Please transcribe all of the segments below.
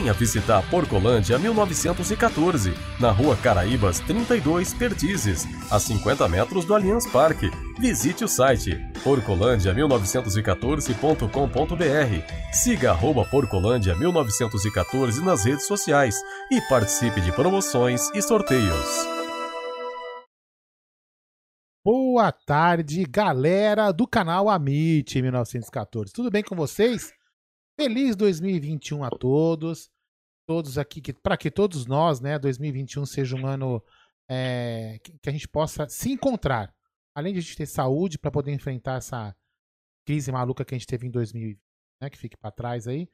Venha visitar Porcolândia 1914, na rua Caraíbas 32, Perdizes, a 50 metros do Allianz Parque. Visite o site porcolândia1914.com.br. Siga arroba Porcolândia 1914 nas redes sociais e participe de promoções e sorteios. Boa tarde, galera do canal Amit 1914. Tudo bem com vocês? Feliz 2021 a todos. Todos aqui, que, para que todos nós, né, 2021 seja um ano é, que, que, a gente possa se encontrar. Além de a gente ter saúde para poder enfrentar essa crise maluca que a gente teve em 2020, né, que fique para trás aí.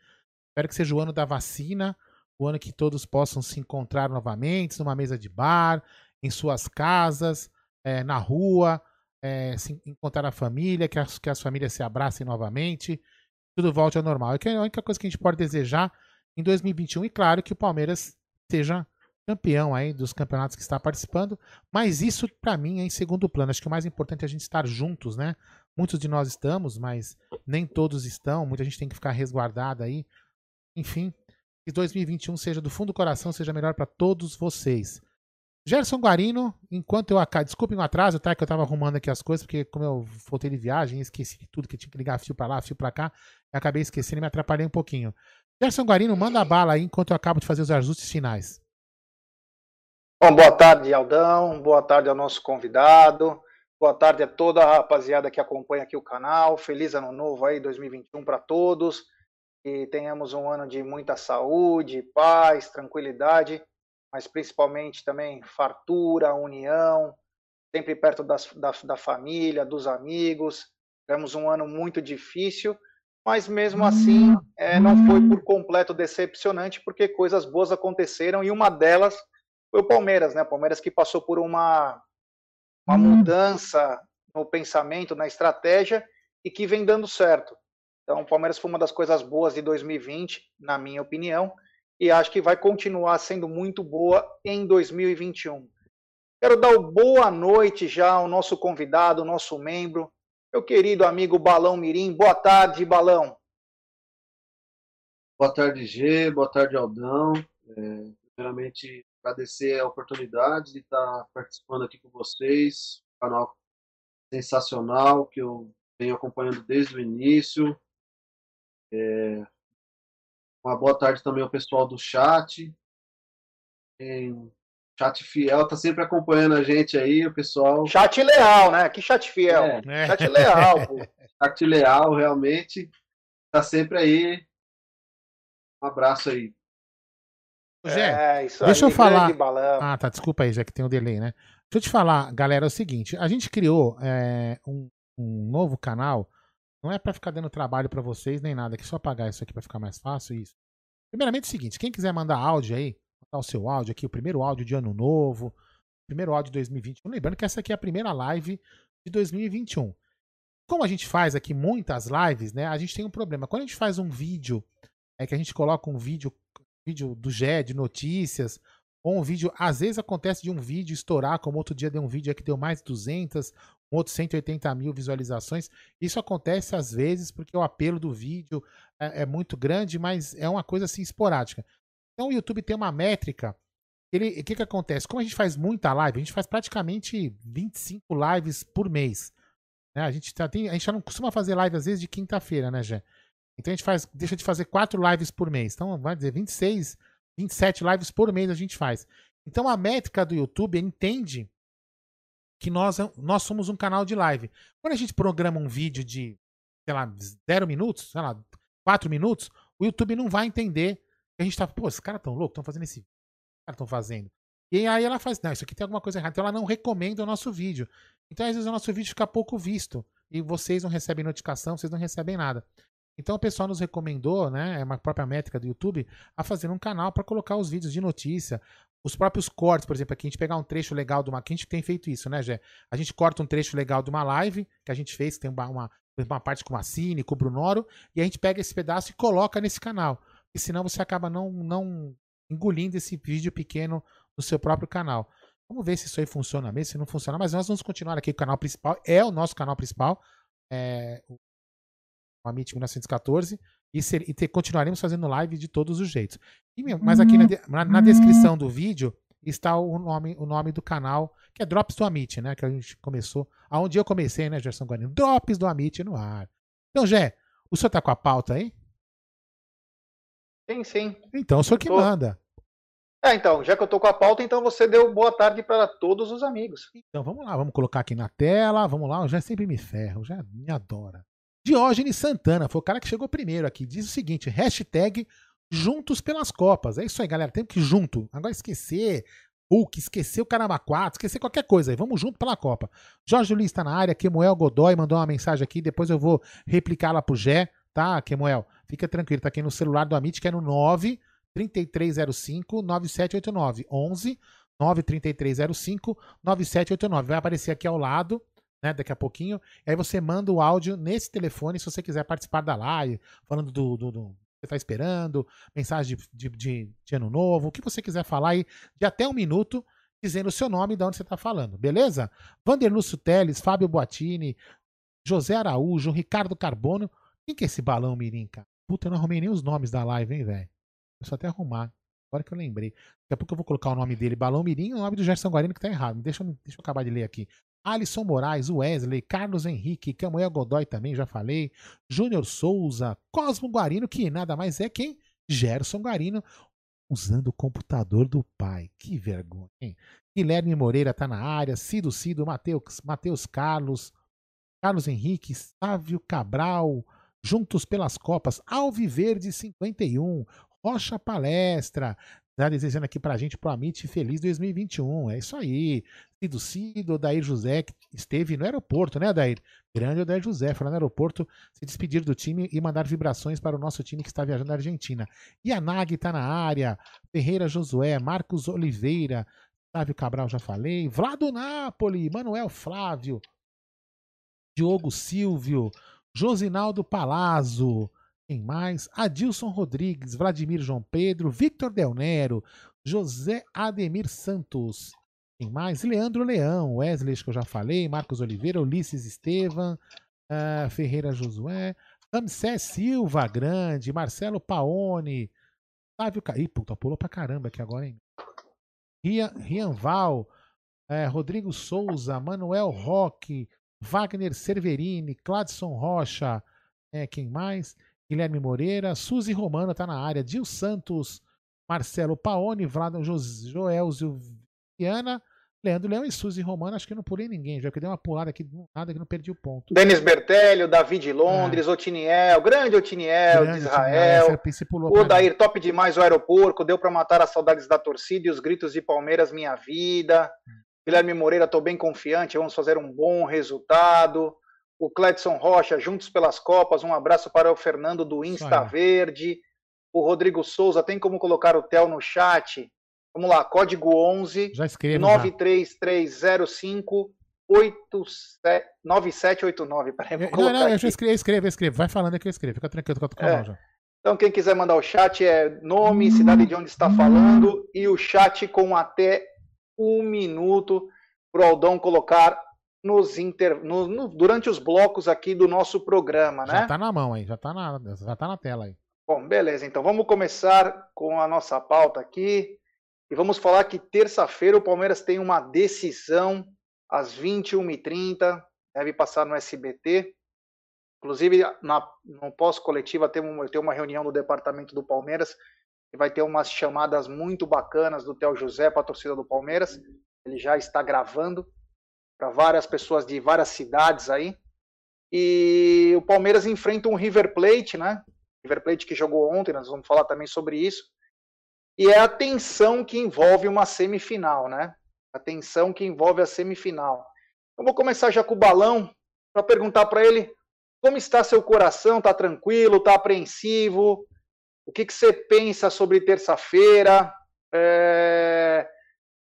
Espero que seja o ano da vacina, o ano que todos possam se encontrar novamente, numa mesa de bar, em suas casas, é, na rua, é, se encontrar a família, que as, que as famílias se abracem novamente tudo volte ao normal. É, é a única coisa que a gente pode desejar em 2021. E claro que o Palmeiras seja campeão aí dos campeonatos que está participando. Mas isso, para mim, é em segundo plano. Acho que o mais importante é a gente estar juntos, né? Muitos de nós estamos, mas nem todos estão. Muita gente tem que ficar resguardada aí. Enfim, que 2021 seja do fundo do coração, seja melhor para todos vocês. Gerson Guarino, enquanto eu acabo. Desculpem o atraso, tá? Que eu tava arrumando aqui as coisas, porque como eu voltei de viagem, esqueci tudo que tinha que ligar fio para lá, fio para cá, acabei esquecendo e me atrapalhei um pouquinho. Gerson Guarino, manda a bala aí enquanto eu acabo de fazer os ajustes finais. Bom, boa tarde, Aldão. Boa tarde ao nosso convidado. Boa tarde a toda a rapaziada que acompanha aqui o canal. Feliz ano novo aí, 2021 para todos. Que tenhamos um ano de muita saúde, paz, tranquilidade mas principalmente também fartura, união, sempre perto das, da, da família, dos amigos. Tivemos um ano muito difícil, mas mesmo assim é, não foi por completo decepcionante, porque coisas boas aconteceram e uma delas foi o Palmeiras, né? O Palmeiras que passou por uma, uma mudança no pensamento, na estratégia e que vem dando certo. Então, o Palmeiras foi uma das coisas boas de 2020, na minha opinião e acho que vai continuar sendo muito boa em 2021. Quero dar boa noite já ao nosso convidado, nosso membro, meu querido amigo Balão Mirim. Boa tarde, Balão. Boa tarde, G. Boa tarde, Aldão. É, primeiramente, agradecer a oportunidade de estar participando aqui com vocês. Um canal sensacional que eu venho acompanhando desde o início. É, uma boa tarde também ao pessoal do chat. Tem chat fiel, tá sempre acompanhando a gente aí, o pessoal. Chat leal, né? Que chat fiel. É. Chat leal, pô. Chat leal, realmente. Tá sempre aí. Um abraço aí. Zé, é, deixa aí, eu falar. Ah, tá, desculpa aí, já que tem um delay, né? Deixa eu te falar, galera, é o seguinte: a gente criou é, um, um novo canal não é para ficar dando trabalho para vocês nem nada, é que só apagar isso aqui para ficar mais fácil isso. Primeiramente é o seguinte, quem quiser mandar áudio aí, mandar o seu áudio aqui, o primeiro áudio de ano novo, primeiro áudio de 2021, lembrando que essa aqui é a primeira live de 2021. Como a gente faz aqui muitas lives, né? A gente tem um problema. Quando a gente faz um vídeo, é que a gente coloca um vídeo, vídeo do GE, de notícias, ou um vídeo, às vezes acontece de um vídeo estourar, como outro dia deu um vídeo que deu mais de 200, um outro 180 mil visualizações. Isso acontece às vezes porque o apelo do vídeo é, é muito grande, mas é uma coisa assim esporádica. Então o YouTube tem uma métrica. Ele, o que, que acontece? Como a gente faz muita live, a gente faz praticamente 25 lives por mês. Né? A, gente tá, tem, a gente já não costuma fazer live às vezes de quinta-feira, né, Jé? Então a gente faz, deixa de fazer 4 lives por mês. Então vai dizer 26, 27 lives por mês a gente faz. Então a métrica do YouTube entende que nós, nós somos um canal de live. Quando a gente programa um vídeo de, sei lá, 0 minutos, sei lá, 4 minutos, o YouTube não vai entender que a gente tá, pô, esses caras tão loucos, estão fazendo esse vídeo. Caras estão fazendo. E aí ela faz, não, isso aqui tem alguma coisa errada. Então ela não recomenda o nosso vídeo. Então às vezes o nosso vídeo fica pouco visto. E vocês não recebem notificação, vocês não recebem nada. Então o pessoal nos recomendou, né, é uma própria métrica do YouTube, a fazer um canal para colocar os vídeos de notícia, os próprios cortes, por exemplo, aqui a gente pegar um trecho legal de uma. A gente tem feito isso, né, Gé? A gente corta um trecho legal de uma live que a gente fez, tem uma, uma, uma parte com a Cine, com o Brunoro, e a gente pega esse pedaço e coloca nesse canal. E senão você acaba não, não engolindo esse vídeo pequeno no seu próprio canal. Vamos ver se isso aí funciona mesmo, se não funciona. Mas nós vamos continuar aqui. O canal principal é o nosso canal principal. É o Amit 1914. E, ser, e ter, continuaremos fazendo live de todos os jeitos. E, mas aqui na, na, na, descrição do vídeo está o nome, o nome do canal, que é Drops do Amit, né? Que a gente começou. Aonde eu comecei, né, Gerson Guarino? Drops do Amit no ar. Então, Jé, o senhor tá com a pauta aí? Sim, sim. Então, o senhor que manda. É, então, já que eu tô com a pauta, então você deu boa tarde para todos os amigos. Então vamos lá, vamos colocar aqui na tela, vamos lá, o já sempre me ferro, já me adora. Diógenes Santana, foi o cara que chegou primeiro aqui, diz o seguinte, hashtag juntos pelas copas. É isso aí, galera, tem que ir junto. Agora esquecer Hulk, esquecer o Caramba 4, esquecer qualquer coisa aí, vamos junto pela Copa. Jorge Luiz está na área, Kemuel Godoy mandou uma mensagem aqui, depois eu vou replicar lá pro Gé, tá, Kemuel? Fica tranquilo, tá aqui no celular do Amit, que é no 9 3305 9789. 11 93305 9789. Vai aparecer aqui ao lado, né, daqui a pouquinho. E aí você manda o áudio nesse telefone se você quiser participar da live, falando do, do, do você está esperando, mensagem de, de, de, de, ano novo, o que você quiser falar aí, de até um minuto, dizendo o seu nome e de onde você está falando, beleza? Vanderlúcio Teles, Fábio Boatini, José Araújo, Ricardo Carbono. Quem que é esse balão mirim, cara? Puta, eu não arrumei nem os nomes da live, hein, velho? Eu até arrumar. Agora que eu lembrei. Daqui a pouco eu vou colocar o nome dele, Balão Mirim, e o nome do Gerson Guarino que tá errado. Deixa eu, deixa eu acabar de ler aqui. Alisson Moraes, Wesley, Carlos Henrique, Camuel Godoy também, já falei. Júnior Souza, Cosmo Guarino, que nada mais é quem? Gerson Guarino, usando o computador do pai. Que vergonha, hein? Guilherme Moreira tá na área, Cido Cido, Mateus, Mateus Carlos, Carlos Henrique, Sávio Cabral, Juntos pelas Copas, Alviverde 51, Rocha Palestra. Tá desejando aqui pra gente pro Amit feliz 2021. É isso aí. Cido Cido, Odair José, que esteve no aeroporto, né, Odair? Grande Odair José, foi lá no aeroporto se despedir do time e mandar vibrações para o nosso time que está viajando na Argentina. E a Nag tá na área. Ferreira Josué, Marcos Oliveira, Flávio Cabral, já falei. Vlado Napoli, Manuel Flávio, Diogo Silvio, Josinaldo Palazzo, quem mais? Adilson Rodrigues, Vladimir João Pedro, Victor Del Nero, José Ademir Santos. Quem mais? Leandro Leão, Wesley, que eu já falei, Marcos Oliveira, Ulisses Estevam, uh, Ferreira Josué, Ramsés Silva Grande, Marcelo Paone, Flávio Caí, puta, pulou pra caramba aqui agora, hein? Rian, Rian Val, uh, Rodrigo Souza, Manuel Roque, Wagner Cerverini, Cladson Rocha, é, quem mais? Guilherme Moreira, Suzy Romana está na área, Dil Santos, Marcelo Paone, Vlado Joelzio Viana, Leandro Leão e Suzy Romana, acho que eu não pulei ninguém, já que dei uma pulada aqui, nada que não perdi o ponto. Denis Bertelho, Davi de Londres, é. Otiniel, grande Otiniel grande de Israel. Otiniel, o Dair, top demais o aeroporto, deu para matar as saudades da torcida e os gritos de Palmeiras, minha vida. Hum. Guilherme Moreira, estou bem confiante, vamos fazer um bom resultado. O Cledson Rocha, Juntos pelas Copas, um abraço para o Fernando do Insta Verde. O Rodrigo Souza, tem como colocar o Tel no chat? Vamos lá, código 11 já escrevo, 93305 9789. Peraí, vou não, não, eu já escrevo, eu escrevo, eu escrevo. Vai falando que eu escrevo. Fica tranquilo, tô com a é. já. Então, quem quiser mandar o chat é nome, cidade de onde está falando e o chat com até um minuto para o Aldão colocar nos inter... No, no, durante os blocos aqui do nosso programa, né? Já tá na mão aí, já tá na, já tá na tela aí. Bom, beleza. Então vamos começar com a nossa pauta aqui. E vamos falar que terça-feira o Palmeiras tem uma decisão às 21h30, deve passar no SBT. Inclusive, na, no pós-coletiva, tem, um, tem uma reunião do departamento do Palmeiras que vai ter umas chamadas muito bacanas do Theo José para a torcida do Palmeiras. Ele já está gravando para várias pessoas de várias cidades aí. E o Palmeiras enfrenta um River Plate, né? River Plate que jogou ontem, nós vamos falar também sobre isso. E é a tensão que envolve uma semifinal, né? A tensão que envolve a semifinal. Eu vou começar já com o balão para perguntar para ele como está seu coração, tá tranquilo, tá apreensivo? O que, que você pensa sobre terça-feira? É...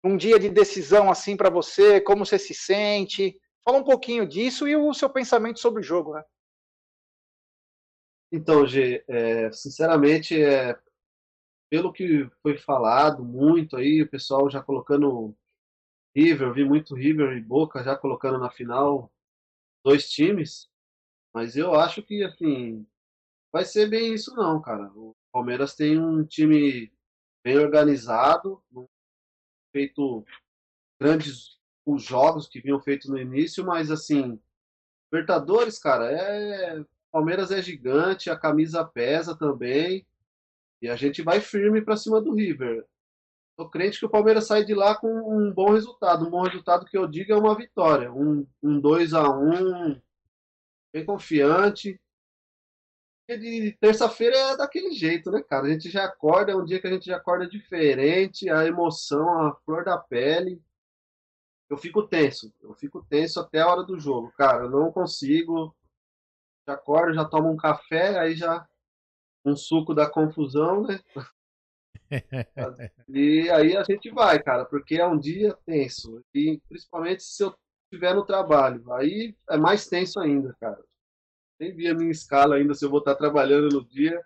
um dia de decisão assim para você, como você se sente? Fala um pouquinho disso e o seu pensamento sobre o jogo, né? Então, G, é, sinceramente, é, pelo que foi falado muito aí, o pessoal já colocando River, vi muito River e Boca já colocando na final dois times, mas eu acho que, assim, vai ser bem isso não, cara. O Palmeiras tem um time bem organizado, feito grandes os jogos que vinham feito no início, mas assim, Libertadores, cara, é Palmeiras é gigante, a camisa pesa também, e a gente vai firme para cima do River. Tô crente que o Palmeiras sai de lá com um bom resultado, um bom resultado que eu digo é uma vitória, um, um 2 a 1 bem confiante. E de terça-feira é daquele jeito, né, cara? A gente já acorda, é um dia que a gente já acorda diferente, a emoção, a flor da pele eu fico tenso. Eu fico tenso até a hora do jogo, cara. Eu não consigo. Já acordo, já tomo um café, aí já um suco da confusão, né? e aí a gente vai, cara, porque é um dia tenso. E principalmente se eu estiver no trabalho. Aí é mais tenso ainda, cara. Nem vi a minha escala ainda se eu vou estar trabalhando no dia.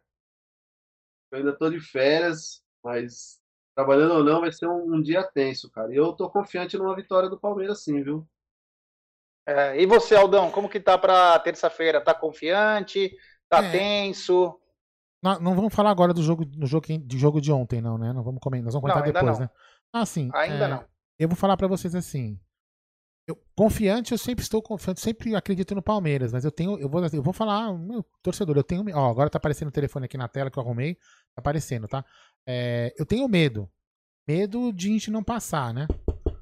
Eu ainda estou de férias, mas trabalhando ou não, vai ser um, um, dia tenso, cara. E eu tô confiante numa vitória do Palmeiras, sim, viu? É, e você, Aldão, como que tá para terça-feira? Tá confiante? Tá é. tenso? Não, não, vamos falar agora do jogo, do jogo, de jogo de ontem, não, né? Não vamos comentar, nós vamos comentar depois, não. né? Ah, sim. Ainda é, não. Eu vou falar para vocês assim. Eu, confiante, eu sempre estou confiante, sempre acredito no Palmeiras, mas eu tenho, eu vou, eu vou falar, meu torcedor, eu tenho, ó, agora tá aparecendo o telefone aqui na tela que eu arrumei, tá aparecendo, tá? É, eu tenho medo. Medo de a gente não passar, né?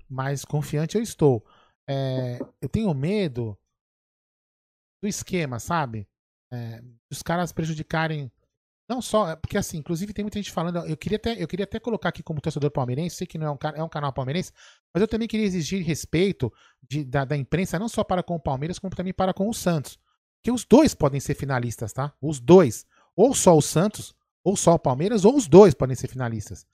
Mas confiante eu estou. É, eu tenho medo do esquema, sabe? É, os caras prejudicarem. Não só, porque assim, inclusive tem muita gente falando. Eu queria até, eu queria até colocar aqui como torcedor palmeirense, sei que não é um, é um canal palmeirense, mas eu também queria exigir respeito de, da, da imprensa, não só para com o Palmeiras, como também para com o Santos. Que os dois podem ser finalistas, tá? Os dois. Ou só o Santos, ou só o Palmeiras, ou os dois podem ser finalistas.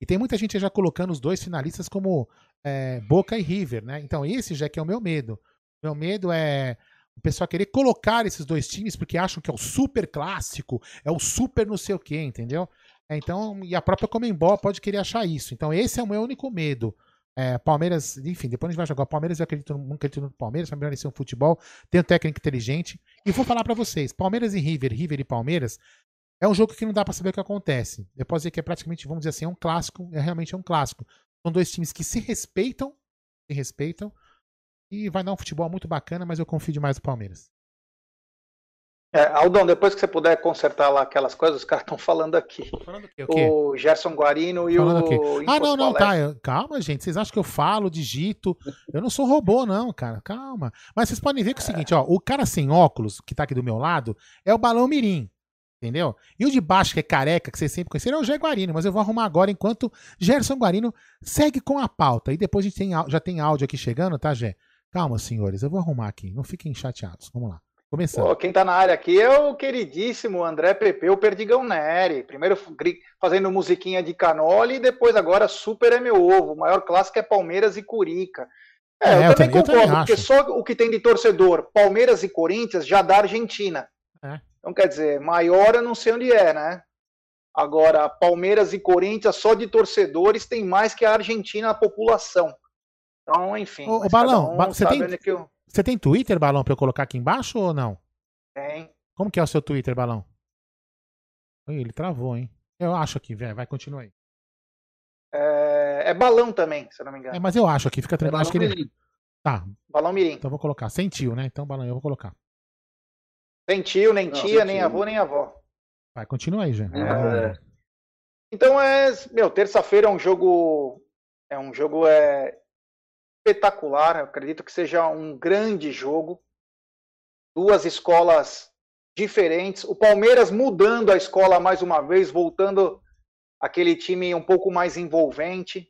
E tem muita gente já colocando os dois finalistas como é, Boca e River, né? Então esse já que é o meu medo. Meu medo é o pessoal querer colocar esses dois times porque acham que é o super clássico, é o super não sei o quê, entendeu? É, então, e a própria Comembol pode querer achar isso. Então esse é o meu único medo. É, Palmeiras, enfim, depois a gente vai jogar. Palmeiras, eu acredito, nunca acredito no Palmeiras, vai melhorar um futebol, tem um técnico inteligente. E vou falar para vocês: Palmeiras e River, River e Palmeiras é um jogo que não dá para saber o que acontece. Eu posso dizer que é praticamente, vamos dizer assim, é um clássico, é realmente um clássico. São dois times que se respeitam, se respeitam, e vai dar um futebol muito bacana, mas eu confio demais no Palmeiras. É, Aldão, depois que você puder consertar lá aquelas coisas, os caras estão falando aqui. Falando o, quê? o Gerson Guarino e falando o. Ah, não, não, tá. Eu, calma, gente. Vocês acham que eu falo, digito? Eu não sou robô, não, cara. Calma. Mas vocês podem ver que é o seguinte, ó. O cara sem óculos, que tá aqui do meu lado, é o Balão Mirim. Entendeu? E o de baixo, que é careca, que vocês sempre conheceram, é o Gé Guarino, mas eu vou arrumar agora enquanto Gerson Guarino segue com a pauta. E depois a gente tem, já tem áudio aqui chegando, tá, Gé? Calma, senhores, eu vou arrumar aqui. Não fiquem chateados. Vamos lá. Começando. Pô, quem tá na área aqui é o queridíssimo André Pepe, o Perdigão Neri. Primeiro fazendo musiquinha de canole e depois agora Super é meu ovo. O maior clássico é Palmeiras e Curica. É, é eu, também eu concordo, também porque só o que tem de torcedor, Palmeiras e Corinthians, já dá Argentina. É. Então, quer dizer, maior eu não sei onde é, né? Agora, Palmeiras e Corinthians, só de torcedores, tem mais que a Argentina a população. Então, enfim. Ô, Balão, um você, tem, eu... você tem Twitter, Balão, para eu colocar aqui embaixo ou não? Tem. Como que é o seu Twitter, Balão? Ele travou, hein? Eu acho aqui, velho. Vai, continua aí. É, é, balão também, se eu não me engano. É, mas eu acho aqui, fica tranquilo. É acho que ele... Tá. Balão mirim. Então eu vou colocar. Sentiu, né? Então, balão, eu vou colocar. Nem tio, nem não, tia, nem avô, nem avó. Vai, continua aí, já. É. Então é, meu, terça-feira é um jogo é um jogo é espetacular, acredito que seja um grande jogo. Duas escolas diferentes, o Palmeiras mudando a escola mais uma vez, voltando aquele time um pouco mais envolvente,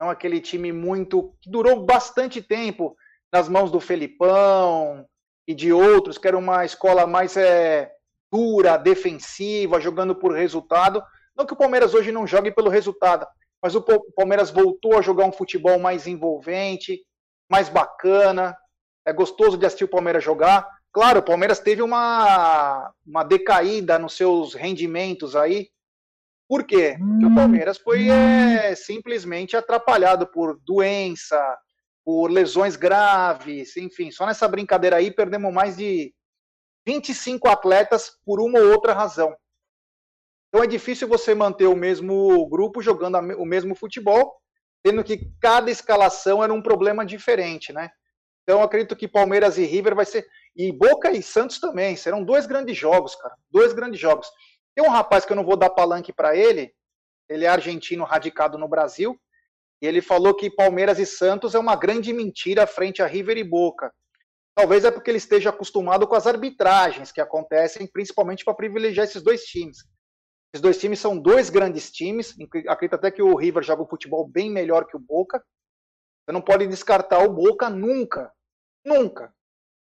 não aquele time muito que durou bastante tempo nas mãos do Felipão, e de outros, que era uma escola mais é, dura, defensiva, jogando por resultado. Não que o Palmeiras hoje não jogue pelo resultado, mas o Palmeiras voltou a jogar um futebol mais envolvente, mais bacana. É gostoso de assistir o Palmeiras jogar. Claro, o Palmeiras teve uma, uma decaída nos seus rendimentos aí. Por quê? Porque o Palmeiras foi é, simplesmente atrapalhado por doença, por lesões graves, enfim, só nessa brincadeira aí perdemos mais de 25 atletas por uma ou outra razão. Então é difícil você manter o mesmo grupo jogando o mesmo futebol, tendo que cada escalação era um problema diferente, né? Então acredito que Palmeiras e River vai ser e Boca e Santos também serão dois grandes jogos, cara, dois grandes jogos. Tem um rapaz que eu não vou dar palanque para ele, ele é argentino radicado no Brasil, e ele falou que Palmeiras e Santos é uma grande mentira frente a River e Boca. Talvez é porque ele esteja acostumado com as arbitragens que acontecem, principalmente para privilegiar esses dois times. Esses dois times são dois grandes times. Acredito até que o River joga um futebol bem melhor que o Boca. Você não pode descartar o Boca nunca. Nunca.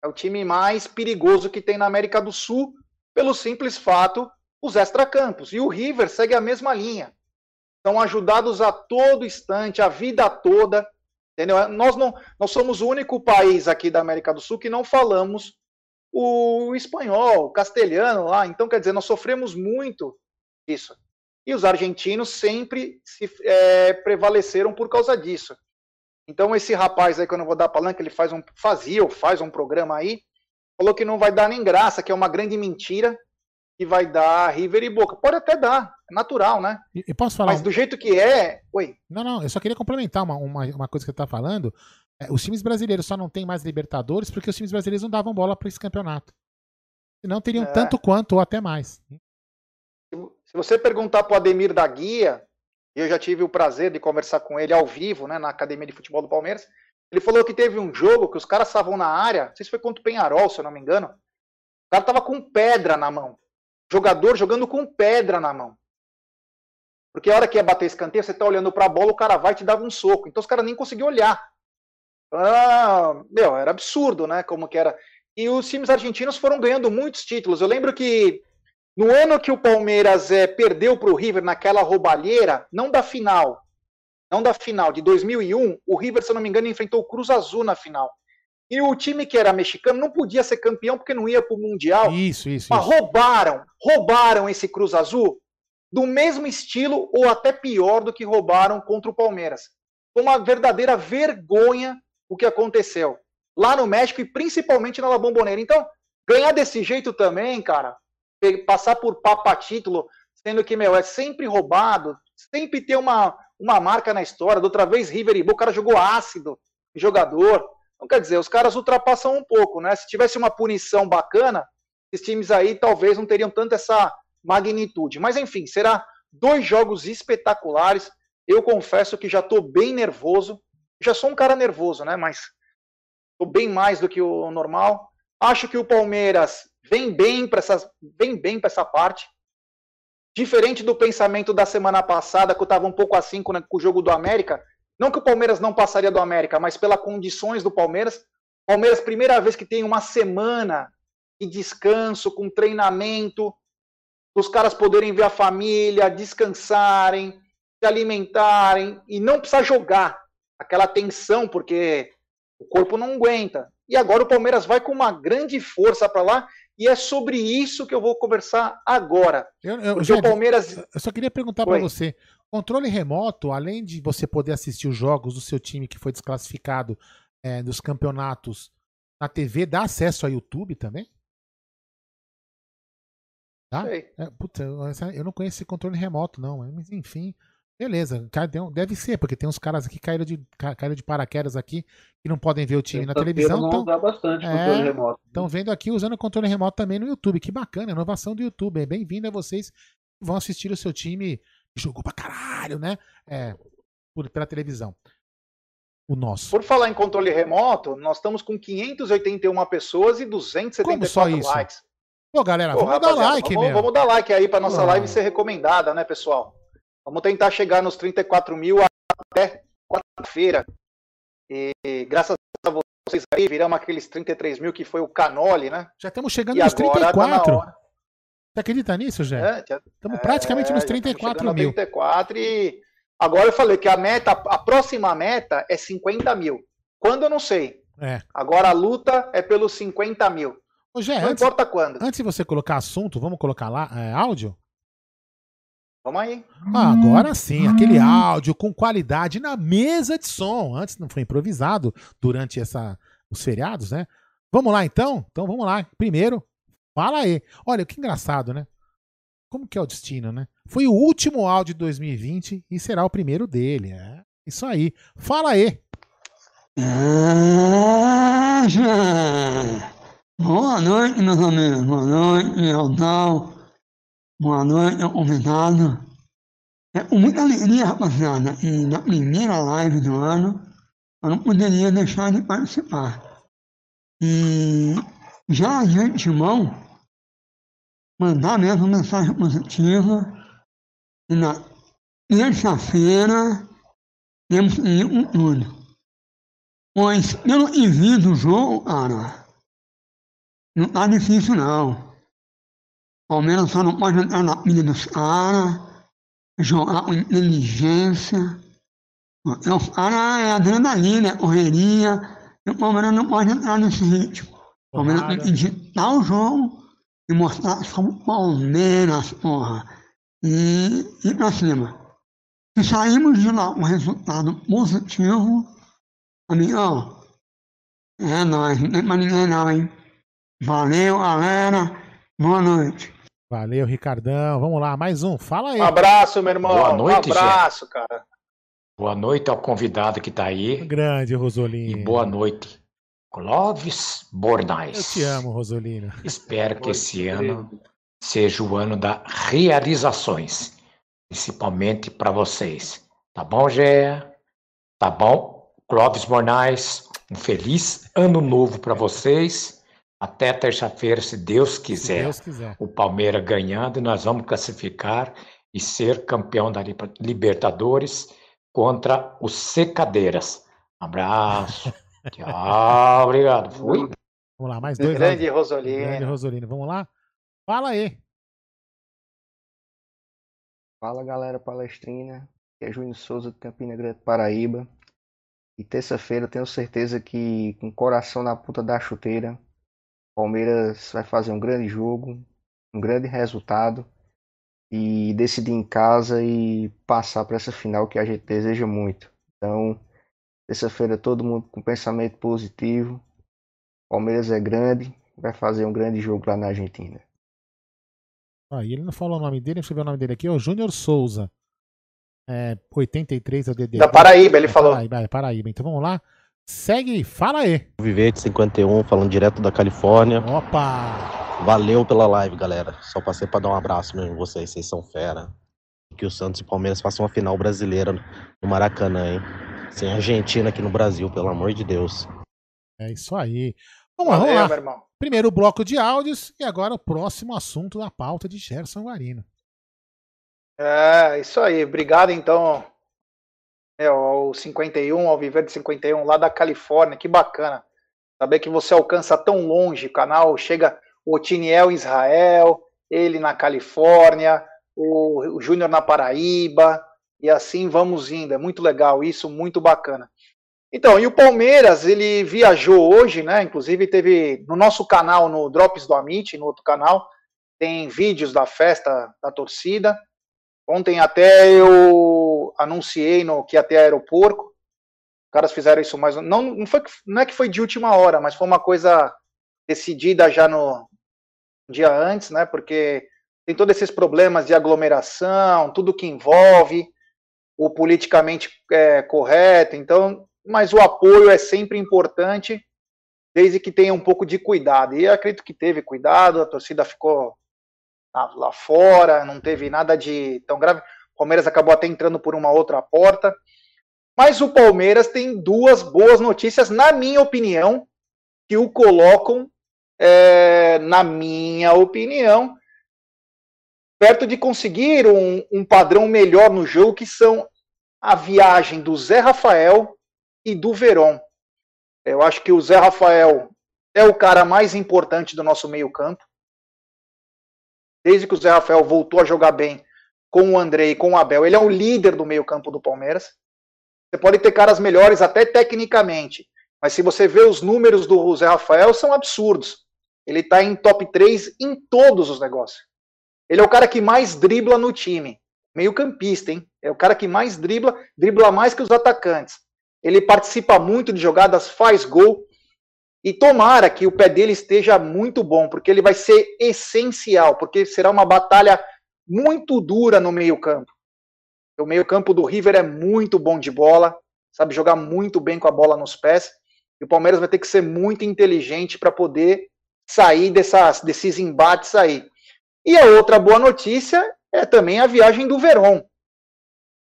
É o time mais perigoso que tem na América do Sul, pelo simples fato, os extracampos. E o River segue a mesma linha. São ajudados a todo instante, a vida toda. Entendeu? Nós, não, nós somos o único país aqui da América do Sul que não falamos o espanhol, o castelhano lá. Então, quer dizer, nós sofremos muito isso. E os argentinos sempre se é, prevaleceram por causa disso. Então esse rapaz aí que eu não vou dar palanca, ele faz um fazia ou faz um programa aí, falou que não vai dar nem graça, que é uma grande mentira que vai dar River e Boca. Pode até dar, é natural, né? E, e posso falar? Mas do jeito que é, oi. Não, não, eu só queria complementar uma, uma, uma coisa que você está falando. É, os times brasileiros só não têm mais Libertadores porque os times brasileiros não davam bola para esse campeonato. Senão teriam é. tanto quanto ou até mais. Se você perguntar para o Ademir da Guia, eu já tive o prazer de conversar com ele ao vivo, né, na Academia de Futebol do Palmeiras, ele falou que teve um jogo que os caras estavam na área, não sei se foi contra o Penharol, se eu não me engano, o cara tava com pedra na mão. Jogador jogando com pedra na mão. Porque a hora que ia bater escanteio, você tá olhando para a bola, o cara vai e te dava um soco. Então os caras nem conseguiam olhar. Ah, meu, era absurdo, né? Como que era. E os times argentinos foram ganhando muitos títulos. Eu lembro que no ano que o Palmeiras é, perdeu para o River naquela roubalheira, não da final, não da final, de 2001, o River, se eu não me engano, enfrentou o Cruz Azul na final. E o time que era mexicano não podia ser campeão porque não ia para o Mundial. Isso, isso, Mas isso. roubaram, roubaram esse Cruz Azul do mesmo estilo ou até pior do que roubaram contra o Palmeiras. Foi uma verdadeira vergonha o que aconteceu lá no México e principalmente na La Bombonera. Então, ganhar desse jeito também, cara, passar por papa título, sendo que, meu, é sempre roubado, sempre tem uma, uma marca na história. Da outra vez, River e Boca, o cara jogou ácido, jogador. Então, quer dizer, os caras ultrapassam um pouco, né? Se tivesse uma punição bacana, esses times aí talvez não teriam tanto essa magnitude. Mas, enfim, será dois jogos espetaculares. Eu confesso que já estou bem nervoso. Já sou um cara nervoso, né? Mas estou bem mais do que o normal. Acho que o Palmeiras vem bem para essa, vem bem essa parte. Diferente do pensamento da semana passada, que eu estava um pouco assim com, com o jogo do América. Não que o Palmeiras não passaria do América, mas pelas condições do Palmeiras. Palmeiras, primeira vez que tem uma semana de descanso, com treinamento, os caras poderem ver a família, descansarem, se alimentarem e não precisar jogar aquela tensão, porque o corpo não aguenta. E agora o Palmeiras vai com uma grande força para lá e é sobre isso que eu vou conversar agora. Eu, eu, o Palmeiras. Eu só queria perguntar para você: controle remoto, além de você poder assistir os jogos do seu time que foi desclassificado é, dos campeonatos na TV, dá acesso a YouTube também? Tá? É, puta, eu não conheço esse controle remoto, não. Mas enfim. Beleza, deve ser, porque tem uns caras aqui que caíram de, caíram de paraquedas aqui que não podem ver o time na televisão. Então, bastante é, controle remoto. Estão vendo aqui usando o controle remoto também no YouTube. Que bacana, inovação do YouTube. Bem-vindo a vocês que vão assistir o seu time que jogou pra caralho, né? É, por, pela televisão. O nosso. Por falar em controle remoto, nós estamos com 581 pessoas e 274 likes. Pô, galera, Pô, vamos dar like, vamos, vamos dar like aí para nossa live ser recomendada, né, pessoal? Vamos tentar chegar nos 34 mil até quarta-feira. E graças a vocês aí, viramos aqueles 33 mil que foi o Canoli, né? Já estamos chegando e nos 34. Tá Você acredita nisso, Jé? É, estamos é, praticamente nos 34 mil. 34 e Agora eu falei que a meta, a próxima meta é 50 mil. Quando eu não sei. É. Agora a luta é pelos 50 mil. Ô, Gé, não antes, importa quando. Antes de você colocar assunto, vamos colocar lá é, áudio? Vamos aí. Ah, agora sim, aquele áudio com qualidade na mesa de som. Antes não foi improvisado durante essa, os feriados, né? Vamos lá então? Então vamos lá. Primeiro, fala aí. Olha, que engraçado, né? Como que é o destino, né? Foi o último áudio de 2020 e será o primeiro dele. É isso aí. Fala aí. Boa noite, meus amigos. Boa noite, Lealdão. Boa noite, convidado. É com muita alegria, rapaziada, e na primeira live do ano, eu não poderia deixar de participar. E já de antemão, mandar mesmo mensagem positiva. E na terça-feira, temos que ir com tudo. Pois, pelo que vi do jogo, cara, não tá difícil não. Palmeiras só não pode entrar na pilha dos caras, jogar com inteligência. Porque os caras é adrenalina, é correria, e o Palmeiras não pode entrar nesse ritmo. O Palmeiras tem que digitar o jogo e mostrar que somos Palmeiras, porra. E ir pra cima. Se saímos de lá com resultado positivo, amigão, é nóis, não tem pra ninguém não, hein? Valeu, galera. Boa noite. Valeu, Ricardão. Vamos lá, mais um. Fala aí. Um abraço, meu irmão. Boa noite, Um abraço, Gê. cara. Boa noite ao convidado que está aí. Grande, Rosolino. E boa noite, Clóvis Bornais. Eu te amo, Rosolino. Espero que esse ano seja o ano das realizações, principalmente para vocês. Tá bom, Gé? Tá bom? Clóvis Bornais, um feliz ano novo para vocês até terça-feira, se Deus quiser. Se Deus quiser. O Palmeiras ganhando, nós vamos classificar e ser campeão da Libertadores contra os Secadeiras. Abraço. Tchau, obrigado. Fui. Vamos lá, mais dois. Grande Rosolino. Grande Rosolino. Vamos lá? Fala aí. Fala, galera palestrina. Aqui é Júnior Souza, de Campina Grande, Paraíba. E terça-feira tenho certeza que, com o coração na puta da chuteira, Palmeiras vai fazer um grande jogo, um grande resultado e decidir em casa e passar para essa final que a gente deseja muito. Então, terça-feira todo mundo com pensamento positivo. Palmeiras é grande, vai fazer um grande jogo lá na Argentina. Ah, e ele não falou o nome dele, deixa eu ver o nome dele aqui, é o Júnior Souza. É, 83 é o DD. Da Paraíba, ele é falou. Paraíba, é Paraíba. Então vamos lá. Segue, fala aí. Vivete 51, falando direto da Califórnia. Opa! Valeu pela live, galera. Só passei para dar um abraço mesmo em vocês, vocês são fera. Que o Santos e o Palmeiras façam uma final brasileira no Maracanã, hein? Sem Argentina aqui no Brasil, pelo amor de Deus. É isso aí. Vamos Valeu, lá, vamos lá. Primeiro bloco de áudios e agora o próximo assunto da pauta de Gerson Guarino. É, isso aí. Obrigado, então, é, o 51, ao viver de 51, lá da Califórnia, que bacana. Saber que você alcança tão longe, o canal chega o Tiniel em Israel, ele na Califórnia, o, o Júnior na Paraíba, e assim vamos indo. É muito legal isso, muito bacana. Então, e o Palmeiras, ele viajou hoje, né? Inclusive teve no nosso canal, no Drops do Amit, no outro canal, tem vídeos da festa da torcida. Ontem até eu anunciei no que ia ter aeroporto. Os caras fizeram isso mais. Não, não, foi, não é que foi de última hora, mas foi uma coisa decidida já no dia antes, né? Porque tem todos esses problemas de aglomeração, tudo que envolve o politicamente é, correto. Então, mas o apoio é sempre importante, desde que tenha um pouco de cuidado. E acredito que teve cuidado, a torcida ficou lá fora, não teve nada de tão grave. Palmeiras acabou até entrando por uma outra porta. Mas o Palmeiras tem duas boas notícias, na minha opinião, que o colocam, é, na minha opinião, perto de conseguir um, um padrão melhor no jogo, que são a viagem do Zé Rafael e do Verón. Eu acho que o Zé Rafael é o cara mais importante do nosso meio-campo desde que o Zé Rafael voltou a jogar bem, com o André e com o Abel. Ele é o líder do meio-campo do Palmeiras. Você pode ter caras melhores até tecnicamente, mas se você vê os números do Zé Rafael, são absurdos. Ele está em top 3 em todos os negócios. Ele é o cara que mais dribla no time. Meio campista, hein? É o cara que mais dribla, dribla mais que os atacantes. Ele participa muito de jogadas, faz gol. E tomara que o pé dele esteja muito bom, porque ele vai ser essencial, porque será uma batalha muito dura no meio-campo. O meio-campo do River é muito bom de bola, sabe jogar muito bem com a bola nos pés. E o Palmeiras vai ter que ser muito inteligente para poder sair dessas, desses embates aí. E a outra boa notícia é também a viagem do Verón.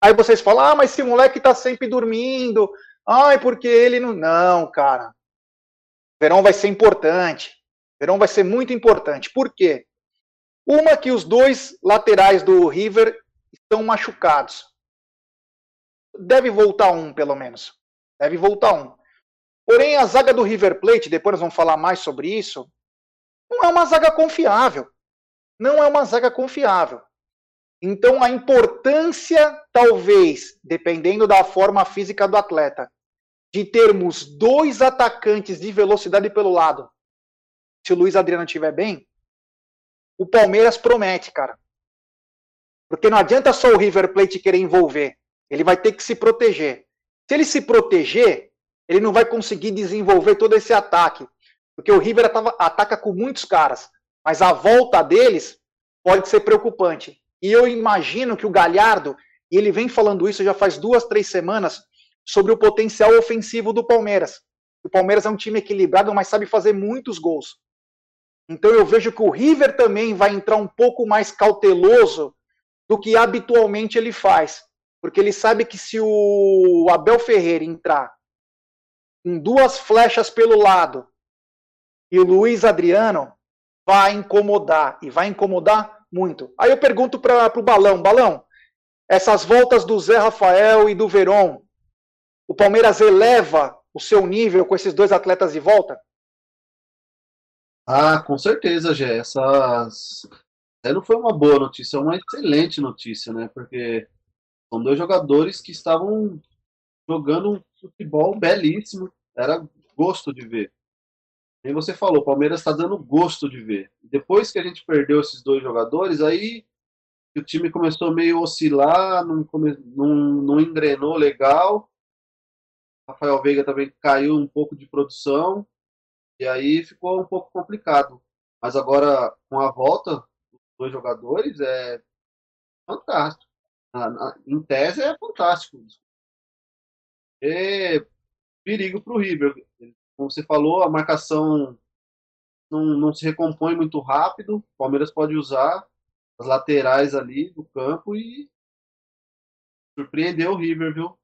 Aí vocês falam, ah, mas esse moleque tá sempre dormindo. Ai, porque ele não. Não, cara. Verão vai ser importante. Verão vai ser muito importante. Por quê? Uma que os dois laterais do River estão machucados. Deve voltar um, pelo menos. Deve voltar um. Porém, a zaga do River Plate, depois nós vamos falar mais sobre isso, não é uma zaga confiável. Não é uma zaga confiável. Então, a importância, talvez, dependendo da forma física do atleta, de termos dois atacantes de velocidade pelo lado, se o Luiz Adriano estiver bem, o Palmeiras promete, cara. Porque não adianta só o River Plate querer envolver. Ele vai ter que se proteger. Se ele se proteger, ele não vai conseguir desenvolver todo esse ataque. Porque o River ataca com muitos caras. Mas a volta deles pode ser preocupante. E eu imagino que o Galhardo, e ele vem falando isso já faz duas, três semanas, sobre o potencial ofensivo do Palmeiras. O Palmeiras é um time equilibrado, mas sabe fazer muitos gols. Então eu vejo que o River também vai entrar um pouco mais cauteloso do que habitualmente ele faz. Porque ele sabe que se o Abel Ferreira entrar com duas flechas pelo lado e o Luiz Adriano, vai incomodar. E vai incomodar muito. Aí eu pergunto para o Balão: Balão, essas voltas do Zé Rafael e do Verón, o Palmeiras eleva o seu nível com esses dois atletas de volta? Ah, com certeza, Gé. Essas. É, não foi uma boa notícia, é uma excelente notícia, né? Porque são dois jogadores que estavam jogando um futebol belíssimo. Era gosto de ver. E você falou, o Palmeiras está dando gosto de ver. Depois que a gente perdeu esses dois jogadores, aí o time começou meio a oscilar, não, come... não, não engrenou legal. Rafael Veiga também caiu um pouco de produção. E aí ficou um pouco complicado. Mas agora, com a volta dos dois jogadores, é fantástico. Na, na, em tese, é fantástico. É perigo para o River. Como você falou, a marcação não, não se recompõe muito rápido. O Palmeiras pode usar as laterais ali do campo e surpreender o River, viu?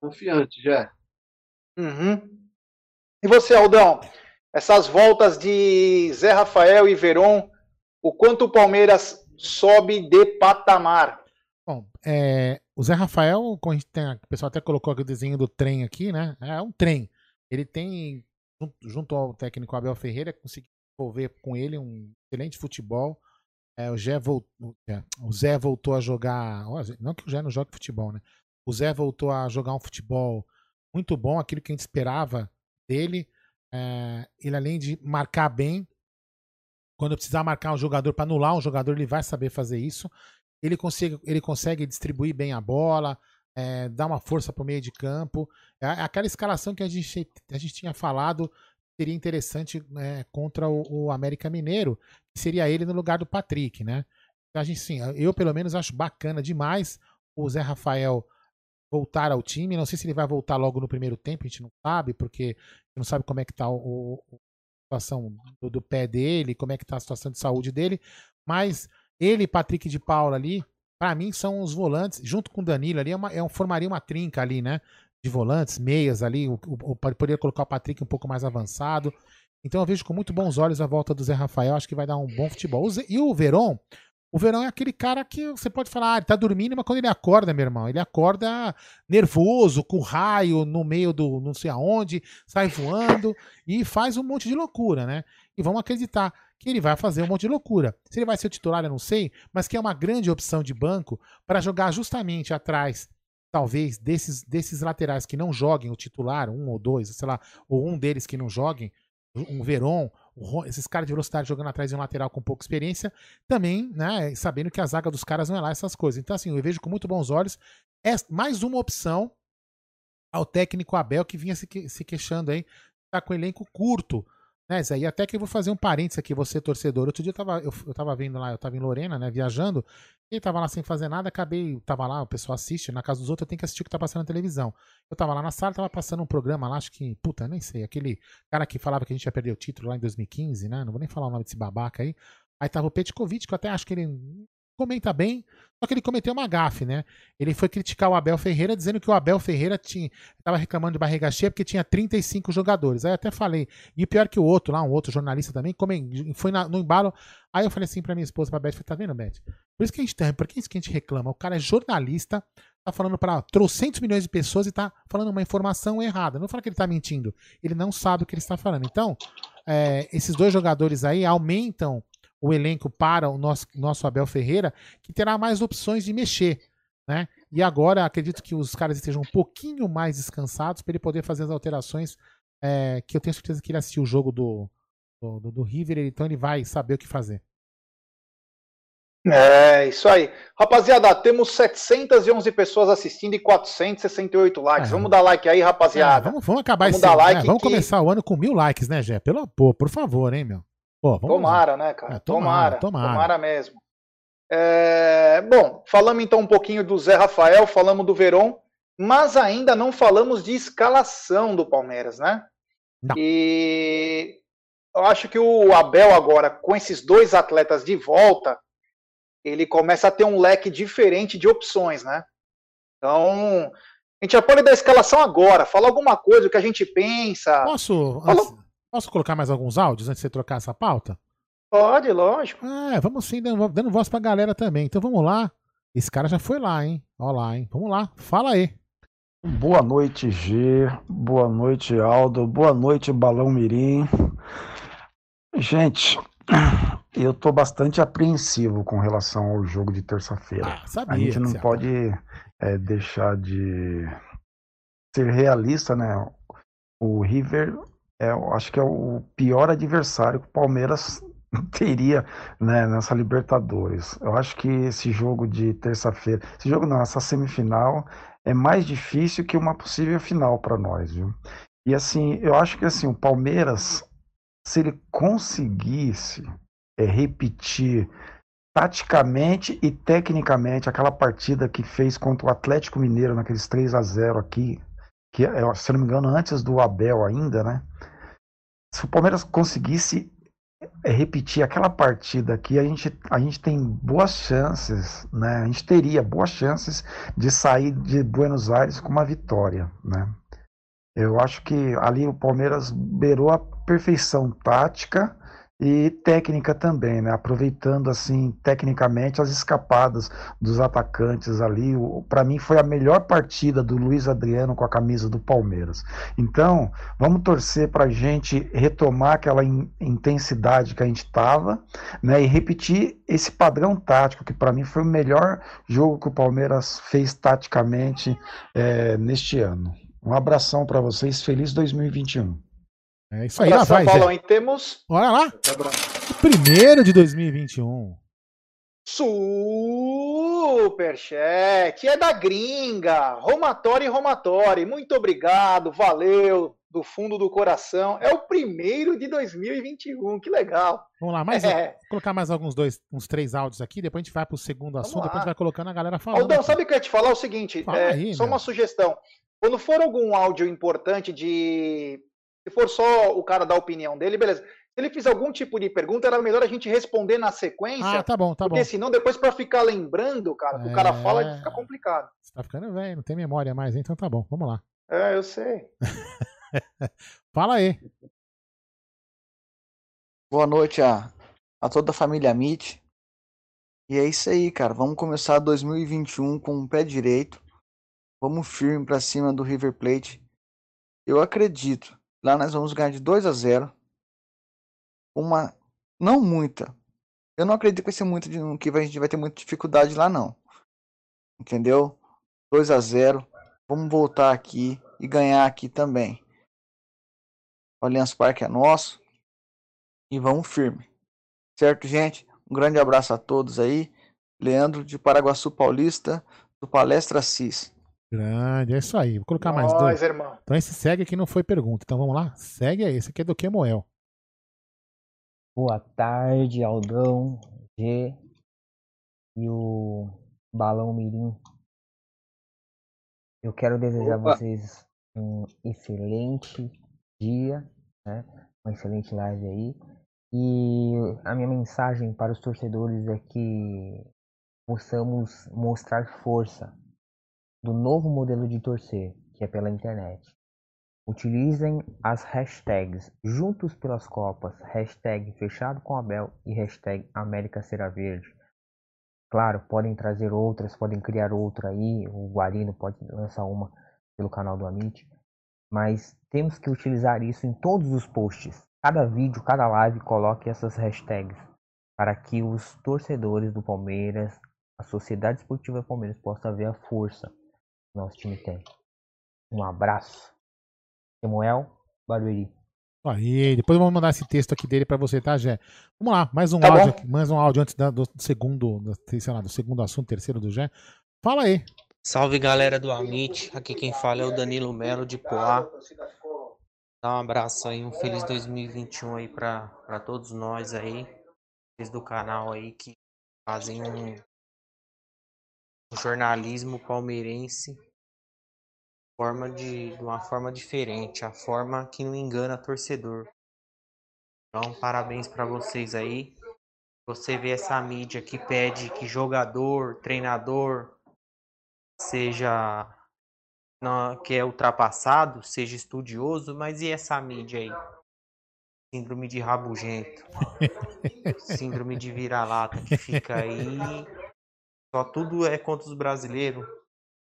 Confiante, já. Uhum. E você, Aldão? Essas voltas de Zé Rafael e Veron, o quanto o Palmeiras sobe de patamar? Bom, é, o Zé Rafael, como a gente tem, o pessoal até colocou aqui o desenho do trem aqui, né? É um trem. Ele tem, junto, ao técnico Abel Ferreira, conseguiu desenvolver com ele um excelente futebol. É, o, Zé voltou, o Zé voltou a jogar. Não que o Zé não jogue futebol, né? O Zé voltou a jogar um futebol muito bom, aquilo que a gente esperava dele. É, ele, além de marcar bem, quando precisar marcar um jogador para anular um jogador, ele vai saber fazer isso. Ele consegue, ele consegue distribuir bem a bola, é, dar uma força para o meio de campo. É aquela escalação que a gente, a gente tinha falado seria interessante é, contra o, o, América Mineiro, que seria ele no lugar do Patrick, né? Então, a gente, sim, eu pelo menos acho bacana demais o Zé Rafael voltar ao time. Não sei se ele vai voltar logo no primeiro tempo, a gente não sabe, porque não sabe como é que tá o, o a situação do, do, pé dele, como é que tá a situação de saúde dele, mas ele e Patrick de Paula ali, para mim são os volantes, junto com o Danilo ali, é uma, é um, formaria uma trinca ali, né? De volantes, meias ali, o, o, poderia colocar o Patrick um pouco mais avançado. Então eu vejo com muito bons olhos a volta do Zé Rafael, acho que vai dar um bom futebol. e o Veron, O Verão é aquele cara que você pode falar, ah, ele tá dormindo, mas quando ele acorda, meu irmão, ele acorda nervoso, com raio no meio do não sei aonde, sai voando e faz um monte de loucura, né? E vamos acreditar que ele vai fazer um monte de loucura. Se ele vai ser o titular, eu não sei, mas que é uma grande opção de banco para jogar justamente atrás, talvez, desses, desses laterais que não joguem o titular, um ou dois, sei lá, ou um deles que não joguem, um Veron, esses caras de velocidade jogando atrás de um lateral com pouca experiência, também, né, sabendo que a zaga dos caras não é lá essas coisas. Então, assim, eu vejo com muito bons olhos. É mais uma opção ao técnico Abel que vinha se, se queixando aí, tá com elenco curto. Né, Zé? E até que eu vou fazer um parênteses aqui, você torcedor. Outro dia eu tava, eu, eu tava vendo lá, eu tava em Lorena, né, viajando, ele tava lá sem fazer nada, acabei, tava lá, o pessoal assiste, na casa dos outros eu tenho que assistir o que tá passando na televisão. Eu tava lá na sala, tava passando um programa lá, acho que, puta, nem sei, aquele cara que falava que a gente ia perder o título lá em 2015, né? Não vou nem falar o nome desse babaca aí. Aí tava o Petkovic, que eu até acho que ele comenta bem, só que ele cometeu uma gafe, né? Ele foi criticar o Abel Ferreira, dizendo que o Abel Ferreira tinha, tava reclamando de barriga cheia porque tinha 35 jogadores. Aí até falei, e pior que o outro lá, um outro jornalista também, foi na, no embalo. Aí eu falei assim pra minha esposa, pra Beth, tá vendo, Beth? Por isso que a gente tem, por que isso que a gente reclama? O cara é jornalista, tá falando para trocentos milhões de pessoas e tá falando uma informação errada. Não fala que ele tá mentindo, ele não sabe o que ele está falando. Então, é, esses dois jogadores aí aumentam o elenco para o nosso, nosso Abel Ferreira, que terá mais opções de mexer. Né? E agora acredito que os caras estejam um pouquinho mais descansados para ele poder fazer as alterações. É, que eu tenho certeza que ele assistiu o jogo do, do, do River, então ele vai saber o que fazer. É, isso aí. Rapaziada, temos 711 pessoas assistindo e 468 likes. É. Vamos dar like aí, rapaziada. É, vamos, vamos acabar vamos esse dar like né? Vamos que... começar o ano com mil likes, né, Gé? Pelo, pô, por favor, hein, meu. Pô, tomara, lá. né, cara? É, tomara, tomara, tomara, tomara. mesmo. É, bom, falamos então um pouquinho do Zé Rafael, falamos do Verón, mas ainda não falamos de escalação do Palmeiras, né? Não. E eu acho que o Abel agora, com esses dois atletas de volta, ele começa a ter um leque diferente de opções, né? Então, a gente já pode dar a escalação agora, falar alguma coisa, o que a gente pensa. Posso? Fala... Posso colocar mais alguns áudios antes de você trocar essa pauta? Pode, lógico. É, vamos sim, dando, dando voz pra galera também. Então vamos lá. Esse cara já foi lá, hein? Olha lá, hein? Vamos lá, fala aí. Boa noite, G. Boa noite, Aldo. Boa noite, Balão Mirim. Gente, eu tô bastante apreensivo com relação ao jogo de terça-feira. Ah, a gente não pode é, deixar de ser realista, né? O River é, acho que é o pior adversário que o Palmeiras teria né, nessa Libertadores. Eu acho que esse jogo de terça-feira, esse jogo não, essa semifinal é mais difícil que uma possível final para nós, viu? E assim, eu acho que assim, o Palmeiras, se ele conseguisse é, repetir taticamente e tecnicamente aquela partida que fez contra o Atlético Mineiro naqueles 3 a 0 aqui, que se não me engano antes do Abel ainda, né? Se o Palmeiras conseguisse é, repetir aquela partida aqui, a gente, a gente tem boas chances, né? A gente teria boas chances de sair de Buenos Aires com uma vitória, né? Eu acho que ali o Palmeiras beirou a perfeição tática e técnica também, né? Aproveitando assim tecnicamente as escapadas dos atacantes ali. Para mim foi a melhor partida do Luiz Adriano com a camisa do Palmeiras. Então vamos torcer para a gente retomar aquela in intensidade que a gente estava, né? E repetir esse padrão tático que para mim foi o melhor jogo que o Palmeiras fez taticamente é, neste ano. Um abração para vocês, feliz 2021. É isso aí, lá vai. Paulo, em temos. Olha lá. Primeiro de 2021. Superchat é da gringa, Romatório e Romatório. Muito obrigado, valeu, do fundo do coração. É o primeiro de 2021, que legal. Vamos lá, mais é. colocar mais alguns dois, uns três áudios aqui, depois a gente vai pro segundo Vamos assunto, lá. depois a gente vai colocando a galera falando. Aldão, sabe o que eu ia te falar? É o seguinte, é, aí, só meu. uma sugestão. Quando for algum áudio importante de se for só o cara dar a opinião dele, beleza. Se ele fizer algum tipo de pergunta, era melhor a gente responder na sequência. Ah, tá bom, tá porque bom. Porque senão, depois, para ficar lembrando, cara, é... o cara fala, fica complicado. Você tá ficando velho, não tem memória mais, então tá bom, vamos lá. É, eu sei. fala aí. Boa noite a, a toda a família Mitch. E é isso aí, cara. Vamos começar 2021 com o pé direito. Vamos firme para cima do River Plate. Eu acredito. Lá nós vamos ganhar de 2 a 0. Uma não muita. Eu não acredito que vai ser muito que a gente vai ter muita dificuldade lá não. Entendeu? 2 a 0. Vamos voltar aqui e ganhar aqui também. O Allianz Parque é nosso. E vamos firme. Certo, gente? Um grande abraço a todos aí. Leandro de Paraguaçu Paulista, do Palestra CIS. Grande, é isso aí. Vou colocar Nós, mais dois. Irmão. Então esse segue aqui não foi pergunta. Então vamos lá? Segue aí. Esse aqui é do Kemoel. Boa tarde, Aldão, G e o Balão Mirim. Eu quero desejar a vocês um excelente dia, né? Uma excelente live aí. E a minha mensagem para os torcedores é que possamos mostrar força do novo modelo de torcer, que é pela internet. Utilizem as hashtags Juntos pelas Copas, hashtag Fechado com Abel e hashtag América Será Verde. Claro, podem trazer outras, podem criar outra aí, o Guarino pode lançar uma pelo canal do Amit, mas temos que utilizar isso em todos os posts. Cada vídeo, cada live, coloque essas hashtags para que os torcedores do Palmeiras, a Sociedade Esportiva Palmeiras possa ver a força nosso time tem. Um abraço. Samuel Barueri. Aí, depois eu vou mandar esse texto aqui dele para você, tá, Jé? Vamos lá, mais um tá áudio aqui, mais um áudio antes da, do segundo, do, sei lá, do segundo assunto, terceiro do Jé. Fala aí. Salve galera do Amit, aqui quem fala é o Danilo Melo de Poá. Dá um abraço aí, um feliz 2021 aí para todos nós aí, do canal aí que fazem um jornalismo palmeirense forma de, de uma forma diferente, a forma que não engana torcedor. Então, parabéns para vocês aí. Você vê essa mídia que pede que jogador, treinador seja não, que é ultrapassado, seja estudioso, mas e essa mídia aí? Síndrome de rabugento. Síndrome de vira-lata que fica aí só tudo é contra os brasileiros.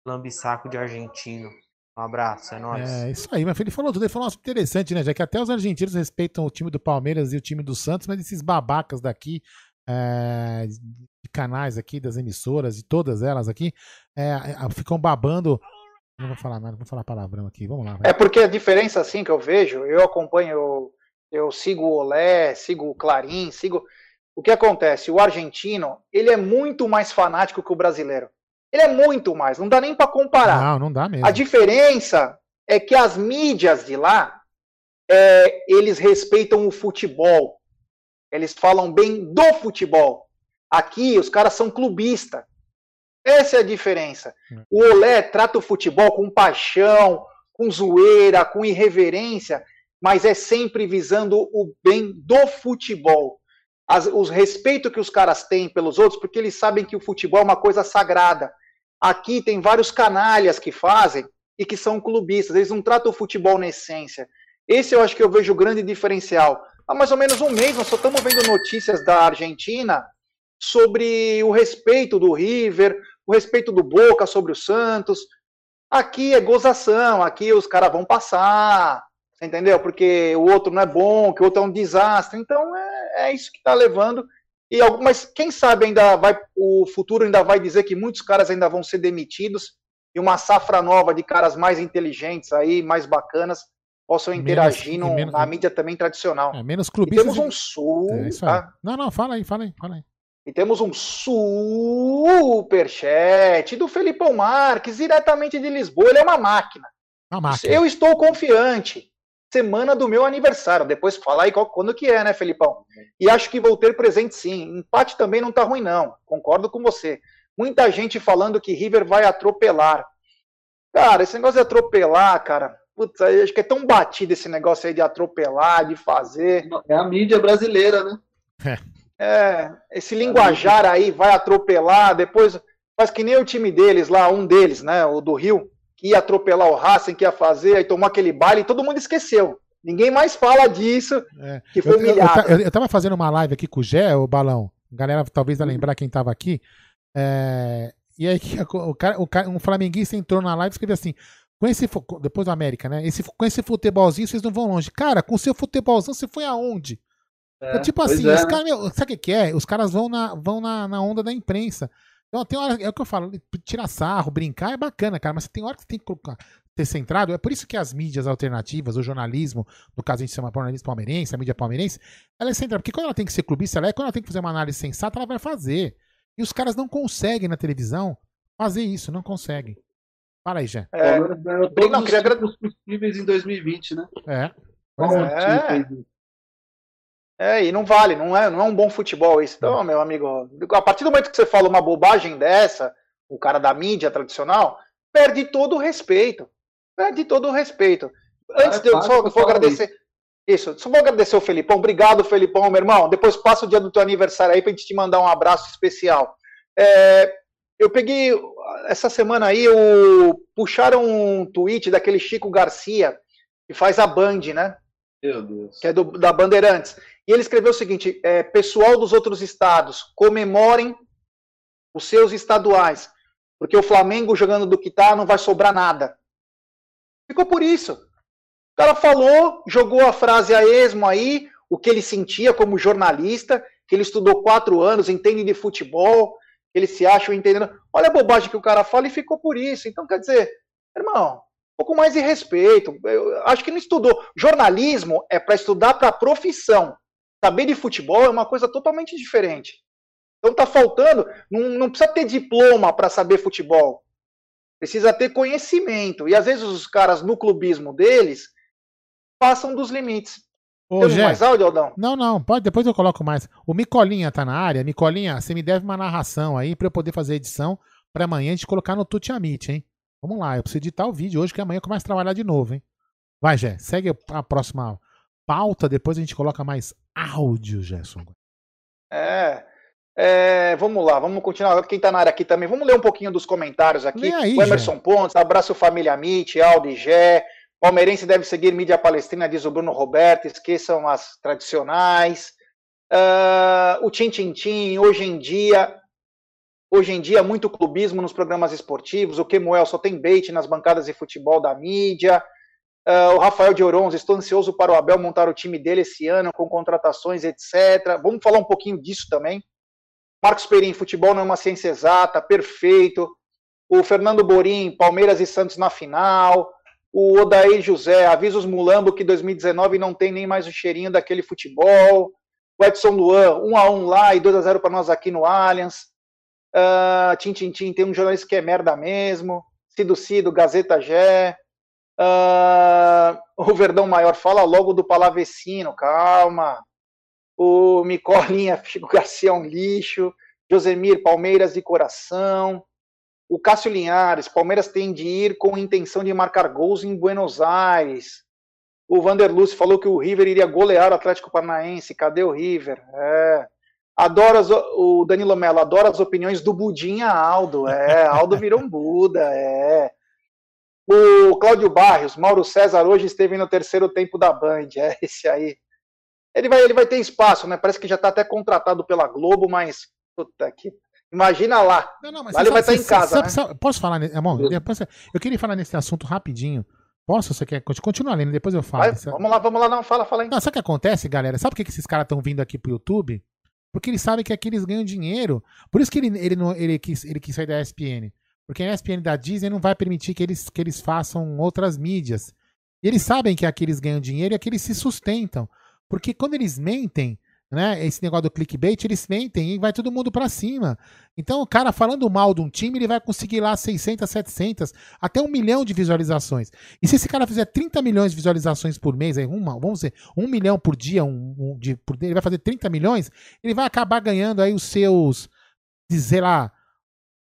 Lambisaco de argentino. Um abraço, é nóis. É isso aí, mas ele falou tudo, ele falou um interessante, né? Já que até os argentinos respeitam o time do Palmeiras e o time do Santos, mas esses babacas daqui, é, de canais aqui, das emissoras, de todas elas aqui, é, ficam babando. Não vou falar nada, não vou falar palavrão aqui, vamos lá. Vai. É porque a diferença assim que eu vejo, eu acompanho, eu sigo o Olé, sigo o Clarim, sigo o que acontece? O argentino, ele é muito mais fanático que o brasileiro. Ele é muito mais, não dá nem para comparar. Não, não dá mesmo. A diferença é que as mídias de lá, é, eles respeitam o futebol. Eles falam bem do futebol. Aqui, os caras são clubistas. Essa é a diferença. O Olé trata o futebol com paixão, com zoeira, com irreverência, mas é sempre visando o bem do futebol as, os respeito que os caras têm pelos outros, porque eles sabem que o futebol é uma coisa sagrada. Aqui tem vários canalhas que fazem e que são clubistas, eles não tratam o futebol na essência. Esse eu acho que eu vejo o grande diferencial. Há mais ou menos um mês nós só estamos vendo notícias da Argentina sobre o respeito do River, o respeito do Boca sobre o Santos. Aqui é gozação, aqui os caras vão passar, entendeu? Porque o outro não é bom, que o outro é um desastre. Então é, é isso que está levando. E mas quem sabe ainda vai, o futuro ainda vai dizer que muitos caras ainda vão ser demitidos e uma safra nova de caras mais inteligentes aí, mais bacanas, possam interagir menos, no, menos, na mídia também tradicional. É, menos clubistas. E temos um sul. É tá? Não, não, fala aí, fala aí, fala aí. E temos um superchat do Felipão Marques, diretamente de Lisboa. Ele é uma máquina. Uma máquina. Eu estou confiante semana do meu aniversário. Depois fala aí qual, quando que é, né, Felipão? E acho que vou ter presente sim. Empate também não tá ruim, não. Concordo com você. Muita gente falando que River vai atropelar. Cara, esse negócio de atropelar, cara, putz, acho que é tão batido esse negócio aí de atropelar, de fazer. É a mídia brasileira, né? É, esse linguajar aí vai atropelar, depois faz que nem o time deles lá, um deles, né, o do Rio, ia atropelar o Racing, que ia fazer, aí tomou aquele baile e todo mundo esqueceu. Ninguém mais fala disso, é. que foi eu, humilhado. Eu, eu, eu, tava fazendo uma live aqui com o Gé, o Balão, A galera talvez vai lembrar quem tava aqui. É, e aí o cara, o cara, um flamenguista entrou na live e escreveu assim: com esse, depois do América, né? Esse, com esse futebolzinho vocês não vão longe. Cara, com o seu futebolzinho você foi aonde? É, tipo assim, é, cara, meu, sabe o que, é? Os caras vão na, vão na, na onda da imprensa. Então tem hora, é o que eu falo, tirar sarro, brincar é bacana, cara, mas tem hora que você tem que colocar, ter centrado. É por isso que as mídias alternativas, o jornalismo, no caso a gente chama jornalismo palmeirense, a mídia palmeirense, ela é central. Porque quando ela tem que ser clubista, ela é, quando ela tem que fazer uma análise sensata, ela vai fazer. E os caras não conseguem na televisão fazer isso, não conseguem. Fala aí, Jé. É, todos não, queria os possíveis em 2020, né? É. É. é, e não vale, não é, não é um bom futebol isso. Então, meu amigo, a partir do momento que você fala uma bobagem dessa, o cara da mídia tradicional, perde todo o respeito. Perde todo o respeito. Antes é de eu só vou agradecer. Isso, só vou agradecer o Felipão. Obrigado, Felipão, meu irmão. Depois passa o dia do teu aniversário aí pra gente te mandar um abraço especial. É, eu peguei essa semana aí, o, puxaram um tweet daquele Chico Garcia, que faz a Band, né? Meu Deus. Que é do, da Bandeirantes. E ele escreveu o seguinte: é, pessoal dos outros estados, comemorem os seus estaduais, porque o Flamengo jogando do que tá não vai sobrar nada. Ficou por isso. O cara falou, jogou a frase a esmo aí, o que ele sentia como jornalista, que ele estudou quatro anos, entende de futebol, ele se acha entendendo. Olha a bobagem que o cara fala e ficou por isso. Então, quer dizer, irmão, um pouco mais de respeito. Eu acho que não estudou. Jornalismo é para estudar para a profissão. Saber de futebol é uma coisa totalmente diferente. Então tá faltando, não, não precisa ter diploma para saber futebol. Precisa ter conhecimento. E às vezes os caras no clubismo deles passam dos limites. Ô, Temos mais áudio, Aldão? Não, não, pode, depois eu coloco mais. O Micolinha tá na área. Micolinha, você me deve uma narração aí para eu poder fazer edição para amanhã a gente colocar no Tutiamite, hein? Vamos lá, eu preciso editar o vídeo hoje que amanhã eu começo a trabalhar de novo, hein? Vai, Gé, segue a próxima pauta, depois a gente coloca mais áudio, Gerson. É, é, vamos lá, vamos continuar. Quem tá na área aqui também, vamos ler um pouquinho dos comentários aqui. Aí, o Emerson. Pontes, abraço família Mit, Aldo e Gé. Palmeirense deve seguir mídia palestrina, diz o Bruno Roberto, esqueçam as tradicionais. Uh, o Tim Tim Tim, hoje em dia, hoje em dia, muito clubismo nos programas esportivos. O Kemuel só tem bait nas bancadas de futebol da mídia. Uh, o Rafael de Orons, estou ansioso para o Abel montar o time dele esse ano, com contratações, etc. Vamos falar um pouquinho disso também. Marcos Perim, futebol não é uma ciência exata, perfeito. O Fernando Borim, Palmeiras e Santos na final. O Odair José, avisa os Mulambo que 2019 não tem nem mais o cheirinho daquele futebol. O Edson Luan, 1 a 1 lá e 2 a 0 para nós aqui no Allianz. Uh, tim, tim, tim, tem um jornalista que é merda mesmo. Cido Cido, Gazeta Gé. Uh, o Verdão Maior fala logo do Palavecino, calma. O Micolinha, Chico Garcia é um lixo. Josemir, Palmeiras de coração. O Cássio Linhares, Palmeiras tem de ir com intenção de marcar gols em Buenos Aires. O Vanderluz falou que o River iria golear o Atlético Paranaense. Cadê o River? É. Adoro as, o Danilo Mello adora as opiniões do Budinha Aldo. É, Aldo virou um Buda. É. O Cláudio Barrios, Mauro César hoje esteve no terceiro tempo da Band. É esse aí. Ele vai, ele vai ter espaço, né? Parece que já está até contratado pela Globo, mas puta que Imagina lá. Não, não, lá ele vai estar em casa. Sabe, né? sabe, posso falar? Amor, eu queria falar nesse assunto rapidinho. Posso? Você quer continuar lendo? Depois eu falo. Vai, vamos lá, vamos lá, não, fala, fala aí. Não, sabe o que acontece, galera? Sabe por que esses caras estão vindo aqui pro YouTube? Porque eles sabem que aqui eles ganham dinheiro. Por isso que ele, ele, não, ele, quis, ele quis sair da ESPN. Porque a ESPN da Disney não vai permitir que eles, que eles façam outras mídias. E eles sabem que aqui eles ganham dinheiro e aqui eles se sustentam. Porque quando eles mentem, né? Esse negócio do clickbait, eles mentem e vai todo mundo para cima. Então, o cara falando mal de um time, ele vai conseguir lá 600, 700, até um milhão de visualizações. E se esse cara fizer 30 milhões de visualizações por mês, aí uma, vamos dizer, um milhão por dia, um, um de, por, ele vai fazer 30 milhões, ele vai acabar ganhando aí os seus, sei lá,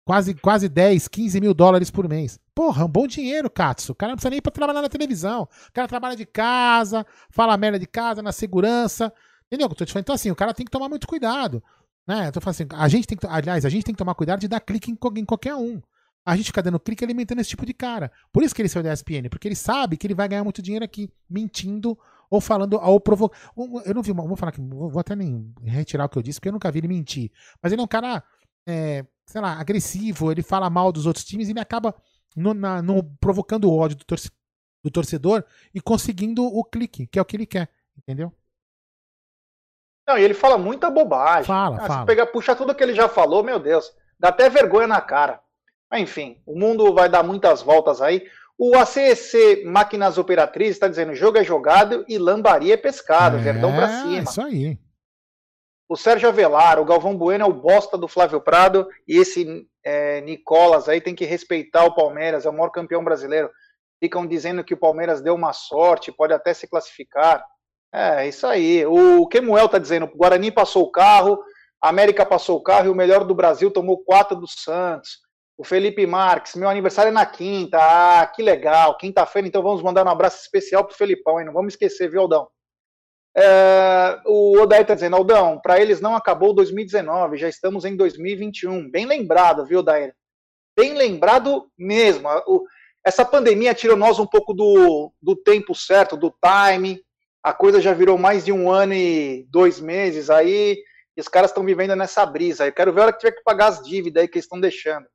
quase, quase 10, 15 mil dólares por mês. Porra, um bom dinheiro, Katsu. O cara não precisa nem pra trabalhar na televisão. O cara trabalha de casa, fala merda de casa, na segurança. Entendeu o que eu tô te falando? Então, assim, o cara tem que tomar muito cuidado. Né? Eu tô falando assim, a gente tem que, aliás, a gente tem que tomar cuidado de dar clique em, em qualquer um. A gente fica dando clique alimentando esse tipo de cara. Por isso que ele saiu da ESPN, porque ele sabe que ele vai ganhar muito dinheiro aqui, mentindo ou falando, ou provocando. Eu não vi, vou falar que vou até nem retirar o que eu disse, porque eu nunca vi ele mentir. Mas ele é um cara, é, sei lá, agressivo, ele fala mal dos outros times e ele acaba no, na, no, provocando o ódio do, torce, do torcedor e conseguindo o clique, que é o que ele quer, entendeu? Não, e ele fala muita bobagem. Fala, ah, fala. Se pegar, puxar tudo que ele já falou, meu Deus, dá até vergonha na cara. Mas enfim, o mundo vai dar muitas voltas aí. O ACEC Máquinas Operatrizes está dizendo jogo é jogado e lambaria é pescado, é, verdão para cima. Isso aí. O Sérgio Avelar, o Galvão Bueno é o bosta do Flávio Prado e esse é, Nicolas aí tem que respeitar o Palmeiras, é o maior campeão brasileiro. Ficam dizendo que o Palmeiras deu uma sorte, pode até se classificar. É, isso aí. O Kemuel tá dizendo, o Guarani passou o carro, a América passou o carro e o melhor do Brasil tomou quatro do Santos. O Felipe Marques, meu aniversário é na quinta. Ah, que legal. Quinta-feira, então vamos mandar um abraço especial pro Felipão, hein? Não vamos esquecer, viu, Aldão? É, o Odair está dizendo, Aldão, para eles não acabou 2019, já estamos em 2021. Bem lembrado, viu, Odair? Bem lembrado mesmo. Essa pandemia tirou nós um pouco do, do tempo certo, do time. A coisa já virou mais de um ano e dois meses aí. E os caras estão vivendo nessa brisa. Eu quero ver a hora que tiver que pagar as dívidas aí que eles estão deixando.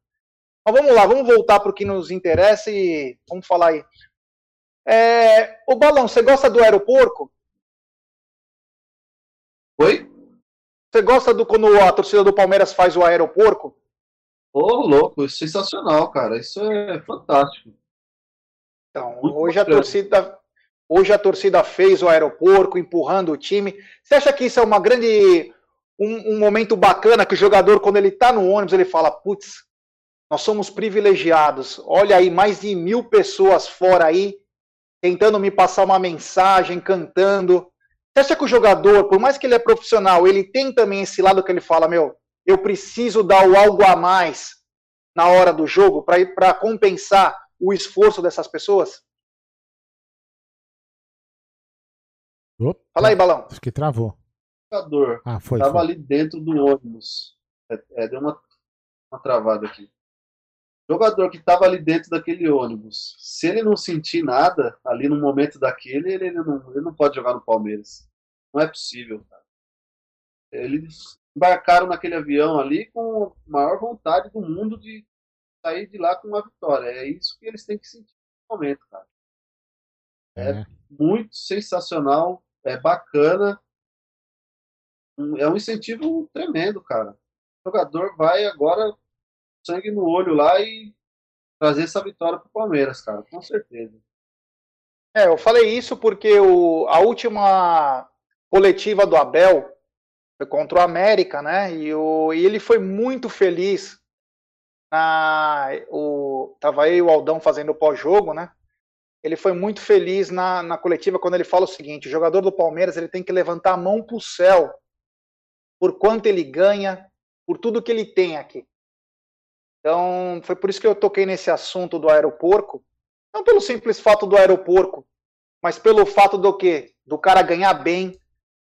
Mas vamos lá, vamos voltar para o que nos interessa e vamos falar aí. É, o Balão, você gosta do aeroporto? Oi? Você gosta do quando a torcida do Palmeiras faz o aeroporto? Ô, oh, louco, sensacional, cara. Isso é fantástico. Então, Muito hoje a torcida hoje a torcida fez o aeroporto, empurrando o time. Você acha que isso é uma grande um, um momento bacana que o jogador quando ele está no ônibus ele fala, putz, nós somos privilegiados. Olha aí, mais de mil pessoas fora aí, tentando me passar uma mensagem, cantando. Você acha que o jogador, por mais que ele é profissional, ele tem também esse lado que ele fala, meu, eu preciso dar o algo a mais na hora do jogo para compensar o esforço dessas pessoas? Opa, Fala aí, Balão. Acho que travou. O jogador ah, foi, estava foi. ali dentro do ônibus. É, é, deu uma, uma travada aqui jogador que estava ali dentro daquele ônibus, se ele não sentir nada ali no momento daquele, ele, ele, não, ele não pode jogar no Palmeiras. Não é possível, cara. Eles embarcaram naquele avião ali com a maior vontade do mundo de sair de lá com uma vitória. É isso que eles têm que sentir no momento, cara. É, é muito sensacional, é bacana. É um incentivo tremendo, cara. O jogador vai agora sangue no olho lá e trazer essa vitória para o Palmeiras, cara, com certeza. É, eu falei isso porque o, a última coletiva do Abel foi contra o América, né? E, o, e ele foi muito feliz. Na, o, tava aí o Aldão fazendo o pós-jogo, né? Ele foi muito feliz na, na coletiva quando ele fala o seguinte: o jogador do Palmeiras ele tem que levantar a mão para o céu por quanto ele ganha, por tudo que ele tem aqui. Então, foi por isso que eu toquei nesse assunto do aeroporto. Não pelo simples fato do aeroporto, mas pelo fato do quê? Do cara ganhar bem,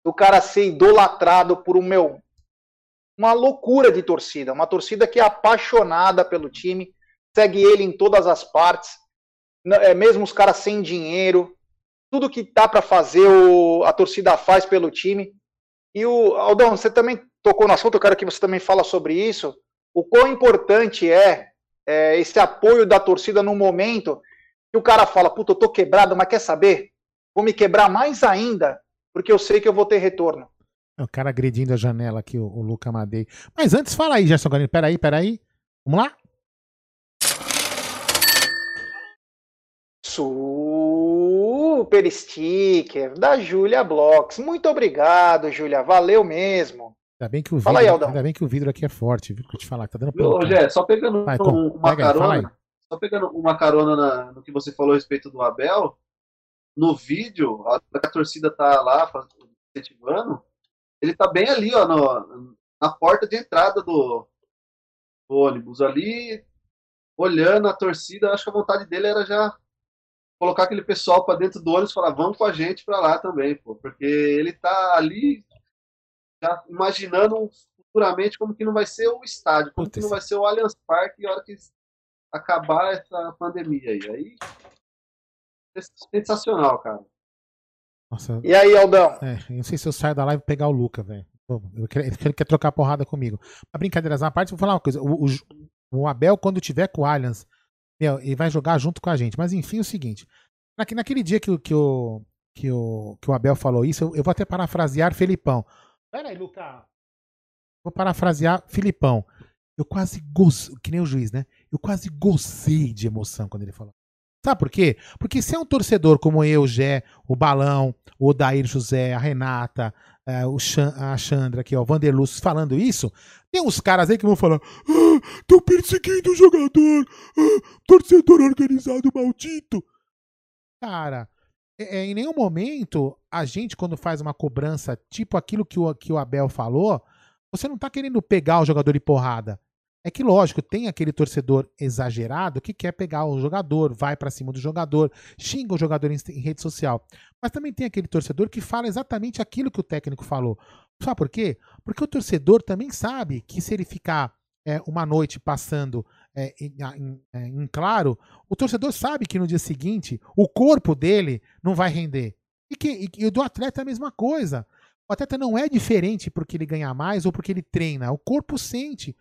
do cara ser idolatrado por um meu. Uma loucura de torcida. Uma torcida que é apaixonada pelo time, segue ele em todas as partes, é, mesmo os caras sem dinheiro. Tudo que dá para fazer, a torcida faz pelo time. E o Aldão, você também tocou no assunto, eu quero que você também fala sobre isso o quão importante é, é, esse apoio da torcida no momento que o cara fala, puta, eu tô quebrado, mas quer saber? Vou me quebrar mais ainda, porque eu sei que eu vou ter retorno. É o cara agredindo a janela aqui, o, o Luca Madei. Mas antes, fala aí, Gerson Guarani. Peraí, peraí. Vamos lá? Super sticker da Júlia Blocks. Muito obrigado, Júlia. Valeu mesmo. Ainda bem que o vidro, aí, ainda bem que o vidro aqui é forte, viu? Que eu te falar, tá dando Ô, Gé, só pegando Vai, um, uma pega carona, aí, só pegando uma carona na, no que você falou a respeito do Abel, no vídeo, a, a torcida tá lá incentivando, ele tá bem ali, ó, no, na porta de entrada do, do ônibus, ali, olhando a torcida, acho que a vontade dele era já colocar aquele pessoal para dentro do ônibus e falar, vamos com a gente para lá também, pô, porque ele tá ali já imaginando futuramente como que não vai ser o estádio, como Putz. que não vai ser o Allianz Parque na hora que acabar essa pandemia aí. Aí sensacional, cara. Nossa, e aí, Aldão? É, eu não sei se eu saio da live e pegar o Luca, velho. Ele quer trocar porrada comigo. Mas brincadeiras à parte, vou falar uma coisa. O, o, o Abel, quando tiver com o Allianz, meu, ele vai jogar junto com a gente. Mas enfim, é o seguinte. Naquele dia que, que, o, que, o, que o Abel falou isso, eu, eu vou até parafrasear Felipão. Pera aí, Luca. Vou parafrasear Filipão. Eu quase gozei, que nem o juiz, né? Eu quase gozei de emoção quando ele falou. Sabe por quê? Porque se é um torcedor como eu, o Gé, o Balão, o Dair José, a Renata, é, o Chan, a Chandra aqui, ó, o Vanderluz falando isso, tem uns caras aí que vão falar: ah, perseguindo o jogador, ah, torcedor organizado maldito. Cara, é, é, em nenhum momento a gente, quando faz uma cobrança tipo aquilo que o, que o Abel falou, você não tá querendo pegar o jogador de porrada. É que, lógico, tem aquele torcedor exagerado que quer pegar o jogador, vai para cima do jogador, xinga o jogador em, em, rede social. Mas também tem aquele torcedor que fala exatamente aquilo que o técnico falou. Sabe por quê? Porque o torcedor também sabe que se ele ficar é, uma noite passando é, em, é, em claro, o torcedor sabe que no dia seguinte o corpo dele não vai render. E, que, e, e do atleta é a mesma coisa. O atleta não é diferente porque ele ganha mais ou porque ele treina. O corpo sente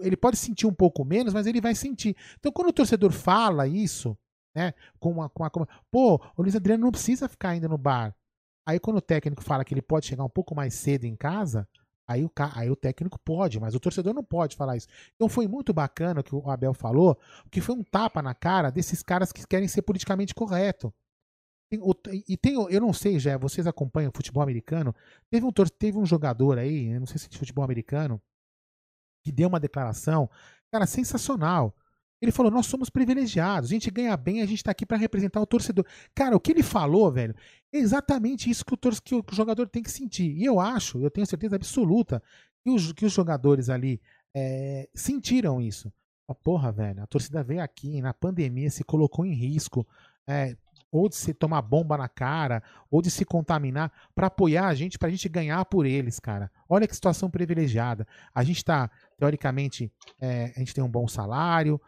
ele pode sentir um pouco menos, mas ele vai sentir. Então, quando o torcedor fala isso, né, com uma, com uma, com pô, o Luiz Adriano não precisa ficar ainda no bar. Aí, quando o técnico fala que ele pode chegar um pouco mais cedo em casa, aí o, aí o técnico pode, mas o torcedor não pode falar isso. Então, foi muito bacana o que o Abel falou, que foi um tapa na cara desses caras que querem ser politicamente correto. e tem, eu não sei, já, vocês acompanham futebol americano? Teve um, teve um jogador aí, não sei se é de futebol americano, que deu uma declaração, cara, sensacional. Ele falou: Nós somos privilegiados, a gente ganha bem, a gente está aqui para representar o torcedor. Cara, o que ele falou, velho, é exatamente isso que o, que o jogador tem que sentir. E eu acho, eu tenho certeza absoluta, que os, que os jogadores ali é, sentiram isso. Oh, porra, velho, a torcida veio aqui, na pandemia, se colocou em risco, é, ou de se tomar bomba na cara, ou de se contaminar, para apoiar a gente, para a gente ganhar por eles, cara. Olha que situação privilegiada. A gente está teoricamente, é, a gente tem um bom salário.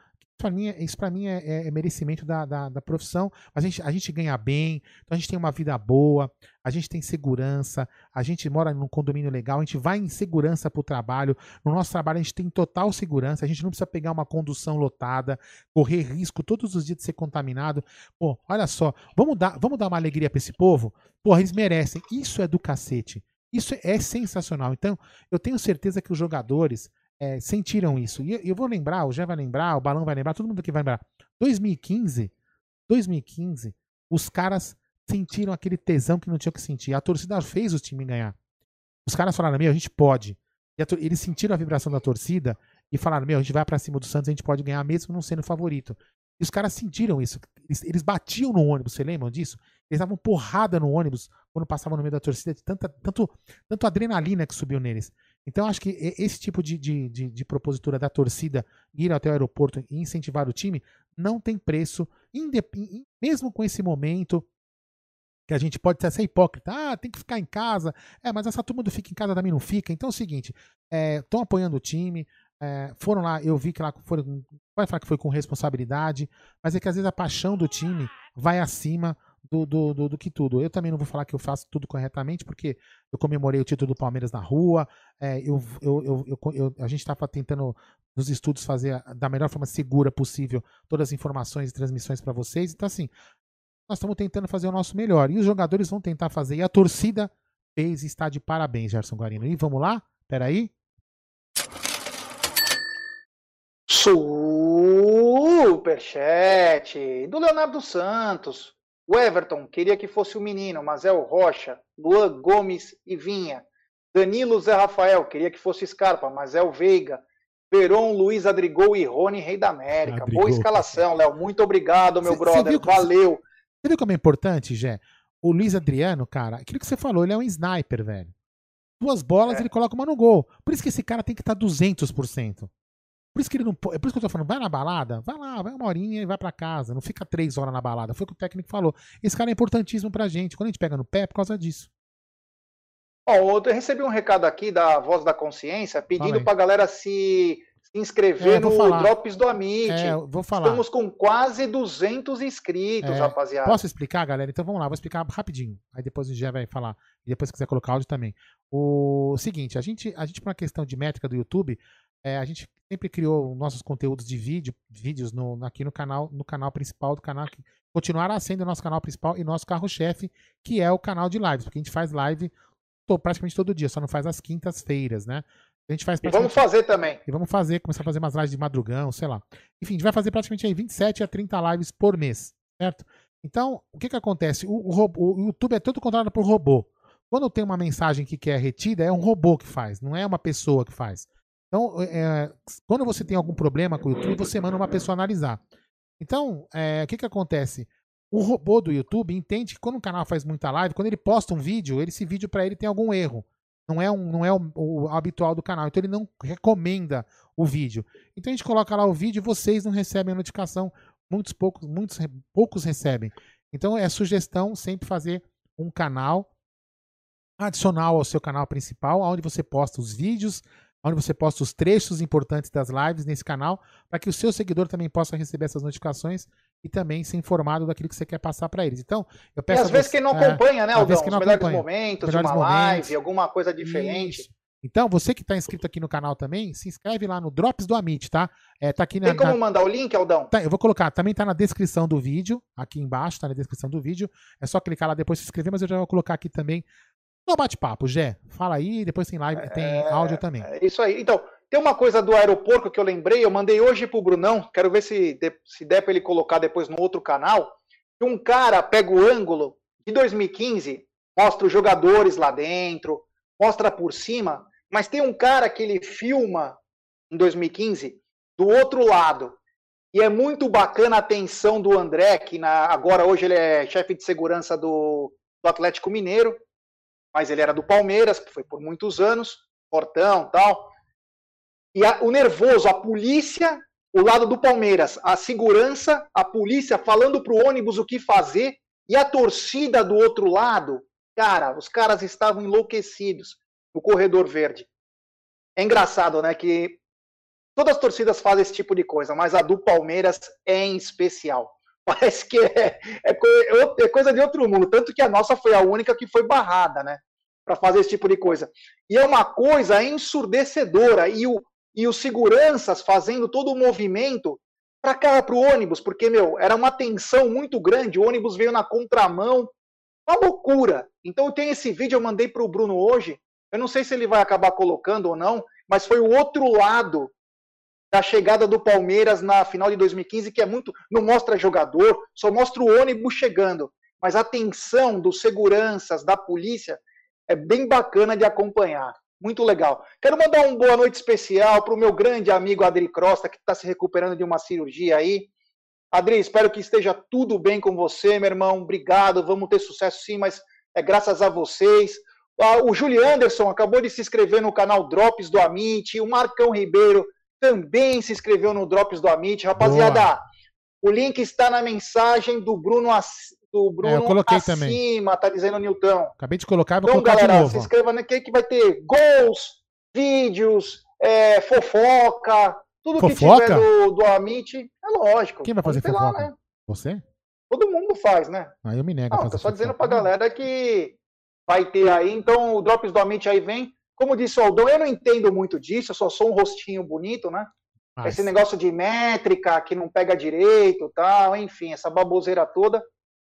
Mim, isso para mim é, é, é, merecimento da, da, da, profissão. A gente, a gente ganha bem, então a gente tem uma vida boa, a gente tem segurança, a gente mora num condomínio legal, a gente vai em segurança para o trabalho. No nosso trabalho, a gente tem total segurança, a gente não precisa pegar uma condução lotada, correr risco todos os dias de ser contaminado. Pô, olha só, vamos dar, vamos dar uma alegria para esse povo? Porra, eles merecem. Isso é do cacete. Isso é sensacional. Então, eu tenho certeza que os jogadores é, sentiram isso. E eu vou lembrar, o Jé vai lembrar, o Balão vai lembrar, todo mundo aqui vai lembrar. 2015, 2015, os caras sentiram aquele tesão que não tinham que sentir. A torcida fez o time ganhar. Os caras falaram, meu, a gente pode. eles sentiram a vibração da torcida e falaram, meu, a gente vai para cima do Santos, a gente pode ganhar mesmo não sendo favorito. E os caras sentiram isso. Eles, eles batiam no ônibus, você lembram disso? Eles davam porrada no ônibus quando passavam no meio da torcida, de tanta, tanto, tanto adrenalina que subiu neles. Então, acho que esse tipo de, de, de, de, propositura da torcida ir até o aeroporto e incentivar o time não tem preço, mesmo com esse momento que a gente pode ser hipócrita. Ah, tem que ficar em casa. É, mas essa turma do fica em casa também não fica. Então é o seguinte: estão é, apoiando o time, é, foram lá, eu vi que lá foram. Vai falar que foi com responsabilidade, mas é que às vezes a paixão do time vai acima do, do, do, do, que tudo. Eu também não vou falar que eu faço tudo corretamente, porque eu comemorei o título do Palmeiras na rua. É, eu, eu, eu, a gente estava tentando, nos estudos, fazer da melhor forma segura possível todas as informações e transmissões para vocês. Então, assim, nós estamos tentando fazer o nosso melhor. E os jogadores vão tentar fazer. E a torcida fez e está de parabéns, Gerson Guarino. E vamos lá? Peraí. Superchat do Leonardo Santos. O Everton queria que fosse o menino, mas é o Rocha, Luan Gomes e Vinha. Danilo Zé Rafael queria que fosse Scarpa, mas é o Veiga. Veron, Luiz Adrigol e Rony, Rei da América. Adrigol. Boa escalação, Léo. Muito obrigado, meu cê, brother. Cê Valeu. Você viu como é importante, Jé? O Luiz Adriano, cara, aquilo que você falou, ele é um sniper, velho. Duas bolas, é. ele coloca uma no gol. Por isso que esse cara tem que estar tá 200%. Por isso que ele não É por isso que eu tô falando, vai na balada, vai lá, vai uma horinha e vai para casa. Não fica três horas na balada. Foi o que o técnico falou. Esse cara é importantíssimo pra gente. Quando a gente pega no pé, é por causa disso. Bom, eu recebi um recado aqui da Voz da Consciência pedindo pra galera se se inscrever é, no falar. Drops do Amit. É, vou falar. Estamos com quase 200 inscritos, é, rapaziada. Posso explicar, galera? Então vamos lá, vou explicar rapidinho. Aí depois o Gé vai falar. E depois se quiser colocar áudio também. O seguinte, a gente, a gente por uma questão de métrica do YouTube, é, a gente sempre criou nossos conteúdos de vídeo, vídeos no, aqui no canal, no canal principal do canal, que continuará sendo o nosso canal principal e nosso carro-chefe, que é o canal de lives, porque a gente faz live praticamente todo dia, só não faz às quintas-feiras, né? A gente faz e vamos fazer também. E vamos fazer, começar a fazer umas lives de madrugão, sei lá. Enfim, a gente vai fazer praticamente aí 27 a 30 lives por mês, certo? Então, o que que acontece? O, o, robô, o YouTube é todo controlado por robô. Quando tem uma mensagem que quer retida, é um robô que faz, não é uma pessoa que faz. Então, é, quando você tem algum problema com o YouTube, você manda uma pessoa analisar. Então, é, o que que acontece? O robô do YouTube entende que quando um canal faz muita live, quando ele posta um vídeo, esse vídeo para ele tem algum erro. Não é, um, não é o, o, habitual do canal. Então ele não recomenda o vídeo. Então a gente coloca lá o vídeo e vocês não recebem a notificação. Muitos poucos, muitos poucos recebem. Então é sugestão sempre fazer um canal adicional ao seu canal principal, onde você posta os vídeos, onde você posta os trechos importantes das lives nesse canal, para que o seu seguidor também possa receber essas notificações e também ser informado daquilo que você quer passar para eles. Então, eu peço. E às vezes você, quem não acompanha, é, né, Aldão? Os melhores acompanha. momentos melhores de uma momentos. live, alguma coisa diferente. Isso. Então, você que está inscrito aqui no canal também, se inscreve lá no Drops do Amit, tá? É, tá aqui na, Tem como na... mandar o link, Aldão? Tá, eu vou colocar, também tá na descrição do vídeo, aqui embaixo, tá na descrição do vídeo. É só clicar lá depois se inscrever, mas eu já vou colocar aqui também no bate-papo. Jé, fala aí, depois tem live, tem é, áudio também. É isso aí. Então, tem uma coisa do aeroporto que eu lembrei, eu mandei hoje pro Brunão, quero ver se, se der para ele colocar depois no outro canal. Que um cara pega o ângulo de 2015, mostra os jogadores lá dentro, mostra por cima, mas tem um cara que ele filma em 2015 do outro lado. E é muito bacana a atenção do André, que na, agora hoje ele é chefe de segurança do, do Atlético Mineiro, mas ele era do Palmeiras, que foi por muitos anos, portão tal. E a, o nervoso, a polícia, o lado do Palmeiras, a segurança, a polícia falando pro ônibus o que fazer, e a torcida do outro lado, cara, os caras estavam enlouquecidos no corredor verde. É engraçado, né, que todas as torcidas fazem esse tipo de coisa, mas a do Palmeiras é em especial. Parece que é, é, é coisa de outro mundo, tanto que a nossa foi a única que foi barrada, né? Para fazer esse tipo de coisa. E é uma coisa ensurdecedora. E o, e os seguranças fazendo todo o movimento para cá, para o ônibus, porque, meu, era uma tensão muito grande, o ônibus veio na contramão, uma loucura. Então tenho esse vídeo, eu mandei para o Bruno hoje, eu não sei se ele vai acabar colocando ou não, mas foi o outro lado da chegada do Palmeiras na final de 2015, que é muito. Não mostra jogador, só mostra o ônibus chegando. Mas a tensão dos seguranças, da polícia, é bem bacana de acompanhar. Muito legal. Quero mandar uma boa noite especial para o meu grande amigo Adri Crosta, que está se recuperando de uma cirurgia aí. Adri, espero que esteja tudo bem com você, meu irmão. Obrigado. Vamos ter sucesso sim, mas é graças a vocês. Ah, o Júlio Anderson acabou de se inscrever no canal Drops do Amit. O Marcão Ribeiro também se inscreveu no Drops do Amit. Rapaziada, boa. o link está na mensagem do Bruno do Bruno é, eu coloquei acima, também. tá dizendo o Nilton. Acabei de colocar, vou então, colocar galera, de novo. se inscreva aqui que vai ter gols, vídeos, é, fofoca, tudo fofoca? que tiver do, do Amit, é lógico. Quem vai fazer fofoca? Lá, né? Você? Todo mundo faz, né? Aí eu me nego. Não, tô só dizendo pra galera que vai ter aí, então o Drops do Amit aí vem. Como disse o Aldão, eu não entendo muito disso, eu só sou um rostinho bonito, né? Mas... Esse negócio de métrica que não pega direito tal, enfim, essa baboseira toda.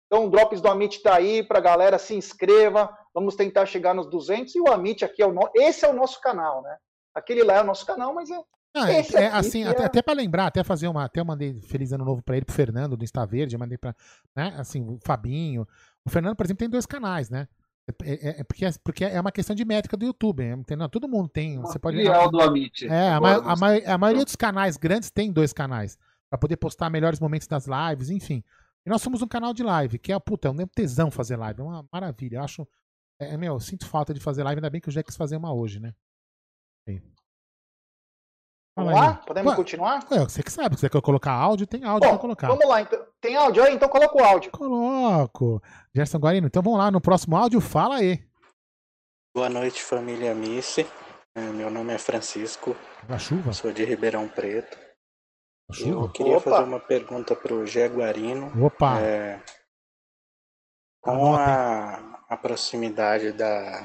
Então, o Drops do Amit está aí para a galera, se inscreva. Vamos tentar chegar nos 200. E o Amit aqui é o no... esse é o nosso canal, né? Aquele lá é o nosso canal, mas é. Ah, é, é assim, até, é... até para lembrar, até fazer uma. Até eu mandei feliz ano novo para ele, pro Fernando do Insta Verde, mandei para, né, assim, o Fabinho. O Fernando, por exemplo, tem dois canais, né? É, é, é, porque, porque é uma questão de métrica do YouTube, entendeu? Todo mundo tem. Uma você pode. do Amit. É, a, ma a, a, maioria dos canais grandes tem dois canais para poder postar melhores momentos das lives, enfim. E nós somos um canal de live, que é, puta, é um tesão fazer live, é uma maravilha. Eu acho. É, é, meu, eu sinto falta de fazer live, ainda bem que eu já quis fazer uma hoje, né? Vamos lá? Podemos Ué, continuar? É, você que sabe, se você quer colocar áudio, tem áudio Bom, pra colocar. Vamos lá, então. Tem áudio aí? Então coloca o áudio. Coloco. Gerson Guarino, então vamos lá, no próximo áudio, fala aí. Boa noite, família Missy. É, meu nome é Francisco. Na chuva? Sou de Ribeirão Preto. Na chuva? Eu queria Opa. fazer uma pergunta para o Jaguarino. Opa! É, com a, a proximidade da,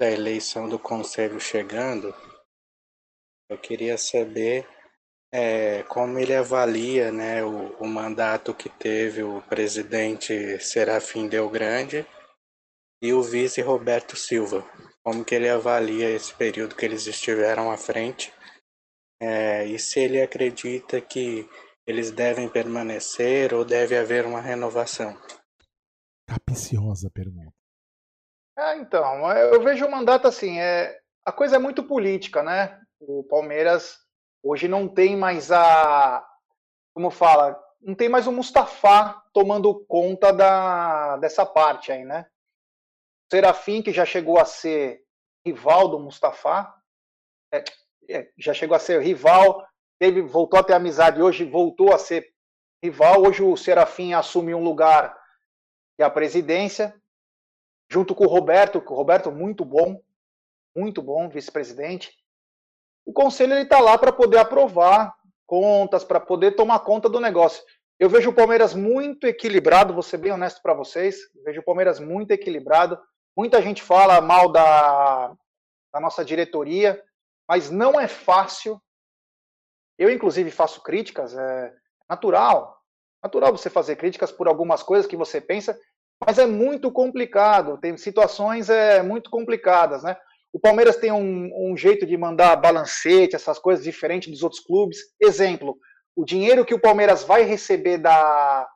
da eleição do Conselho chegando, eu queria saber é, como ele avalia né, o, o mandato que teve o presidente Serafim Delgrande e o vice Roberto Silva. Como que ele avalia esse período que eles estiveram à frente é, e se ele acredita que eles devem permanecer ou deve haver uma renovação. Capiciosa pergunta. É, então, eu vejo o mandato assim, é, a coisa é muito política, né? O Palmeiras hoje não tem mais a, como fala, não tem mais o Mustafa tomando conta da, dessa parte aí, né? O Serafim, que já chegou a ser rival do Mustafa, é, é, já chegou a ser rival, teve, voltou a ter amizade, hoje voltou a ser rival. Hoje o Serafim assumiu um lugar é a presidência, junto com o Roberto, que o Roberto muito bom, muito bom, vice-presidente. O conselho está lá para poder aprovar contas, para poder tomar conta do negócio. Eu vejo o Palmeiras muito equilibrado, vou ser bem honesto para vocês. Vejo o Palmeiras muito equilibrado. Muita gente fala mal da, da nossa diretoria, mas não é fácil. Eu, inclusive, faço críticas, é natural. Natural você fazer críticas por algumas coisas que você pensa, mas é muito complicado. Tem situações é, muito complicadas, né? O Palmeiras tem um, um jeito de mandar balancete, essas coisas diferentes dos outros clubes. Exemplo, o dinheiro que o Palmeiras vai receber da,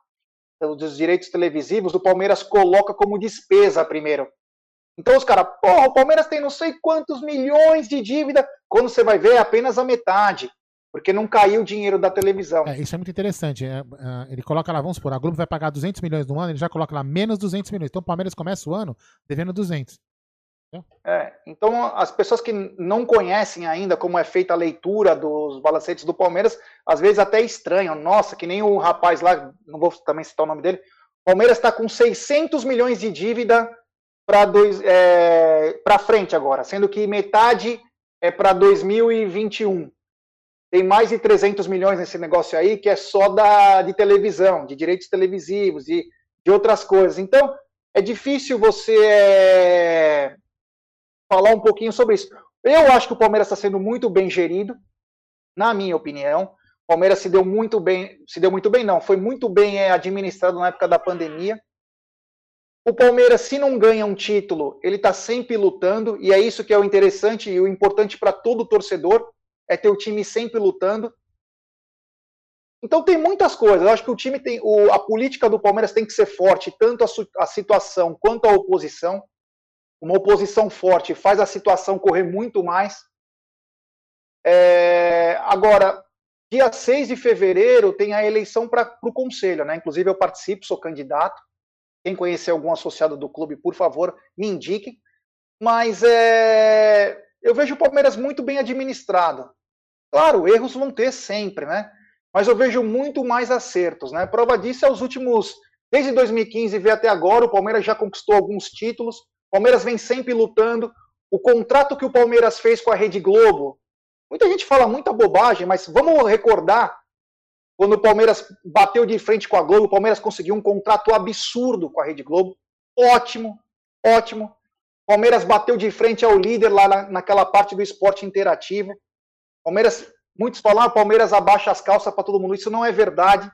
dos direitos televisivos, o Palmeiras coloca como despesa primeiro. Então os caras, porra, o Palmeiras tem não sei quantos milhões de dívida, quando você vai ver é apenas a metade, porque não caiu o dinheiro da televisão. É, isso é muito interessante. É, é, ele coloca lá, vamos supor, a Globo vai pagar 200 milhões no ano, ele já coloca lá menos 200 milhões. Então o Palmeiras começa o ano devendo 200. É, então as pessoas que não conhecem ainda como é feita a leitura dos balancetes do Palmeiras, às vezes até estranham. Nossa, que nem o rapaz lá, não vou também citar o nome dele, Palmeiras está com 600 milhões de dívida para é, para frente agora, sendo que metade é para 2021. Tem mais de 300 milhões nesse negócio aí, que é só da, de televisão, de direitos televisivos, e de outras coisas. Então, é difícil você é, falar um pouquinho sobre isso. Eu acho que o Palmeiras está sendo muito bem gerido, na minha opinião. O Palmeiras se deu muito bem, se deu muito bem, não, foi muito bem é, administrado na época da pandemia. O Palmeiras, se não ganha um título, ele está sempre lutando, e é isso que é o interessante e o importante para todo torcedor, é ter o time sempre lutando. Então tem muitas coisas. Eu acho que o time tem. O, a política do Palmeiras tem que ser forte, tanto a, a situação quanto a oposição. Uma oposição forte faz a situação correr muito mais. É, agora, dia 6 de fevereiro tem a eleição para o conselho, né? Inclusive eu participo, sou candidato. Quem conhecer algum associado do clube, por favor, me indique. Mas é, eu vejo o Palmeiras muito bem administrado. Claro, erros vão ter sempre, né? Mas eu vejo muito mais acertos, né? Prova disso é os últimos, desde 2015 e até agora, o Palmeiras já conquistou alguns títulos. Palmeiras vem sempre lutando. O contrato que o Palmeiras fez com a Rede Globo, muita gente fala muita bobagem, mas vamos recordar quando o Palmeiras bateu de frente com a Globo, o Palmeiras conseguiu um contrato absurdo com a Rede Globo. Ótimo, ótimo. Palmeiras bateu de frente ao líder lá na, naquela parte do esporte interativo. Palmeiras, muitos falam, ah, Palmeiras abaixa as calças para todo mundo. Isso não é verdade.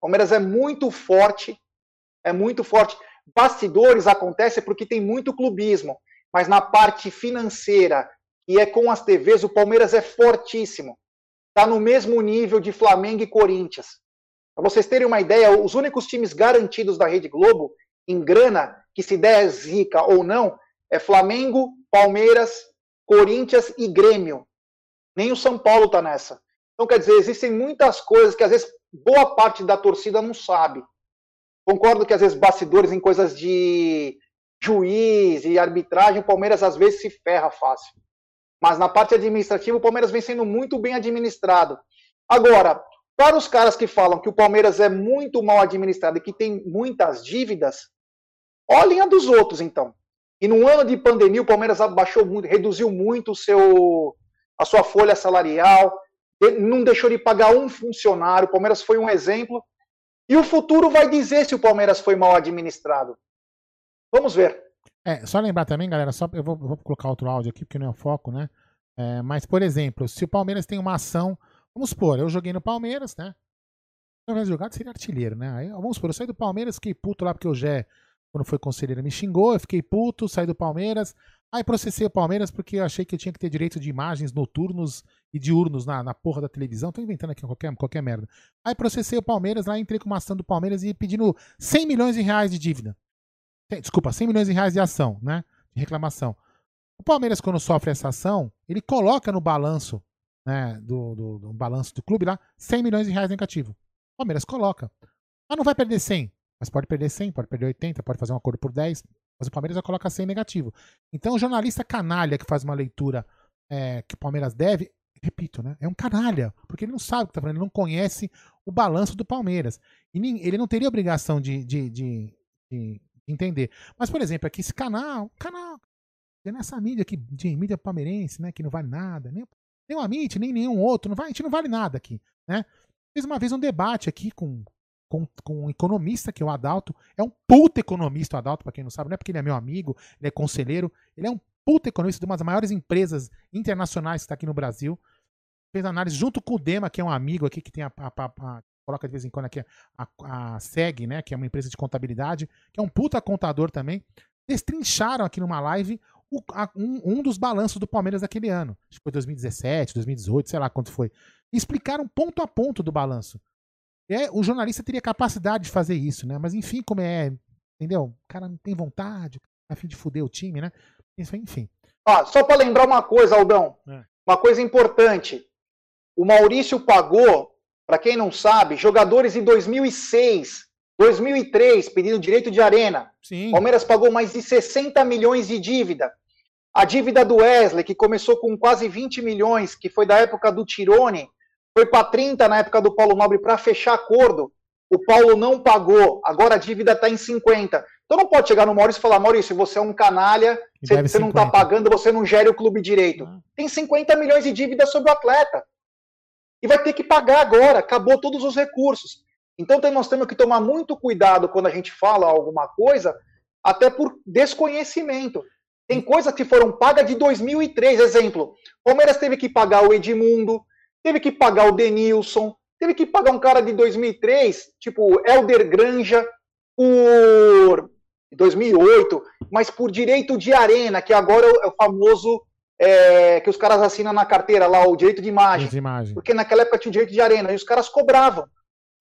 Palmeiras é muito forte, é muito forte. Bastidores acontece porque tem muito clubismo, mas na parte financeira, e é com as TVs, o Palmeiras é fortíssimo está no mesmo nível de Flamengo e Corinthians. Para vocês terem uma ideia, os únicos times garantidos da Rede Globo em grana, que se der zica ou não, é Flamengo, Palmeiras, Corinthians e Grêmio. Nem o São Paulo está nessa. Então, quer dizer, existem muitas coisas que às vezes boa parte da torcida não sabe. Concordo que às vezes bastidores em coisas de juiz e arbitragem, o Palmeiras às vezes se ferra fácil. Mas na parte administrativa, o Palmeiras vem sendo muito bem administrado. Agora, para os caras que falam que o Palmeiras é muito mal administrado e que tem muitas dívidas, olhem a dos outros, então. E no ano de pandemia, o Palmeiras abaixou muito, reduziu muito o seu, a sua folha salarial, não deixou de pagar um funcionário. O Palmeiras foi um exemplo. E o futuro vai dizer se o Palmeiras foi mal administrado. Vamos ver. É, só lembrar também, galera, só eu vou, vou colocar outro áudio aqui, porque não é o foco, né? É, mas, por exemplo, se o Palmeiras tem uma ação, vamos supor, eu joguei no Palmeiras, né? Se eu tivesse jogado, seria artilheiro, né? Aí, vamos supor, eu saí do Palmeiras, fiquei puto lá porque o Gé quando foi conselheiro, me xingou, eu fiquei puto, saí do Palmeiras. Aí processei o Palmeiras porque eu achei que eu tinha que ter direito de imagens noturnos e diurnos na, na porra da televisão. Tô inventando aqui qualquer, qualquer merda. Aí processei o Palmeiras, lá entrei com uma ação do Palmeiras e pedindo 100 milhões de reais de dívida. Desculpa, 100 milhões de reais de ação, né? De reclamação. O Palmeiras, quando sofre essa ação, ele coloca no balanço, né, do, do, do balanço do clube lá, 100 milhões de reais negativo. O Palmeiras coloca. Mas não vai perder 100. Mas pode perder 100, pode perder 80, pode fazer um acordo por 10, mas o Palmeiras já coloca 100 negativo. Então o jornalista canalha que faz uma leitura é, que o Palmeiras deve, repito, né? É um canalha, porque ele não sabe o que está falando, ele não conhece o balanço do Palmeiras. E nem, ele não teria obrigação de, de, de, de, entender. Mas, por exemplo, aqui esse canal, canal, nessa mídia aqui, de mídia palmeirense, né? Que não vale nada, nem, nem o Amit, nem nenhum outro, não vai, a gente não vale nada aqui, né? Fiz uma vez um debate aqui com com, com, um economista, que é o Adalto. É um puta economista, o Adalto, para quem não sabe. Não é porque ele é meu amigo, ele é conselheiro. Ele é um puta economista de uma das maiores empresas internacionais que está aqui no Brasil. Fez análise junto com o Dema, que é um amigo aqui, que tem a, a, a, a coloca de vez em quando aqui a, a SEG, né, que é uma empresa de contabilidade, que é um puta contador também. Destrincharam aqui numa live o, um, um, dos balanços do Palmeiras daquele ano. Acho que foi 2017, 2018, sei lá quanto foi. Explicaram ponto a ponto do balanço. É, o jornalista teria capacidade de fazer isso, né? Mas enfim, como é, entendeu? O cara não tem vontade, a fim de fuder o time, né? Isso, enfim. Ah, só para lembrar uma coisa, Aldão. É. Uma coisa importante. O Maurício pagou, para quem não sabe, jogadores em 2006, 2003 pedindo direito de arena. Sim. Palmeiras pagou mais de 60 milhões de dívida. A dívida do Wesley, que começou com quase 20 milhões, que foi da época do Tirone, foi para 30 na época do Paulo Nobre para fechar acordo. O Paulo não pagou, agora a dívida está em 50. Então não pode chegar no Maurício e falar: Maurício, você é um canalha, você, você não está pagando, você não gere o clube direito. Ah. Tem 50 milhões de dívida sobre o atleta. E vai ter que pagar agora, acabou todos os recursos. Então nós temos que tomar muito cuidado quando a gente fala alguma coisa, até por desconhecimento. Tem coisas que foram pagas de 2003. Exemplo: Palmeiras teve que pagar o Edmundo, teve que pagar o Denilson, teve que pagar um cara de 2003, tipo Elder Granja, por 2008, mas por direito de arena, que agora é o famoso é, que os caras assinam na carteira lá, o direito de imagem. De imagem. Porque naquela época tinha o direito de arena, e os caras cobravam.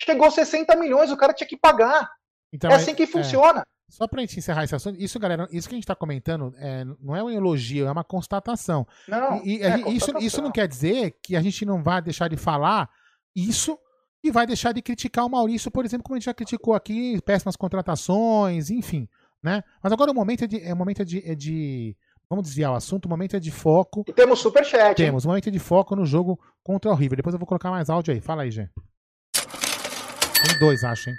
Chegou 60 milhões, o cara tinha que pagar. Então, é assim que é, funciona. Só pra gente encerrar esse assunto, isso, galera, isso que a gente tá comentando é, não é um elogio, é uma constatação. Não, e, e é isso, isso não quer dizer que a gente não vai deixar de falar isso e vai deixar de criticar o Maurício, por exemplo, como a gente já criticou aqui, péssimas contratações, enfim. Né? Mas agora o momento é de. É, o momento é de, é de Vamos desviar o assunto, o momento é de foco. E temos superchat. Temos, o momento é de foco no jogo contra o River. Depois eu vou colocar mais áudio aí. Fala aí, Gê. Tem dois, acho, hein?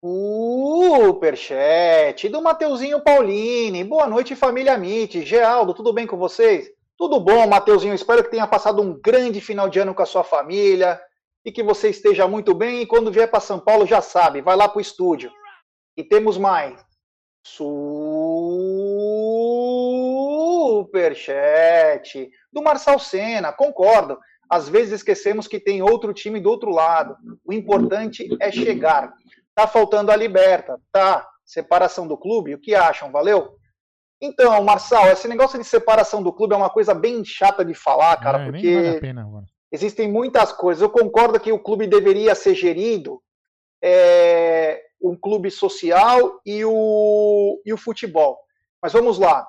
Superchat do Mateuzinho Paulini. Boa noite, família Amit. Geraldo, tudo bem com vocês? Tudo bom, Mateuzinho. Espero que tenha passado um grande final de ano com a sua família e que você esteja muito bem. E quando vier para São Paulo, já sabe, vai lá para o estúdio. E temos mais. Superchat do Marçal Senna. Concordo. Às vezes esquecemos que tem outro time do outro lado. O importante é chegar. Tá faltando a liberta, tá? Separação do clube, o que acham? Valeu? Então, Marçal, esse negócio de separação do clube é uma coisa bem chata de falar, cara, é, porque vale pena, existem muitas coisas. Eu concordo que o clube deveria ser gerido é, um clube social e o, e o futebol. Mas vamos lá.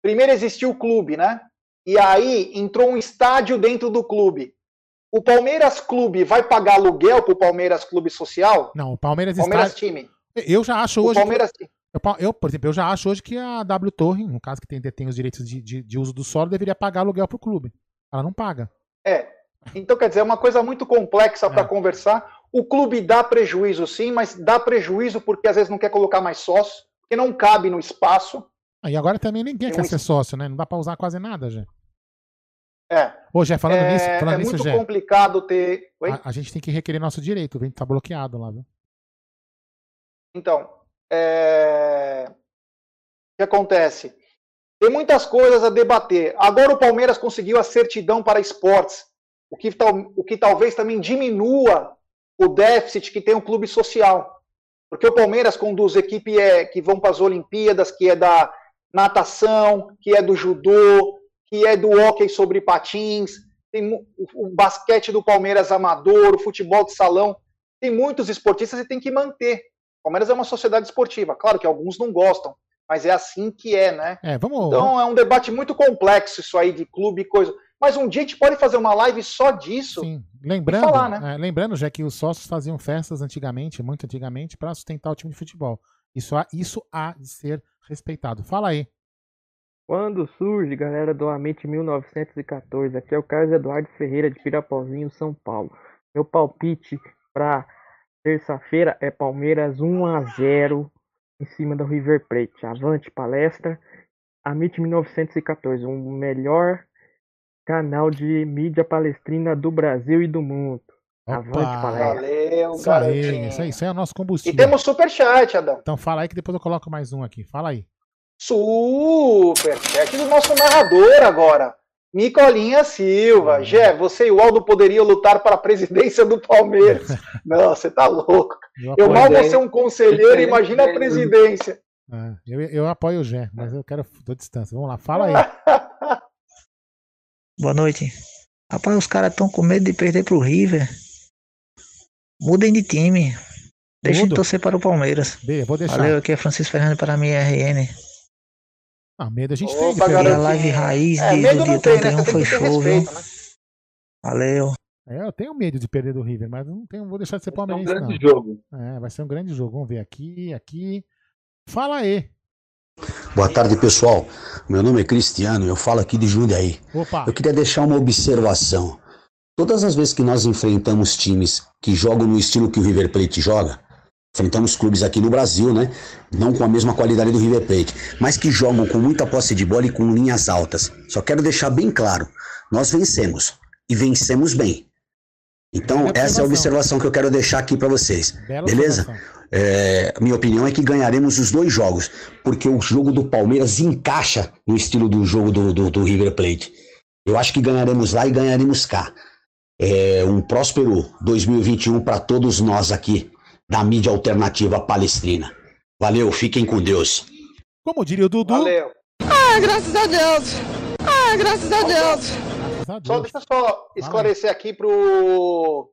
Primeiro existiu o clube, né? E aí entrou um estádio dentro do clube. O Palmeiras Clube vai pagar aluguel pro Palmeiras Clube Social? Não, o Palmeiras Palmeiras está... time. Eu já acho o hoje. Palmeiras que... eu, eu, por exemplo, eu já acho hoje que a W Torre, no caso que tem, detém os direitos de, de, de uso do solo, deveria pagar aluguel pro clube. Ela não paga. É. Então, quer dizer, é uma coisa muito complexa para é. conversar. O clube dá prejuízo, sim, mas dá prejuízo porque às vezes não quer colocar mais sócio, porque não cabe no espaço. Ah, e agora também ninguém Tem quer um... ser sócio, né? Não dá para usar quase nada, já. É. Ô, Jé, falando é, nisso, falando é nisso, muito Jé, complicado ter. A, a, gente tem que requerer nosso direito, a gente tá bloqueado lá, viu? Então, é... o que acontece? Tem muitas coisas a debater. Agora o Palmeiras conseguiu a certidão para esportes, o que, tal, o que talvez também diminua o déficit que tem o clube social. Porque o Palmeiras conduz equipe é, que vão para as Olimpíadas, que é da natação, que é do judô, que é do hóquei sobre patins, tem o, basquete do Palmeiras amador, o futebol de salão. Tem muitos esportistas e tem que manter. O Palmeiras é uma sociedade esportiva. Claro que alguns não gostam, mas é assim que é, né? É, vamos, então é um debate muito complexo isso aí de clube e coisa. Mas um dia a gente pode fazer uma live só disso. Sim, lembrando, falar, né? é, lembrando já que os sócios faziam festas antigamente, muito antigamente, para sustentar o time de futebol. Isso há, isso há de ser respeitado. Fala aí. Quando surge, galera do Amite 1914, aqui é o Carlos Eduardo Ferreira de Pirapozinho, São Paulo. Meu palpite para terça-feira é Palmeiras 1 a 0 em cima do River Plate. Avante palestra. Amite 1914, o um melhor canal de mídia palestrina do Brasil e do mundo. Opa, Avante palestra. Valeu, isso aí, isso aí, isso aí é o nosso combustível. E temos superchat, Adão. Então fala aí que depois eu coloco mais um aqui. Fala aí. Superchat do nosso narrador agora. Nicolinha Silva. Uhum. Gé, você e o Aldo poderiam lutar para a presidência do Palmeiras. Não, você tá louco. Eu, eu mal vou ser um conselheiro, imagina a presidência. Ah, eu, eu apoio o Gé, mas eu quero dou distância. Vamos lá, fala aí. Boa noite. Rapaz, os caras estão com medo de perder pro River. Mudem de time. Deixem de torcer para o Palmeiras. Bem, vou deixar. Valeu, aqui é Francisco Fernando para a minha RN. Ah, medo a gente Opa, tem. Garotinho. A live raiz é, de, do dia 31 né? foi show, viu? Né? Valeu. É, eu tenho medo de perder do River, mas não tenho, vou deixar de ser palmeirense. Vai ser um grande não. jogo. É, vai ser um grande jogo. Vamos ver aqui, aqui. Fala aí. Boa tarde, pessoal. Meu nome é Cristiano, eu falo aqui de Jundiaí. Opa. Eu queria deixar uma observação. Todas as vezes que nós enfrentamos times que jogam no estilo que o River Plate joga, enfrentamos clubes aqui no Brasil, né? Não com a mesma qualidade do River Plate, mas que jogam com muita posse de bola e com linhas altas. Só quero deixar bem claro: nós vencemos e vencemos bem. Então, essa é a observação que eu quero deixar aqui para vocês. Bela beleza? É, minha opinião é que ganharemos os dois jogos, porque o jogo do Palmeiras encaixa no estilo do jogo do, do, do River Plate. Eu acho que ganharemos lá e ganharemos cá. É, um próspero 2021 para todos nós aqui da mídia alternativa palestrina. Valeu, fiquem com Deus. Como diria o Dudu. Valeu. Ah, graças a Deus. Ah, graças a Deus. Só deixa eu só esclarecer aqui pro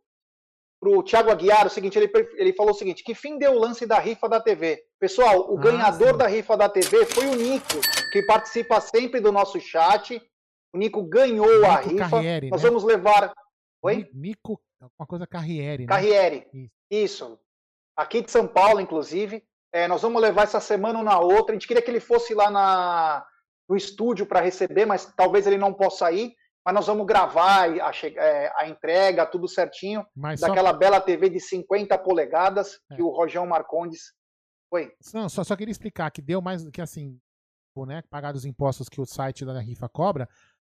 pro Thiago Aguiar o seguinte, ele, ele falou o seguinte, que fim deu o lance da rifa da TV? Pessoal, o ah, ganhador sim. da rifa da TV foi o Nico, que participa sempre do nosso chat. O Nico ganhou Nico a rifa. Carriere, Nós né? vamos levar... Oi? Nico, uma coisa Carriere, né? Carriere, Isso. Isso aqui de São Paulo, inclusive. É, nós vamos levar essa semana ou na outra. A gente queria que ele fosse lá na, no estúdio para receber, mas talvez ele não possa ir. Mas nós vamos gravar a, é, a entrega, tudo certinho, mas daquela só... bela TV de 50 polegadas é. que o Rojão Marcondes. Oi. Não, só, só queria explicar que deu mais do que assim, né, pagar os impostos que o site da rifa cobra,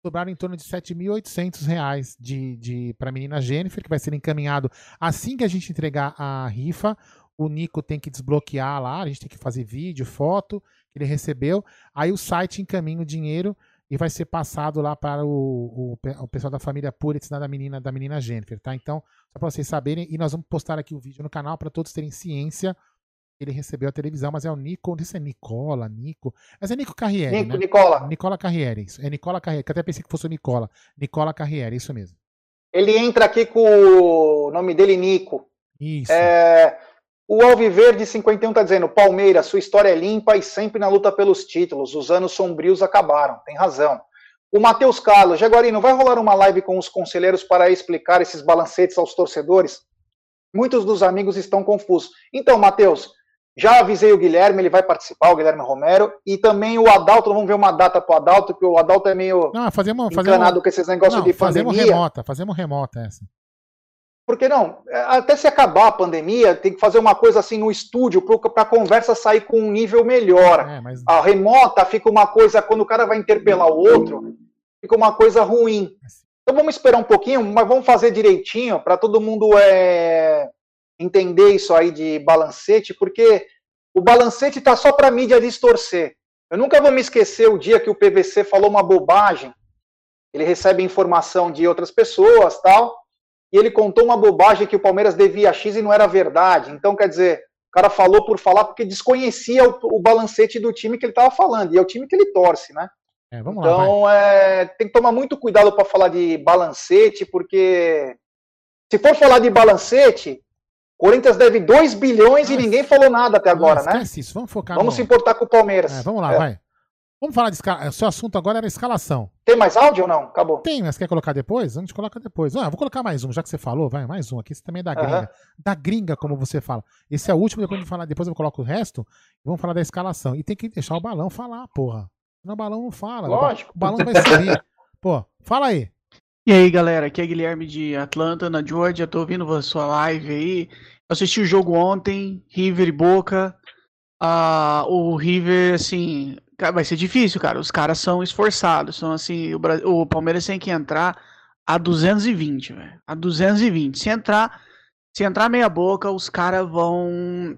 sobraram em torno de R$ 7.800 de, de, para a menina Jennifer, que vai ser encaminhado assim que a gente entregar a rifa. O Nico tem que desbloquear lá, a gente tem que fazer vídeo, foto que ele recebeu. Aí o site encaminha o dinheiro e vai ser passado lá para o, o, o pessoal da família Puritz, da menina da menina Jennifer, tá? Então, só para vocês saberem, e nós vamos postar aqui o vídeo no canal para todos terem ciência ele recebeu a televisão, mas é o Nico, não sei se é Nicola, Nico. Mas é Nico Carriere. Nico, né? Nicola. Nicola Carriere, isso. É Nicola Carriere, que até pensei que fosse o Nicola. Nicola Carriere, isso mesmo. Ele entra aqui com o nome dele, Nico. Isso. É, o Alviverde 51 está dizendo: Palmeiras, sua história é limpa e sempre na luta pelos títulos. Os anos sombrios acabaram. Tem razão. O Matheus Carlos, Jaguarino, vai rolar uma live com os conselheiros para explicar esses balancetes aos torcedores? Muitos dos amigos estão confusos. Então, Matheus, já avisei o Guilherme, ele vai participar, o Guilherme Romero, e também o Adalto, vamos ver uma data para o Adalto, porque o Adalto é meio não, fazemos, encanado fazemos, com esses negócios não, de pandemia. Fazemos remota, fazemos remota essa. porque não, é, até se acabar a pandemia, tem que fazer uma coisa assim no estúdio para a conversa sair com um nível melhor. É, mas... A remota fica uma coisa, quando o cara vai interpelar o outro, fica uma coisa ruim. Então vamos esperar um pouquinho, mas vamos fazer direitinho para todo mundo é, entender isso aí de balancete, porque o balancete está só para mídia distorcer. Eu nunca vou me esquecer o dia que o PVC falou uma bobagem. Ele recebe informação de outras pessoas, tal, e ele contou uma bobagem que o Palmeiras devia X e não era verdade. Então, quer dizer, o cara falou por falar porque desconhecia o, o balancete do time que ele estava falando, e é o time que ele torce, né? É, então, lá, é, tem que tomar muito cuidado para falar de balancete, porque se for falar de balancete, Corinthians deve 2 bilhões e ninguém falou nada até agora, né? Isso. Vamos focar Vamos no... se importar com o Palmeiras. É, vamos lá, é. vai. Vamos falar de escala. O seu assunto agora era escalação. Tem mais áudio ou não? Acabou. Tem, mas quer colocar depois? A gente coloca depois. Ah, vou colocar mais um, já que você falou. Vai, mais um aqui. Esse também é da gringa. Uhum. Da gringa, como você fala. Esse é o último, depois, de falar, depois eu coloco o resto. Vamos falar da escalação. E tem que deixar o balão falar, porra. Senão o balão não fala. Lógico. O balão vai subir. Pô, fala aí. E aí, galera, aqui é Guilherme de Atlanta, na Georgia. Tô ouvindo a sua live aí. Eu assisti o jogo ontem, River e Boca. Uh, o River, assim, vai ser difícil, cara. Os caras são esforçados. São assim, o, o Palmeiras tem que entrar a 220, velho. A 220. Se entrar, se entrar meia boca, os caras vão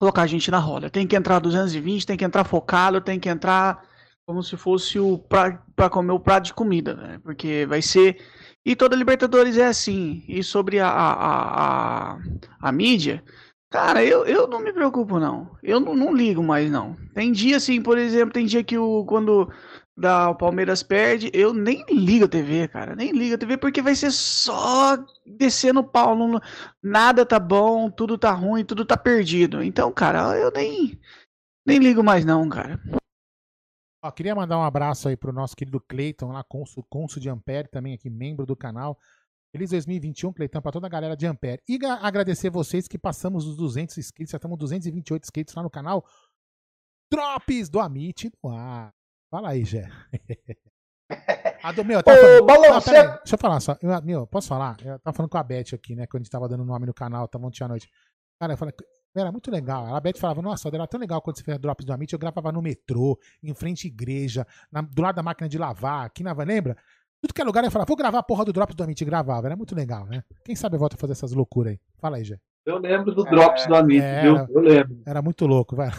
colocar a gente na roda. Tem que entrar a 220, tem que entrar focado, tem que entrar como se fosse o para comer o prato de comida, né? Porque vai ser e toda Libertadores é assim. E sobre a, a, a, a mídia, cara, eu, eu não me preocupo, não. Eu não, não, ligo mais, não. Tem dia, assim, por exemplo, tem dia que o, quando da, o Palmeiras perde, eu nem ligo a TV, cara. Nem ligo a TV, porque vai ser só descendo o pau. Não, nada tá bom, tudo tá ruim, tudo tá perdido. Então, cara, eu nem, nem ligo mais, não, cara. Ó, queria mandar um abraço aí pro nosso querido Cleiton, lá, cônsul, cônsul de Ampere, também aqui, membro do canal. Feliz 2021, Cleiton, para toda a galera de Ampere. E agradecer vocês que passamos os 200 inscritos, já estamos 228 inscritos lá no canal. Drops do Amit no ar. Fala aí, Gé. ah, do, meu, tá falando... Balão, você... deixa eu falar só. Eu, meu, posso falar? Eu tava falando com a Beth aqui, né? Quando a gente tava dando nome no canal, tava ontem à noite. Cara, eu falei, era muito legal. A Beth falava, nossa, era tão legal quando você fez drops do Amit. Eu gravava no metrô, em frente à igreja, na, do lado da máquina de lavar, aqui na lembra? Tudo que é lugar eu falava, vou gravar a porra do Drops do Amit e gravava. Era muito legal, né? Quem sabe eu volto a fazer essas loucuras aí. Fala aí, Jé. Eu lembro do Drops é, do Amit, é, viu? Eu lembro. Era muito louco, vai.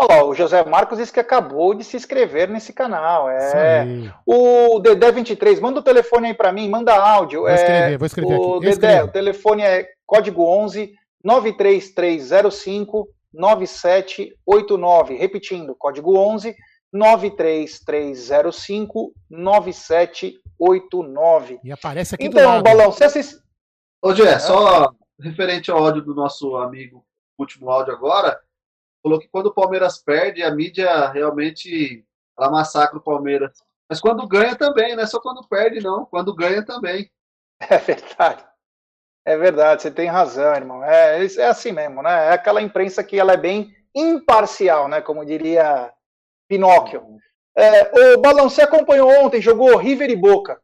Olha lá, o José Marcos disse que acabou de se inscrever nesse canal. É. O Dedé23, manda o telefone aí para mim, manda áudio. Vou escrever, é, vou escrever o aqui. Dedé, o telefone é código 11 93305 9789. Repetindo, código 11 93305 9789. E aparece aqui então, do lado. Balão, você assiste. Ô, Gé, é. só referente ao áudio do nosso amigo, último áudio agora, falou que quando o Palmeiras perde, a mídia realmente ela massacra o Palmeiras. Mas quando ganha também, não é só quando perde, não. Quando ganha também. É verdade. É verdade, você tem razão, irmão. É, é assim mesmo, né? É aquela imprensa que ela é bem imparcial, né? Como diria Pinóquio. É, o Balão, você acompanhou ontem, jogou River e Boca.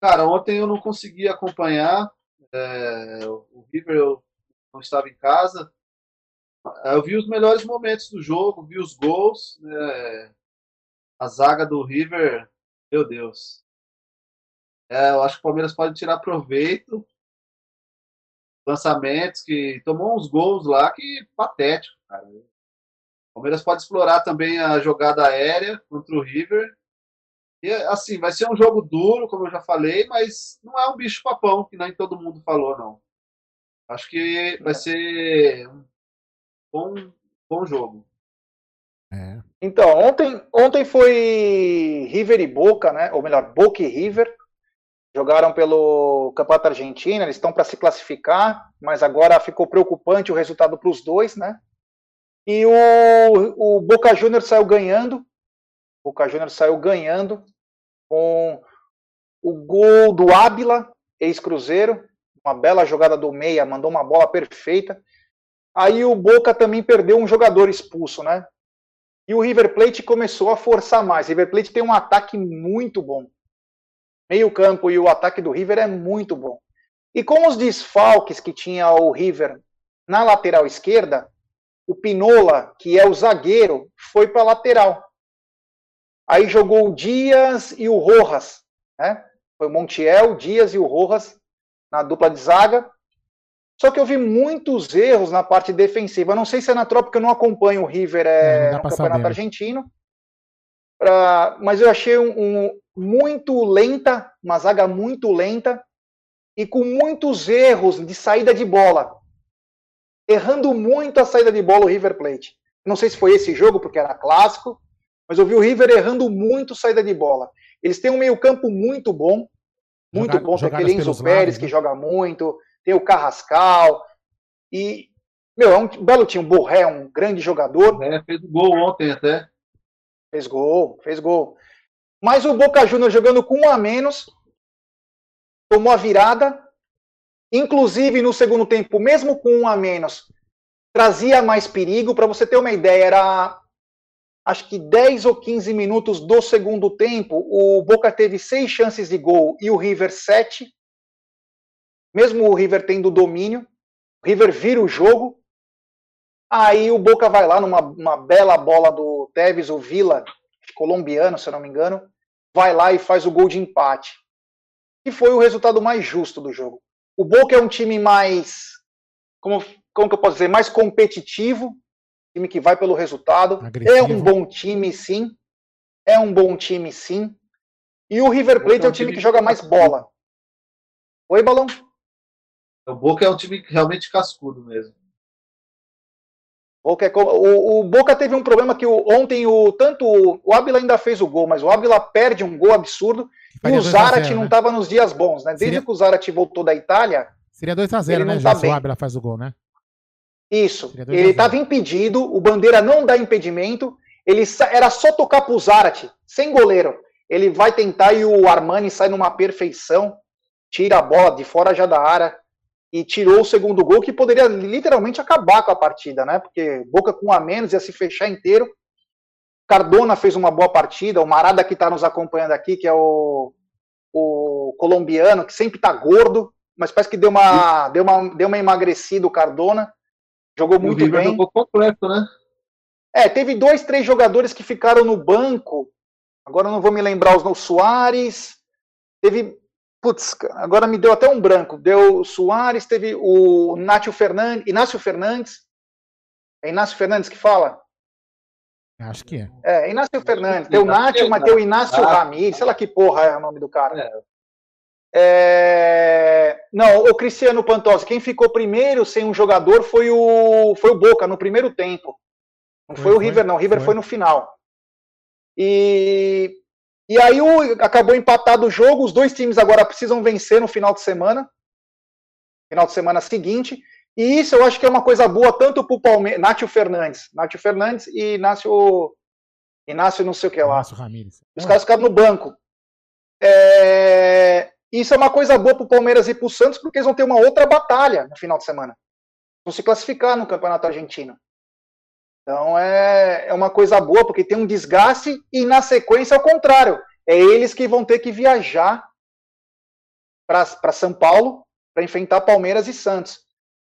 Cara, ontem eu não consegui acompanhar. É, o River eu não estava em casa. Eu vi os melhores momentos do jogo, vi os gols. Né? A zaga do River, meu Deus. É, eu acho que o Palmeiras pode tirar proveito. Lançamentos que tomou uns gols lá que patético, cara. O Palmeiras pode explorar também a jogada aérea contra o River. E assim, vai ser um jogo duro, como eu já falei, mas não é um bicho papão, que nem todo mundo falou, não. Acho que vai ser um bom, bom jogo. É. Então, ontem, ontem foi River e Boca, né? Ou melhor, Boca e River jogaram pelo Campeonato Argentino, eles estão para se classificar, mas agora ficou preocupante o resultado para os dois, né? E o, o Boca Juniors saiu ganhando, o Boca Juniors saiu ganhando com o gol do Ábila, ex-cruzeiro, uma bela jogada do meia, mandou uma bola perfeita. Aí o Boca também perdeu um jogador expulso, né? E o River Plate começou a forçar mais. River Plate tem um ataque muito bom meio campo e o ataque do River é muito bom. E com os desfalques que tinha o River na lateral esquerda, o Pinola, que é o zagueiro, foi para a lateral. Aí jogou o Dias e o Rojas, né? Foi o Montiel, o Dias e o Rojas na dupla de zaga. Só que eu vi muitos erros na parte defensiva. Eu não sei se é na tropa, porque eu não acompanho o River é, no campeonato saber. argentino. Pra, mas eu achei um, um, muito lenta, uma zaga muito lenta e com muitos erros de saída de bola. Errando muito a saída de bola o River Plate. Não sei se foi esse jogo, porque era clássico, mas eu vi o River errando muito saída de bola. Eles têm um meio-campo muito bom, muito Jogar, bom. Tem aquele Enzo Pérez lados, que né? joga muito, tem o Carrascal. E, meu, é um belo time. O Borré é um grande jogador. É, fez gol ontem até. Fez gol, fez gol. Mas o Boca Juniors jogando com um a menos, tomou a virada. Inclusive, no segundo tempo, mesmo com um a menos, trazia mais perigo. Para você ter uma ideia, era acho que 10 ou 15 minutos do segundo tempo, o Boca teve seis chances de gol e o River sete. Mesmo o River tendo domínio, o River vira o jogo. Aí o Boca vai lá numa bela bola do Tevez, o Vila, colombiano, se eu não me engano, vai lá e faz o gol de empate. E foi o resultado mais justo do jogo. O Boca é um time mais, como, como que eu posso dizer, mais competitivo, time que vai pelo resultado. Agressivo. É um bom time, sim. É um bom time, sim. E o River Plate é, um time que joga mais bola. Oi, Balão? O Boca é um time realmente cascudo mesmo. É, o, o, Boca teve um problema que o, ontem o tanto o, o Ávila ainda fez o gol, mas o Ávila perde um gol absurdo e o Zarate não estava né? nos dias bons, né? Desde Seria... que o Zarate voltou da Itália. Seria 2x0, né? Já tá se o Ávila faz o gol, né? Isso. Ele estava impedido, o Bandeira não dá impedimento, ele era só tocar pro Zarate, sem goleiro. Ele vai tentar e o Armani sai numa perfeição, tira a bola de fora já da área e tirou o segundo gol que poderia literalmente acabar com a partida, né? Porque Boca com um a menos ia se fechar inteiro. Cardona fez uma boa partida, o Marada que está nos acompanhando aqui, que é o, o colombiano, que sempre está gordo, mas parece que deu uma, deu uma, deu uma emagrecida o Cardona. Jogou muito bem. Jogou completo, né? É, teve dois, três jogadores que ficaram no banco. Agora eu não vou me lembrar os nomes. Soares. Teve Putz, agora me deu até um branco. Deu o Soares, teve o Inácio Fernandes. Inácio Fernandes. É Inácio Fernandes que fala? Acho que é. É, Inácio Fernandes. O Nátio, mas tem o Inácio ah, Ramírez. Sei lá que porra é o nome do cara. É. É... Não, o Cristiano Pantosi. Quem ficou primeiro sem um jogador foi o, foi o Boca, no primeiro tempo. Não foi, foi o River, não. O River foi. foi no final. E e aí o, acabou empatado o jogo, os dois times agora precisam vencer no final de semana, final de semana seguinte, e isso eu acho que é uma coisa boa tanto para o Palmeiras, Nátio Fernandes, Nátio Fernandes e Inácio, Inácio não sei o que lá. Inácio Ramírez. Os caras ficaram no banco. É, isso é uma coisa boa para o Palmeiras e para o Santos, porque eles vão ter uma outra batalha no final de semana. Vão se classificar no Campeonato Argentino. Então é, é uma coisa boa, porque tem um desgaste e na sequência, ao contrário, é eles que vão ter que viajar para São Paulo para enfrentar Palmeiras e Santos.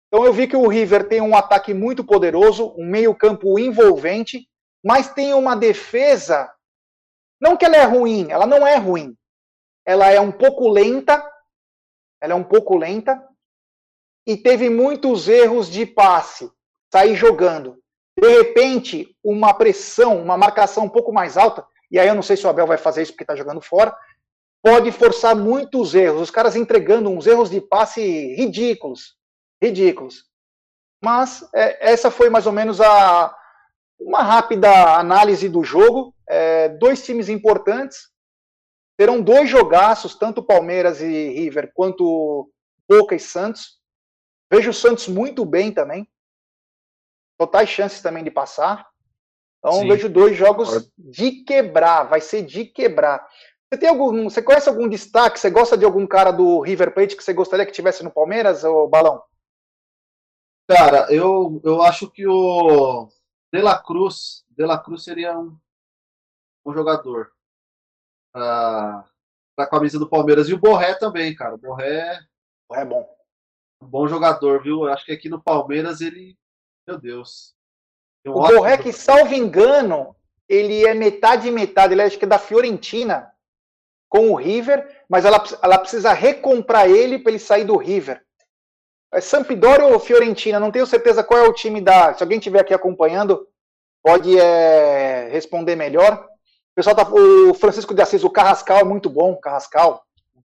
Então eu vi que o River tem um ataque muito poderoso, um meio-campo envolvente, mas tem uma defesa. Não que ela é ruim, ela não é ruim. Ela é um pouco lenta, ela é um pouco lenta, e teve muitos erros de passe, sair jogando de repente, uma pressão, uma marcação um pouco mais alta, e aí eu não sei se o Abel vai fazer isso porque está jogando fora, pode forçar muitos erros. Os caras entregando uns erros de passe ridículos. Ridículos. Mas é, essa foi mais ou menos a, uma rápida análise do jogo. É, dois times importantes. Terão dois jogaços, tanto Palmeiras e River, quanto Boca e Santos. Vejo o Santos muito bem também totais chances também de passar. Então Sim. vejo dois jogos de quebrar, vai ser de quebrar. Você tem algum, você conhece algum destaque? Você gosta de algum cara do River Plate que você gostaria que tivesse no Palmeiras, ou Balão? Cara, eu, eu acho que o De La Cruz, De La Cruz seria um, um jogador ah, da camisa do Palmeiras e o Borré também, cara. O Borré Borré é bom. Um bom jogador, viu? Eu acho que aqui no Palmeiras ele. Meu Deus. Um o Borré, que salvo engano, ele é metade e metade. Ele é, acho que é da Fiorentina com o River, mas ela, ela precisa recomprar ele para ele sair do River. É Sampdoria ou Fiorentina? Não tenho certeza qual é o time da. Se alguém estiver aqui acompanhando, pode é, responder melhor. O pessoal tá, o Francisco de Assis, o Carrascal é muito bom, Carrascal,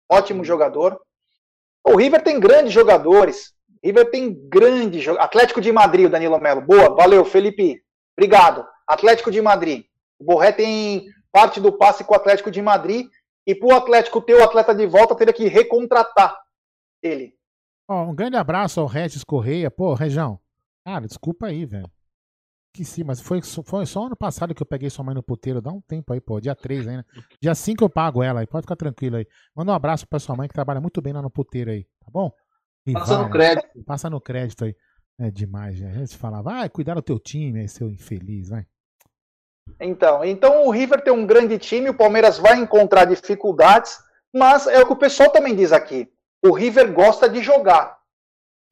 ótimo jogador. O River tem grandes jogadores. River tem grande jogador. Atlético de Madrid, o Danilo Melo. Boa, valeu, Felipe. Obrigado. Atlético de Madrid. O Borré tem parte do passe com o Atlético de Madrid. E para o Atlético ter o atleta de volta, teria que recontratar ele. Um grande abraço ao Regis Correia. Pô, Região, cara, desculpa aí, velho. Que sim, mas foi, foi só ano passado que eu peguei sua mãe no puteiro. Dá um tempo aí, pô. Dia 3 ainda. Dia 5 eu pago ela aí. Pode ficar tranquilo aí. Manda um abraço pra sua mãe que trabalha muito bem lá no puteiro aí, tá bom? E passa no crédito. Passa no crédito aí. É demais, né? A gente fala, vai cuidar do teu time aí, seu infeliz, vai. Então, então o River tem um grande time, o Palmeiras vai encontrar dificuldades, mas é o que o pessoal também diz aqui. O River gosta de jogar.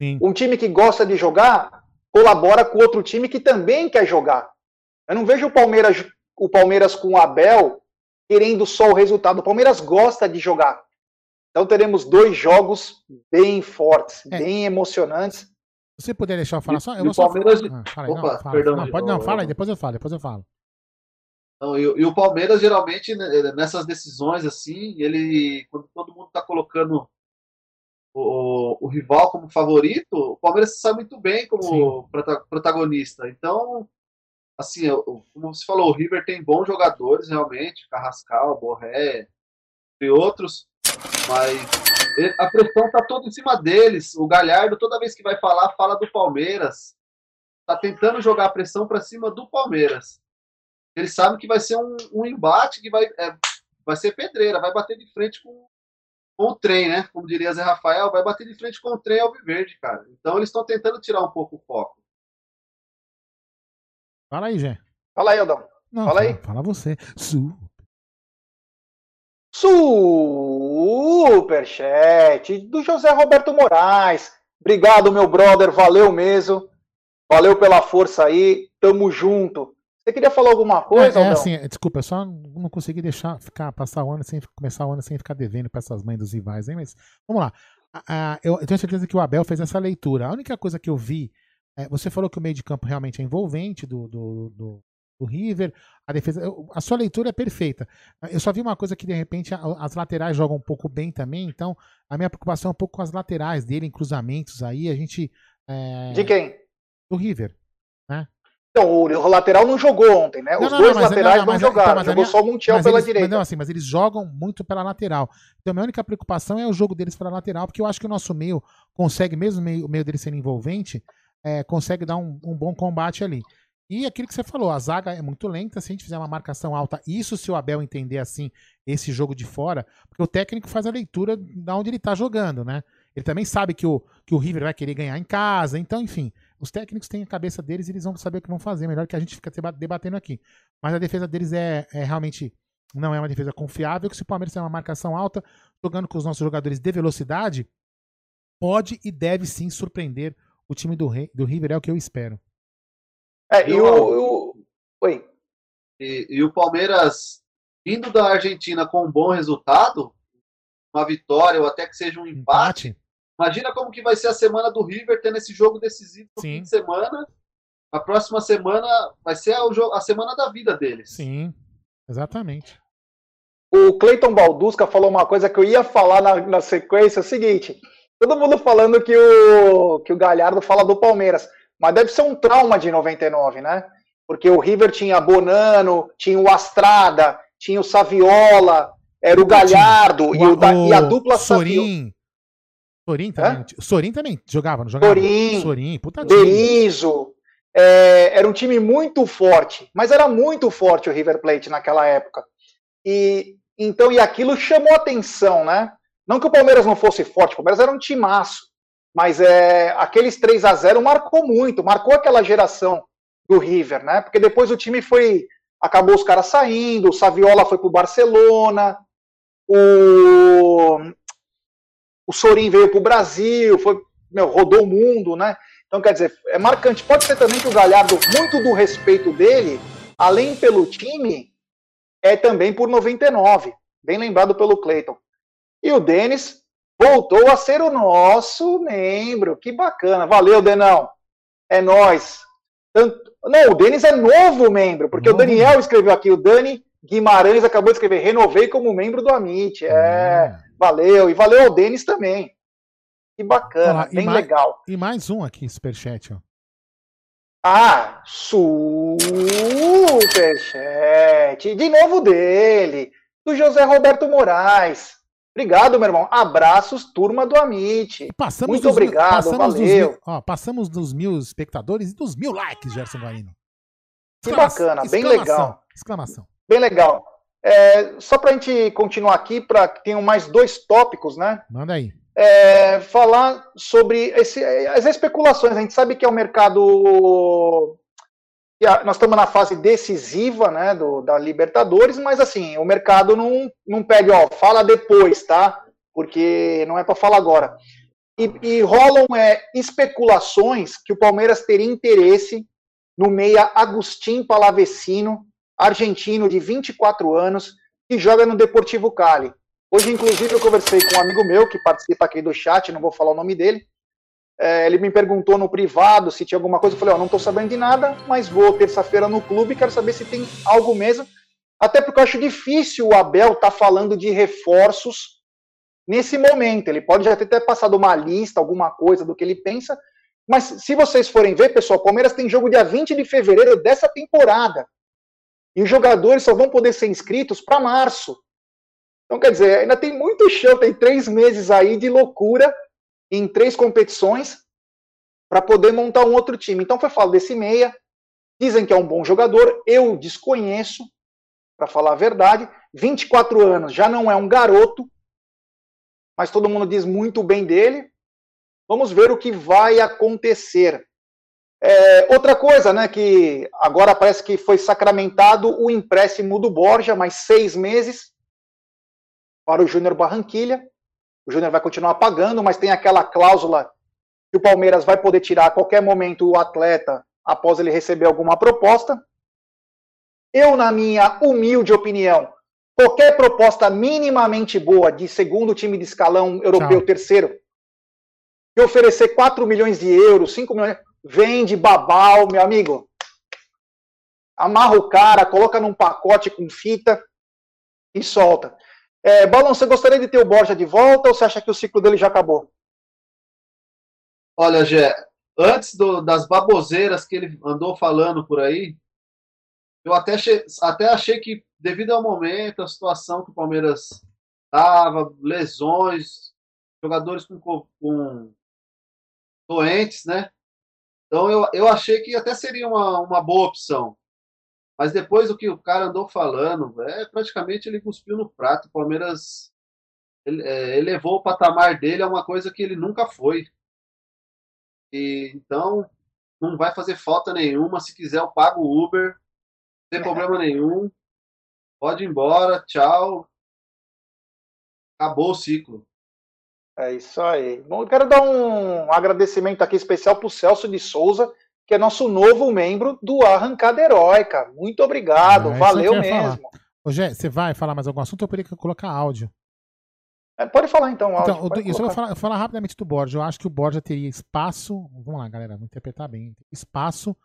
Sim. Um time que gosta de jogar colabora com outro time que também quer jogar. Eu não vejo o Palmeiras, o Palmeiras com o Abel querendo só o resultado. O Palmeiras gosta de jogar. Então teremos dois jogos bem fortes, é. bem emocionantes. Se você puder deixar eu falar só, eu vou Palmeiras... Ah, fala aí, Opa, não, fala. perdão. Não, pode não, fala aí, depois eu falo, depois eu falo. Não, e, e, o Palmeiras geralmente né, nessas decisões assim, ele quando todo mundo está colocando o, o, rival como favorito, o Palmeiras sai muito bem como protagonista. Então, assim, como você falou, o River tem bons jogadores realmente, Carrascal, Borré, e outros, mas a pressão tá toda em cima deles. O Galhardo, toda vez que vai falar, fala do Palmeiras. Tá tentando jogar a pressão para cima do Palmeiras. Ele sabe que vai ser um, um embate que vai, é, vai ser pedreira, vai bater de frente com, com o trem, né? Como diria Zé Rafael, vai bater de frente com o trem Alviverde, cara. Então eles estão tentando tirar um pouco o foco. Fala aí, Zé. Fala aí, Aldão. Não, fala, aí. Fala você. Su. Superchat do José Roberto Moraes. Obrigado, meu brother. Valeu mesmo. Valeu pela força aí. Tamo junto. Você queria falar alguma coisa? É, é assim, desculpa, eu só não consegui deixar ficar passar o ano sem começar o ano sem ficar devendo para essas mães dos rivais, hein? Mas vamos lá. Ah, eu, eu, tenho certeza que o Abel fez essa leitura. A única coisa que eu vi, é, você falou que o meio de campo realmente é envolvente do, do, do, do River, a defesa, a sua leitura é perfeita. Eu só vi uma coisa que de repente as laterais jogam um pouco bem também, então a minha preocupação é um pouco com as laterais dele, em cruzamentos aí, a gente. É, de quem? Do River, né? Então, o lateral não jogou ontem, né? Não, Os não, dois não, laterais não, não, jogaram. Então, jogou minha, só o Montiel pela eles, direita. Mas, não, assim, mas eles jogam muito pela lateral. Então, a minha única preocupação é o jogo deles pela lateral, porque eu acho que o nosso meio consegue, mesmo o meio, meio dele sendo envolvente, é, consegue dar um, um, bom combate ali. E aquilo que você falou, a zaga é muito lenta. Se a gente fizer uma marcação alta, isso se o Abel entender assim, esse jogo de fora, porque o técnico faz a leitura de onde ele tá jogando, né? Ele também sabe que o, que o River vai querer ganhar em casa, então, enfim. Os técnicos têm a cabeça deles e eles vão saber o que vão fazer. Melhor que a gente fica debatendo aqui. Mas a defesa deles é, é realmente não é uma defesa confiável. Que se o Palmeiras tem uma marcação alta, jogando com os nossos jogadores de velocidade, pode e deve sim surpreender o time do, do River. É o que eu espero. É, e o. o... Oi. E, e o Palmeiras, indo da Argentina com um bom resultado, uma vitória ou até que seja um empate, empate Imagina como que vai ser a semana do River tendo esse jogo decisivo no Sim. fim de semana. A próxima semana vai ser a, a semana da vida deles. Sim, exatamente. O Cleiton Baldusca falou uma coisa que eu ia falar na, na sequência, é o seguinte, todo mundo falando que o, que o Galhardo fala do Palmeiras, mas deve ser um trauma de 99, né? Porque o River tinha Bonano, tinha o Astrada, tinha o Saviola, era o Galhardo o, e, o, o, e a dupla Sorin. Sorin também. Hã? Sorin também jogava, não jogava? Sorin, Sorin puta Berizzo. É, era um time muito forte, mas era muito forte o River Plate naquela época. E então e aquilo chamou atenção, né? Não que o Palmeiras não fosse forte, o Palmeiras era um timaço, mas é, aqueles 3 a 0 marcou muito, marcou aquela geração do River, né? Porque depois o time foi acabou os caras saindo, o Saviola foi pro Barcelona, o o Sorin veio para o Brasil, foi, meu, rodou o mundo, né? Então, quer dizer, é marcante. Pode ser também que o Galhardo, muito do respeito dele, além pelo time, é também por 99. Bem lembrado pelo Cleiton. E o Denis voltou a ser o nosso membro. Que bacana. Valeu, Denão. É nós. Não, o Denis é novo membro, porque novo. o Daniel escreveu aqui, o Dani Guimarães acabou de escrever, renovei como membro do Amit. É, hum. valeu. E valeu ao Denis também. Que bacana, Olá, bem legal. E mais um aqui, Superchat, ó. Ah, superchat. De novo dele, do José Roberto Moraes. Obrigado, meu irmão. Abraços, turma do Amit. Passamos Muito dos, obrigado, passamos valeu. Dos, ó, passamos dos mil espectadores e dos mil likes, Gerson Guarino. Que bacana, bem legal. Exclamação. Bem legal. É, só para a gente continuar aqui, para que tenham mais dois tópicos, né? Manda aí é, falar sobre esse, as especulações. A gente sabe que é um mercado. Nós estamos na fase decisiva né, do, da Libertadores, mas assim, o mercado não, não pede, ó, fala depois, tá? Porque não é para falar agora. E, e rolam é, especulações que o Palmeiras teria interesse no meia Agustin Palavecino, argentino de 24 anos, que joga no Deportivo Cali. Hoje, inclusive, eu conversei com um amigo meu que participa aqui do chat, não vou falar o nome dele. É, ele me perguntou no privado se tinha alguma coisa. Eu falei: Ó, oh, não estou sabendo de nada, mas vou terça-feira no clube quero saber se tem algo mesmo. Até porque eu acho difícil o Abel estar tá falando de reforços nesse momento. Ele pode já ter até passado uma lista, alguma coisa do que ele pensa. Mas se vocês forem ver, pessoal, Palmeiras tem jogo dia 20 de fevereiro dessa temporada. E os jogadores só vão poder ser inscritos para março. Então, quer dizer, ainda tem muito chão, tem três meses aí de loucura em três competições para poder montar um outro time. Então, foi falado desse meia. Dizem que é um bom jogador, eu desconheço, para falar a verdade. 24 anos, já não é um garoto, mas todo mundo diz muito bem dele. Vamos ver o que vai acontecer. É, outra coisa, né, que agora parece que foi sacramentado o empréstimo do Borja, mais seis meses para o Júnior Barranquilha. O Júnior vai continuar pagando, mas tem aquela cláusula que o Palmeiras vai poder tirar a qualquer momento o atleta após ele receber alguma proposta. Eu, na minha humilde opinião, qualquer proposta minimamente boa de segundo time de escalão europeu terceiro, que oferecer 4 milhões de euros, 5 milhões, vende babau, meu amigo. Amarra o cara, coloca num pacote com fita e solta. É, Balão, você gostaria de ter o Borja de volta ou você acha que o ciclo dele já acabou? Olha, Gé, antes do, das baboseiras que ele andou falando por aí, eu até achei, até achei que, devido ao momento, a situação que o Palmeiras estava, lesões, jogadores com, com doentes, né? Então eu, eu achei que até seria uma, uma boa opção. Mas depois o que o cara andou falando, é praticamente ele cuspiu no prato. O Palmeiras ele, é, elevou o patamar dele a uma coisa que ele nunca foi. E, então, não vai fazer falta nenhuma. Se quiser, eu pago o Uber. Não tem problema nenhum. Pode ir embora. Tchau. Acabou o ciclo. É isso aí. Bom, eu quero dar um agradecimento aqui especial para o Celso de Souza, que é nosso novo membro do Arrancada Heróica. Muito obrigado, é, valeu mesmo. Gé, você vai falar mais algum assunto ou eu poderia colocar áudio? É, pode falar então, áudio. Então, eu só vou falar, falar, rapidamente do Borja. Eu acho que o Borja teria espaço. Vamos lá, galera, vamos interpretar bem. Espaço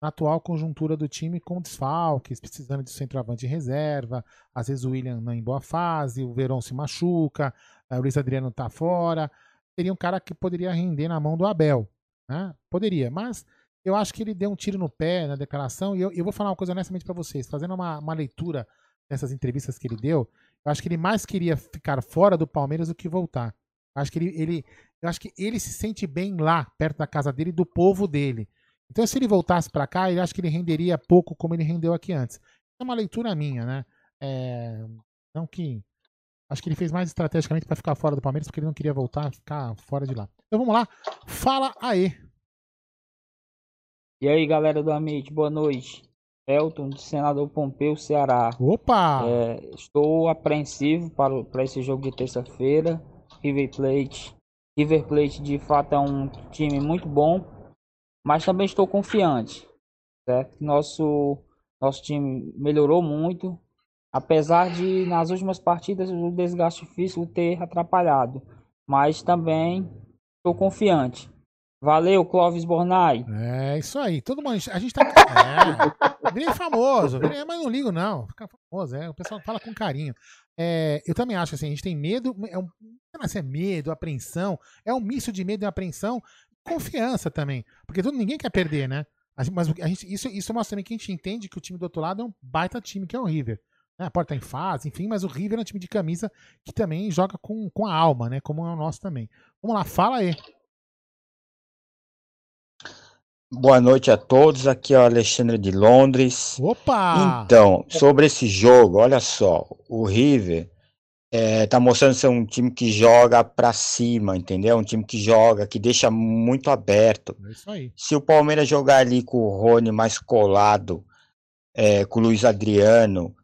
na atual conjuntura do time com desfalques, precisando de centroavante de reserva. Às vezes o William não é em boa fase, o Verón se machuca, o Luiz Adriano tá fora. Seria um cara que poderia render na mão do Abel. Né? Poderia, mas eu acho que ele deu um tiro no pé na declaração, e eu, eu vou falar uma coisa honestamente para vocês, fazendo uma, uma leitura dessas entrevistas que ele deu, eu acho que ele mais queria ficar fora do Palmeiras do que voltar. Eu acho que ele, ele, eu acho que ele se sente bem lá, perto da casa dele, do povo dele. Então, se ele voltasse para cá, eu acho que ele renderia pouco como ele rendeu aqui antes. É uma leitura minha, né? É, não que. Acho que ele fez mais estrategicamente para ficar fora do Palmeiras, porque ele não queria voltar, ficar fora de lá. Então vamos lá. Fala aí. E aí, galera do Amit, boa noite. Elton, do Senador Pompeu, Ceará. Opa! É, estou apreensivo para, para esse jogo de terça-feira. River Plate. River Plate de fato é um time muito bom, mas também estou confiante, certo? Nosso nosso time melhorou muito, apesar de nas últimas partidas o desgaste físico ter atrapalhado, mas também estou confiante. Valeu, Clóvis Bornai. É isso aí. Todo mundo. A gente tá. É, virei famoso. Virei, mas não ligo, não. Fica famoso. É, o pessoal fala com carinho. É, eu também acho assim, a gente tem medo. É um, se é medo, apreensão. É um misto de medo e apreensão. Confiança também. Porque todo, ninguém quer perder, né? Mas a gente, isso, isso mostra também que a gente entende que o time do outro lado é um baita time, que é o River. Né? Pode estar em fase, enfim, mas o River é um time de camisa que também joga com, com a alma, né? Como é o nosso também. Vamos lá, fala aí. Boa noite a todos, aqui é o Alexandre de Londres. Opa! Então, sobre esse jogo, olha só, o River é, tá mostrando ser um time que joga para cima, entendeu? Um time que joga, que deixa muito aberto. É isso aí. Se o Palmeiras jogar ali com o Rony mais colado, é, com o Luiz Adriano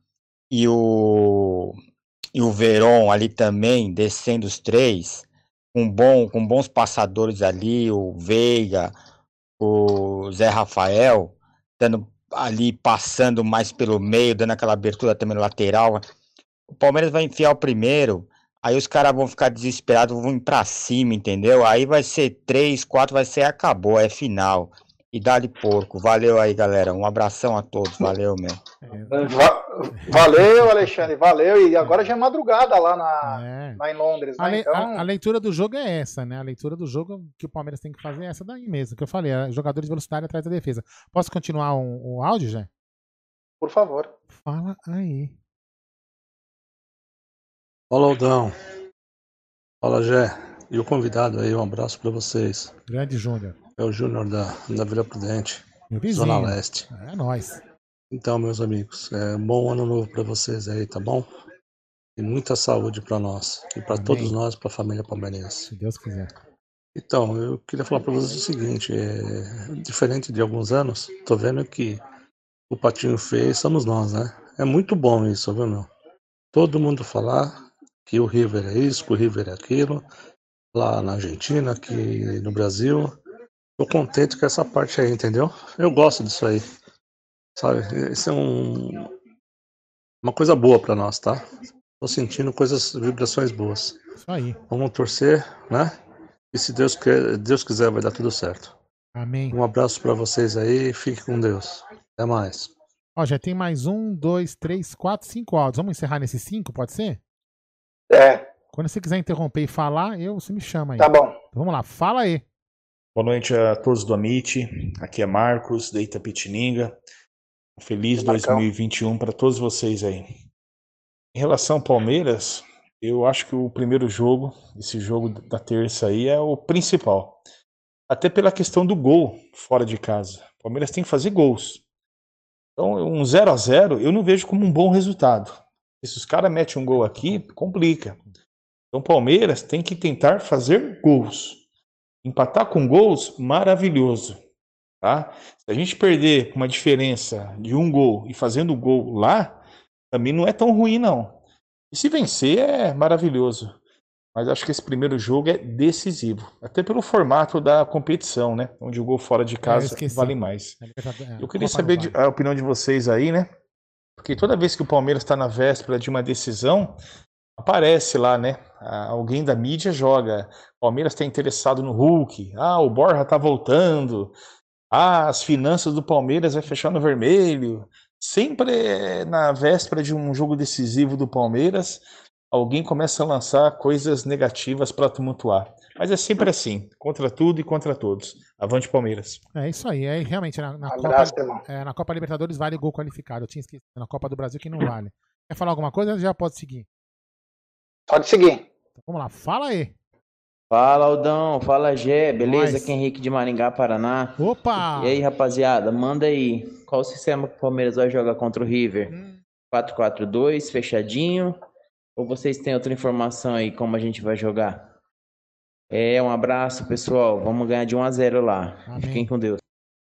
e o e o Veron ali também descendo os três, com bom, com bons passadores ali, o Veiga, o Zé Rafael, dando ali passando mais pelo meio, dando aquela abertura também no lateral. O Palmeiras vai enfiar o primeiro, aí os caras vão ficar desesperados, vão ir pra cima, entendeu? Aí vai ser três, quatro, vai ser acabou, é final. E dá-lhe porco. Valeu aí, galera. Um abração a todos. Valeu, meu. Valeu, Alexandre. Valeu. E agora já é madrugada lá, na, é. lá em Londres. Né? A, le, então... a, a, leitura do jogo é essa, né? A leitura do jogo que o Palmeiras tem que fazer é essa daí mesmo, que eu falei. É jogadores velocidade atrás da defesa. Posso continuar o um, um áudio, já? Por favor. Fala aí. Fala, Aldão. Fala, Gé. E o convidado aí, um abraço para vocês. Grande Júnior. É o Júnior da, da Vila Prudente, Zona Leste. É nóis. Então, meus amigos, é bom ano novo para vocês aí, tá bom? E muita saúde para nós e para todos nós, para a família palmeirense. Se Deus quiser. Então, eu queria falar para vocês o seguinte: é, diferente de alguns anos, tô vendo que o Patinho fez, somos nós, né? É muito bom isso, viu, meu? Todo mundo falar que o River é isso, que o River é aquilo, lá na Argentina, aqui no Brasil. Tô contente com essa parte aí, entendeu? Eu gosto disso aí. Sabe? Isso é um, uma coisa boa para nós, tá? Tô sentindo coisas, vibrações boas. Isso aí. Vamos torcer, né? E se Deus, quer, Deus quiser, vai dar tudo certo. Amém. Um abraço para vocês aí. Fique com Deus. Até mais. Ó, já tem mais um, dois, três, quatro, cinco áudios. Vamos encerrar nesses cinco, pode ser? É. Quando você quiser interromper e falar, eu, você me chama aí. Tá bom. Então, vamos lá, fala aí. Boa noite a todos do Amit. Aqui é Marcos, da Itapetininga. Feliz 2021 para todos vocês aí. Em relação ao Palmeiras, eu acho que o primeiro jogo, esse jogo da terça aí, é o principal. Até pela questão do gol fora de casa. O Palmeiras tem que fazer gols. Então, um 0 a 0 eu não vejo como um bom resultado. Se os caras metem um gol aqui, complica. Então, o Palmeiras tem que tentar fazer gols. Empatar com gols, maravilhoso. Tá? Se a gente perder uma diferença de um gol e fazendo gol lá, também não é tão ruim, não. E se vencer, é maravilhoso. Mas acho que esse primeiro jogo é decisivo. Até pelo formato da competição, né? Onde o gol fora de casa vale mais. É, Eu queria saber a opinião de vocês aí, né? Porque toda vez que o Palmeiras está na véspera de uma decisão, aparece lá, né? Alguém da mídia joga. Palmeiras está interessado no Hulk. Ah, o Borja está voltando. Ah, as finanças do Palmeiras vai fechar no vermelho. Sempre na véspera de um jogo decisivo do Palmeiras, alguém começa a lançar coisas negativas para tumultuar. Mas é sempre assim, contra tudo e contra todos. Avante Palmeiras. É isso aí, é realmente na, na Copa, é, na Copa Libertadores vale gol qualificado. Eu tinha esquecido. Na Copa do Brasil que não vale. Quer falar alguma coisa? Já pode seguir. Pode seguir. Então, vamos lá, fala aí. Fala, Aldão. Fala, Gé. Beleza? Aqui é Henrique de Maringá, Paraná. Opa! E aí, rapaziada, manda aí. Qual o sistema que o Palmeiras vai jogar contra o River? Hum. 4-4-2, fechadinho? Ou vocês têm outra informação aí como a gente vai jogar? É, um abraço, pessoal. Vamos ganhar de 1 a 0 lá. Amém. Fiquem com Deus.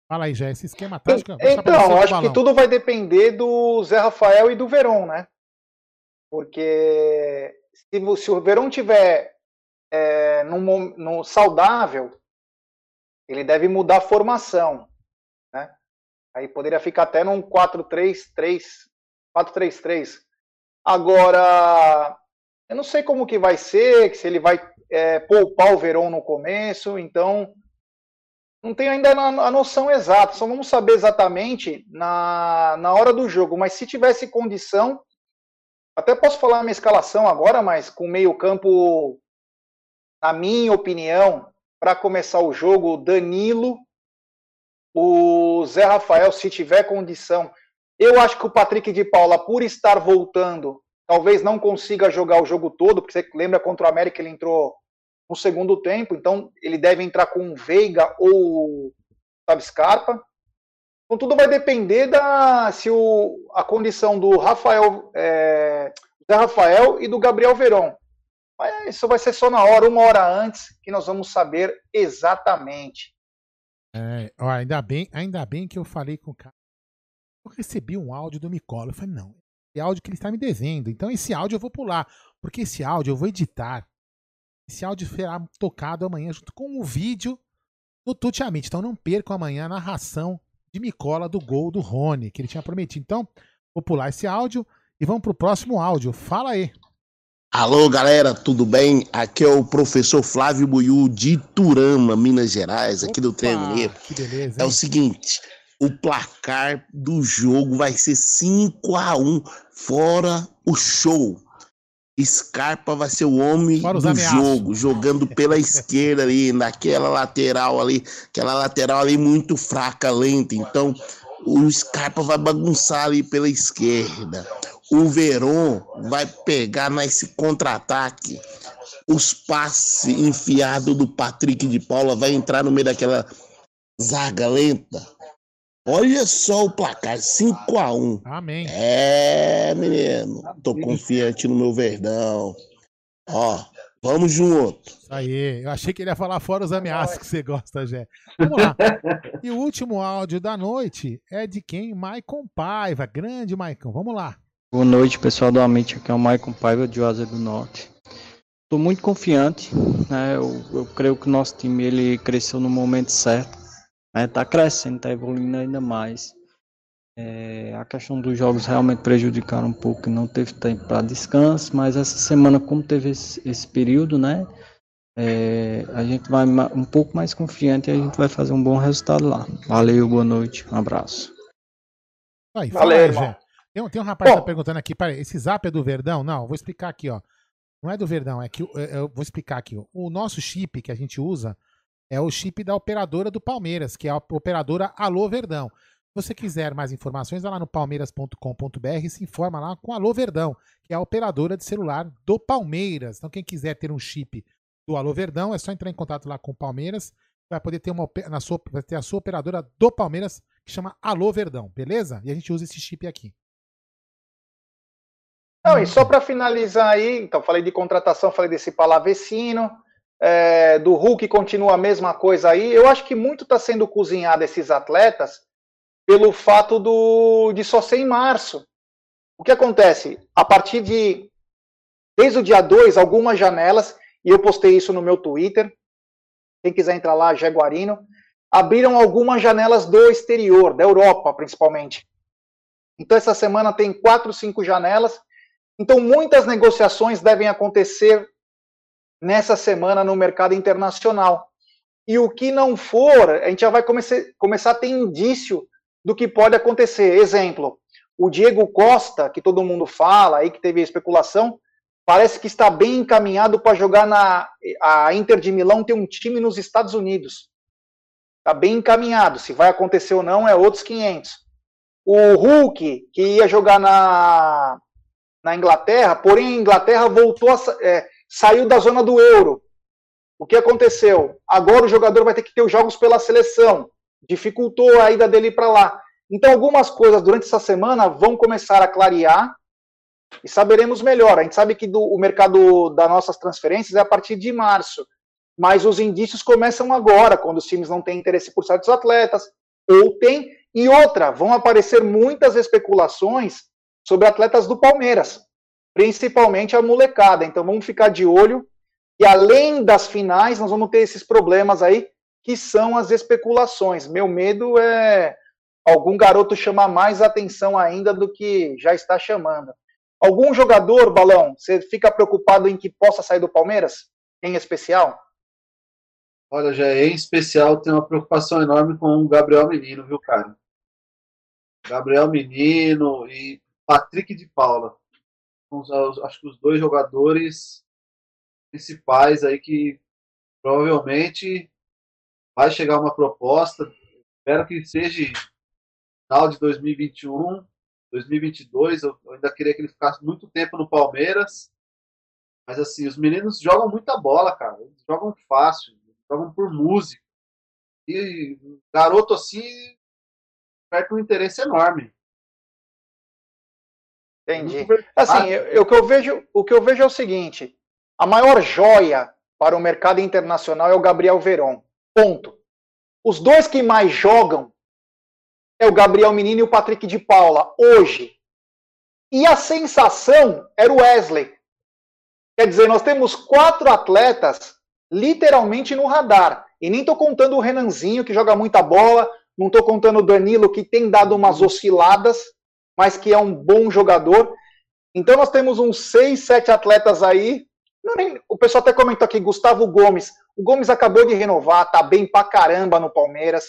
Fala aí, Gé. Esse esquema tático. Então, acho que tudo vai depender do Zé Rafael e do Verón, né? Porque se, se o Verón tiver é, no, no saudável, ele deve mudar a formação. Né? Aí poderia ficar até num 4-3-3, 4-3-3. Agora, eu não sei como que vai ser, se ele vai é, poupar o Verón no começo, então não tenho ainda a noção exata, só vamos saber exatamente na, na hora do jogo. Mas se tivesse condição, até posso falar minha escalação agora, mas com meio campo, na minha opinião, para começar o jogo, Danilo, o Zé Rafael, se tiver condição. Eu acho que o Patrick de Paula, por estar voltando, talvez não consiga jogar o jogo todo, porque você lembra contra o América ele entrou no segundo tempo, então ele deve entrar com o Veiga ou Sabe Scarpa. Então tudo vai depender da se o, a condição do Rafael, é, Rafael e do Gabriel Veron. Mas isso vai ser só na hora, uma hora antes, que nós vamos saber exatamente. É, ó, ainda bem, ainda bem que eu falei com o cara. Eu recebi um áudio do Micola. Eu falei, não, esse áudio que ele está me devendo. Então esse áudio eu vou pular. Porque esse áudio eu vou editar. Esse áudio será tocado amanhã junto com o vídeo do Tuti Amit. Então não percam amanhã a narração de Micola do gol do Rony, que ele tinha prometido. Então, vou pular esse áudio e vamos para o próximo áudio. Fala aí. Alô, galera, tudo bem? Aqui é o professor Flávio Buiu de Turama, Minas Gerais, aqui Opa, do Treino Beleza, é o seguinte, o placar do jogo vai ser 5 a 1 fora o show. Scarpa vai ser o homem do ameaços. jogo, jogando pela esquerda ali, naquela lateral ali, aquela lateral ali muito fraca, lenta. Então, o Scarpa vai bagunçar ali pela esquerda. O Veron vai pegar nesse contra-ataque. Os passes enfiados do Patrick de Paula vai entrar no meio daquela zaga lenta. Olha só o placar, 5 a 1 Amém. É, menino. Tô confiante no meu Verdão. Ó, vamos junto. Isso aí. Eu achei que ele ia falar fora os ameaças que você gosta, Jé. Vamos lá. e o último áudio da noite é de quem? Maicon Paiva. Grande Maicon. Vamos lá. Boa noite, pessoal do Amite. Aqui é o Maicon Paiva de Juazeiro do Norte. Estou muito confiante. Né? Eu, eu creio que o nosso time ele cresceu no momento certo está né, crescendo, está evoluindo ainda mais. É, a questão dos jogos realmente prejudicaram um pouco, não teve tempo para descanso, mas essa semana, como teve esse, esse período, né? É, a gente vai um pouco mais confiante e a gente vai fazer um bom resultado lá. Valeu, boa noite, um abraço. Aí, Valeu, irmão. Tem, tem um rapaz que tá perguntando aqui, peraí, esse zap é do Verdão? Não, vou explicar aqui, ó. Não é do Verdão, é que eu, eu vou explicar aqui. Ó. O nosso chip que a gente usa é o chip da operadora do Palmeiras, que é a operadora Alô Verdão. Se você quiser mais informações, vai lá no palmeiras.com.br e se informa lá com a Alô Verdão, que é a operadora de celular do Palmeiras. Então, quem quiser ter um chip do Alô Verdão, é só entrar em contato lá com o Palmeiras. Vai poder ter, uma, na sua, vai ter a sua operadora do Palmeiras, que chama Alô Verdão, beleza? E a gente usa esse chip aqui. Não, e só para finalizar aí, então falei de contratação, falei desse Palavecino, é, do Hulk continua a mesma coisa aí. Eu acho que muito está sendo cozinhado esses atletas pelo fato do, de só ser em março. O que acontece? A partir de. Desde o dia 2, algumas janelas, e eu postei isso no meu Twitter. Quem quiser entrar lá, Jaguarino. Abriram algumas janelas do exterior, da Europa principalmente. Então, essa semana tem quatro, cinco janelas. Então, muitas negociações devem acontecer nessa semana no mercado internacional. E o que não for, a gente já vai comece, começar a ter indício do que pode acontecer. Exemplo, o Diego Costa, que todo mundo fala aí, que teve especulação, parece que está bem encaminhado para jogar na. A Inter de Milão tem um time nos Estados Unidos. Está bem encaminhado. Se vai acontecer ou não é outros 500. O Hulk, que ia jogar na, na Inglaterra, porém a Inglaterra voltou a. É, saiu da zona do euro. O que aconteceu? Agora o jogador vai ter que ter os jogos pela seleção. Dificultou a ida dele para lá. Então, algumas coisas durante essa semana vão começar a clarear e saberemos melhor. A gente sabe que do, o mercado das nossas transferências é a partir de março, mas os indícios começam agora, quando os times não têm interesse por certos atletas, ou tem. E outra, vão aparecer muitas especulações sobre atletas do Palmeiras principalmente a molecada. Então vamos ficar de olho E além das finais, nós vamos ter esses problemas aí, que são as especulações. Meu medo é algum garoto chamar mais atenção ainda do que já está chamando. Algum jogador, Balão, você fica preocupado em que possa sair do Palmeiras? Em especial? Olha, já em especial tem uma preocupação enorme com o Gabriel Menino, viu, cara? Gabriel Menino e Patrick de Paula. Acho que os dois jogadores principais aí que provavelmente vai chegar uma proposta. Espero que seja final de 2021, 2022. Eu ainda queria que ele ficasse muito tempo no Palmeiras. Mas assim, os meninos jogam muita bola, cara. Eles jogam fácil, jogam por música. E garoto assim, perto um interesse enorme. Entendi. Assim, eu, o, que eu vejo, o que eu vejo é o seguinte: a maior joia para o mercado internacional é o Gabriel Veron. Ponto. Os dois que mais jogam é o Gabriel Menino e o Patrick de Paula, hoje. E a sensação era o Wesley. Quer dizer, nós temos quatro atletas literalmente no radar. E nem estou contando o Renanzinho, que joga muita bola, não estou contando o Danilo, que tem dado umas osciladas, mas que é um bom jogador. Então nós temos uns seis, sete atletas aí. o pessoal até comentou aqui, Gustavo Gomes. O Gomes acabou de renovar, tá bem pra caramba no Palmeiras.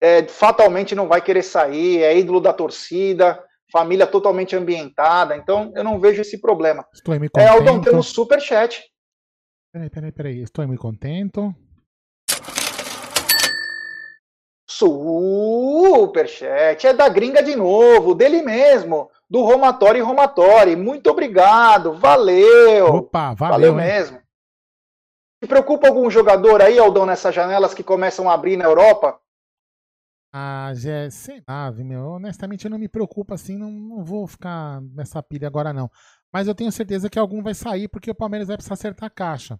É, fatalmente não vai querer sair, é ídolo da torcida, família totalmente ambientada, então eu não vejo esse problema. Estou muito contento. É, Aldão, temos super chat. Peraí, peraí, peraí, estou muito contento. Superchat é da gringa de novo, dele mesmo, do Romatório e Romatório. Muito obrigado, valeu. Opa, valeu, valeu mesmo. Te preocupa algum jogador aí, Aldão, nessas janelas que começam a abrir na Europa? Ah, Jé, sei lá, meu. Honestamente, eu não me preocupo assim, não, não vou ficar nessa pilha agora, não. Mas eu tenho certeza que algum vai sair porque o Palmeiras vai precisar acertar a caixa.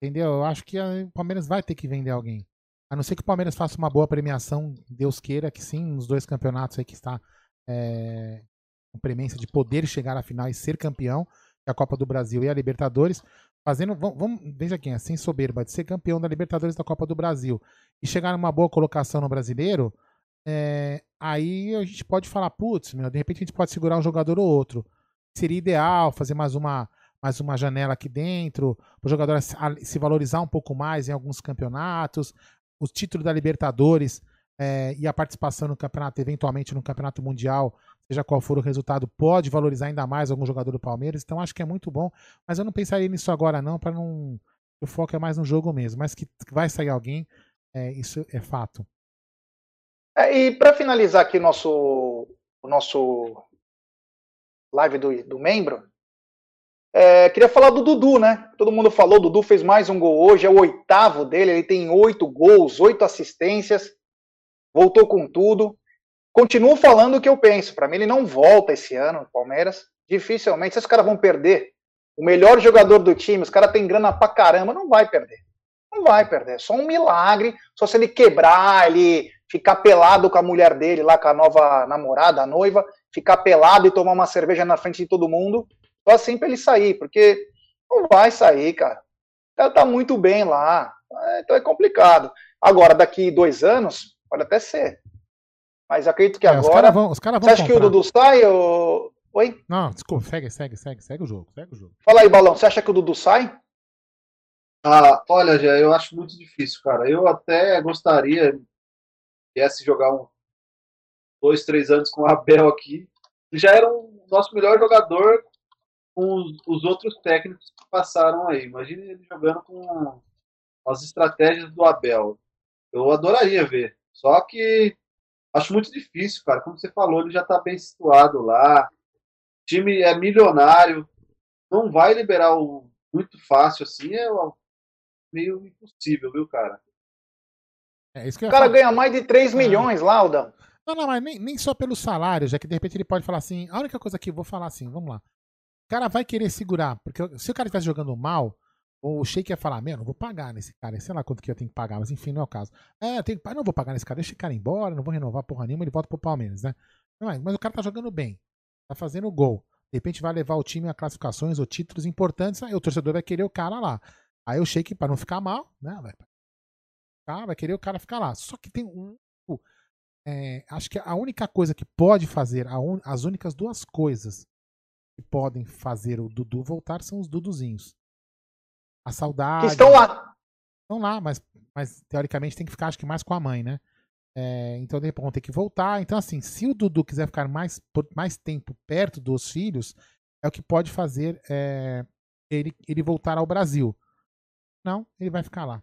Entendeu? Eu acho que o Palmeiras vai ter que vender alguém. A não ser que o Palmeiras faça uma boa premiação, Deus queira que sim, nos dois campeonatos aí que está é, com premência de poder chegar à final e ser campeão, que é a Copa do Brasil e a Libertadores, fazendo, vamos, vamos veja aqui, sem soberba, de ser campeão da Libertadores da Copa do Brasil e chegar numa boa colocação no Brasileiro, é, aí a gente pode falar, putz, meu, de repente a gente pode segurar um jogador ou outro. Seria ideal fazer mais uma mais uma janela aqui dentro, para o jogador se valorizar um pouco mais em alguns campeonatos, o título da Libertadores é, e a participação no campeonato, eventualmente no campeonato mundial, seja qual for o resultado, pode valorizar ainda mais algum jogador do Palmeiras. Então acho que é muito bom, mas eu não pensaria nisso agora não, para não o foco é mais no jogo mesmo, mas que vai sair alguém, é, isso é fato. É, e para finalizar aqui o nosso o nosso live do, do membro, é, queria falar do Dudu, né? Todo mundo falou, Dudu fez mais um gol hoje, é o oitavo dele, ele tem oito gols, oito assistências, voltou com tudo. Continuo falando o que eu penso, para mim ele não volta esse ano no Palmeiras, dificilmente. Esses caras vão perder o melhor jogador do time, os caras têm grana pra caramba, não vai perder. Não vai perder, é só um milagre, só se ele quebrar, ele ficar pelado com a mulher dele lá, com a nova namorada, a noiva, ficar pelado e tomar uma cerveja na frente de todo mundo, assim para ele sair, porque não vai sair, cara. O cara tá muito bem lá. É, então é complicado. Agora, daqui dois anos, pode até ser. Mas acredito que é, agora. Os caras vão, os cara vão Você acha comprar. que o Dudu sai? Ou... Oi? Não, desculpa, segue, segue, segue, segue o jogo, segue o jogo. Fala aí, Balão, você acha que o Dudu sai? Ah, olha, já eu acho muito difícil, cara. Eu até gostaria que viesse jogar um dois, três anos com o Abel aqui. Ele já era o um nosso melhor jogador com os, os, outros técnicos que passaram aí. Imagine ele jogando com as estratégias do Abel. Eu adoraria ver. Só que acho muito difícil, cara. Como você falou, ele já está bem situado lá. O time é milionário. Não vai liberar o muito fácil assim. É meio impossível, viu, cara? É, o cara ganha mais de 3 é. milhões, Lauda. Não, não, mas nem, nem só pelo salário, já que de repente ele pode falar assim. A única coisa que eu vou falar assim, vamos lá cara vai querer segurar. Porque se o cara estivesse jogando mal, o Sheik ia falar, meu, não vou pagar nesse cara, sei lá quanto que eu tenho que pagar, mas enfim, não é o caso. É, eu tenho que, não vou pagar nesse cara, deixa esse cara embora, não vou renovar porra nenhuma, ele volta pro Palmeiras, né? Mas, mas o cara tá jogando bem, tá fazendo gol. De repente vai levar o time a classificações ou títulos importantes, aí o torcedor vai querer o cara lá. Aí o Sheik, para não ficar mal, né? Vai, vai querer o cara ficar lá. Só que tem um. É, acho que a única coisa que pode fazer, un, as únicas duas coisas que podem fazer o Dudu voltar são os Duduzinhos. A saudade. Que estão lá. Estão lá, mas, mas teoricamente tem que ficar, acho que mais com a mãe, né? É, então, de repente, vão ter que voltar. Então, assim, se o Dudu quiser ficar mais, por mais tempo perto dos filhos, é o que pode fazer é, ele, ele voltar ao Brasil. Não, ele vai ficar lá.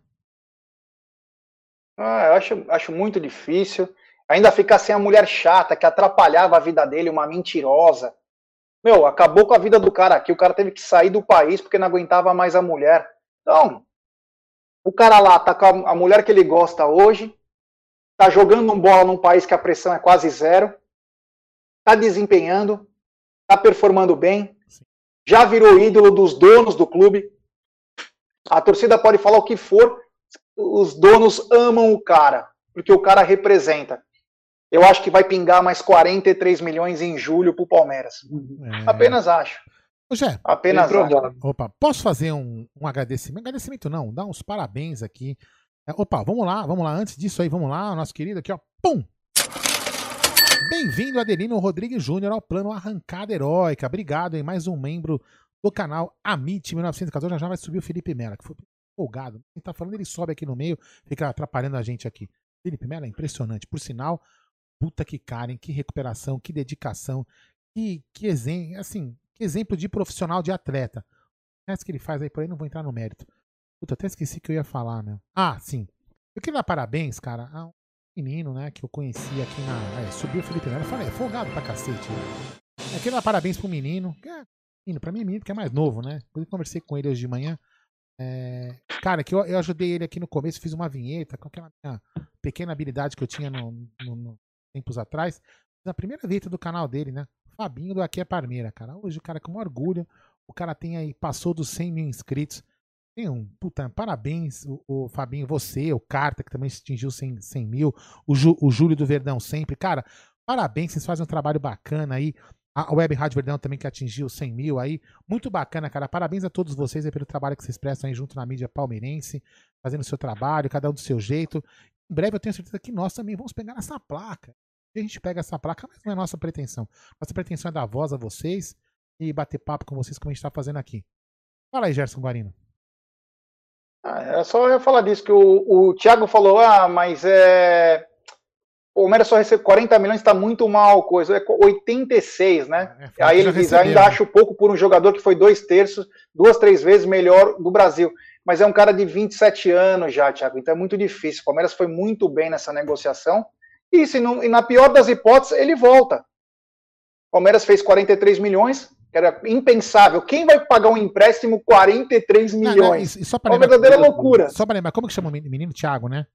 Ah, eu acho, acho muito difícil. Ainda ficar sem a mulher chata que atrapalhava a vida dele, uma mentirosa. Meu, acabou com a vida do cara aqui. O cara teve que sair do país porque não aguentava mais a mulher. Então, o cara lá tá com a mulher que ele gosta hoje, tá jogando um bola num país que a pressão é quase zero, tá desempenhando, tá performando bem, já virou ídolo dos donos do clube. A torcida pode falar o que for, os donos amam o cara, porque o cara representa. Eu acho que vai pingar mais 43 milhões em julho pro Palmeiras. É. Apenas acho. Jé, apenas acho. Opa, posso fazer um, um agradecimento? Agradecimento não, dar uns parabéns aqui. É, opa, vamos lá, vamos lá. Antes disso aí, vamos lá, nosso querido aqui, ó. Pum! Bem-vindo, Adelino Rodrigues Júnior, ao plano Arrancada Heróica. Obrigado em mais um membro do canal Amit 1914. Já já vai subir o Felipe Mela, que foi folgado. Quem tá falando, ele sobe aqui no meio, fica atrapalhando a gente aqui. Felipe Mela é impressionante. Por sinal, Puta que cara, hein? Que recuperação, que dedicação, que, que exemplo, assim, que exemplo de profissional de atleta. O que ele faz aí por aí, não vou entrar no mérito. Puta, até esqueci que eu ia falar, meu. Ah, sim. Eu queria dar parabéns, cara, a um menino, né, que eu conheci aqui na. É, subiu o Felipe Melo. Eu falei, é folgado pra cacete. Né? Eu queria dar parabéns pro menino. Que é, menino, pra mim é menino que é mais novo, né? Eu conversei com ele hoje de manhã. É, cara, que eu, eu ajudei ele aqui no começo, fiz uma vinheta com aquela minha pequena habilidade que eu tinha no, no, no tempos atrás, na primeira vinheta do canal dele, né? Fabinho do Aqui é Parmeira, cara. Hoje o cara com orgulho, o cara tem aí, passou dos 100 mil inscritos. Tem um, puta, parabéns, o, o Fabinho, você, o Carta, que também atingiu 100, 100 mil, o, Ju, o Júlio do Verdão sempre. Cara, parabéns, vocês fazem um trabalho bacana aí. A Web Rádio Verdão também que atingiu 100 mil aí. Muito bacana, cara. Parabéns a todos vocês pelo trabalho que vocês prestam aí junto na mídia palmeirense, fazendo o seu trabalho, cada um do seu jeito. Em breve eu tenho certeza que nós também vamos pegar essa placa. A gente pega essa placa, mas não é nossa pretensão. Nossa pretensão é dar voz a vocês e bater papo com vocês, como a gente está fazendo aqui. Fala aí, Gerson Guarino. Ah, é só eu falar disso, que o, o Thiago falou, ah, mas é. O Palmeiras só recebe 40 milhões, está muito mal, coisa. É 86, né? É, Aí ele diz, ainda acho pouco por um jogador que foi dois terços, duas, três vezes melhor do Brasil mas é um cara de 27 anos já, Thiago, então é muito difícil. O Palmeiras foi muito bem nessa negociação, e, se não, e na pior das hipóteses, ele volta. O Palmeiras fez 43 milhões, que era impensável. Quem vai pagar um empréstimo 43 milhões? Não, não, e, só uma verdadeira loucura. Só para lembrar, como que chama o menino? Thiago, né?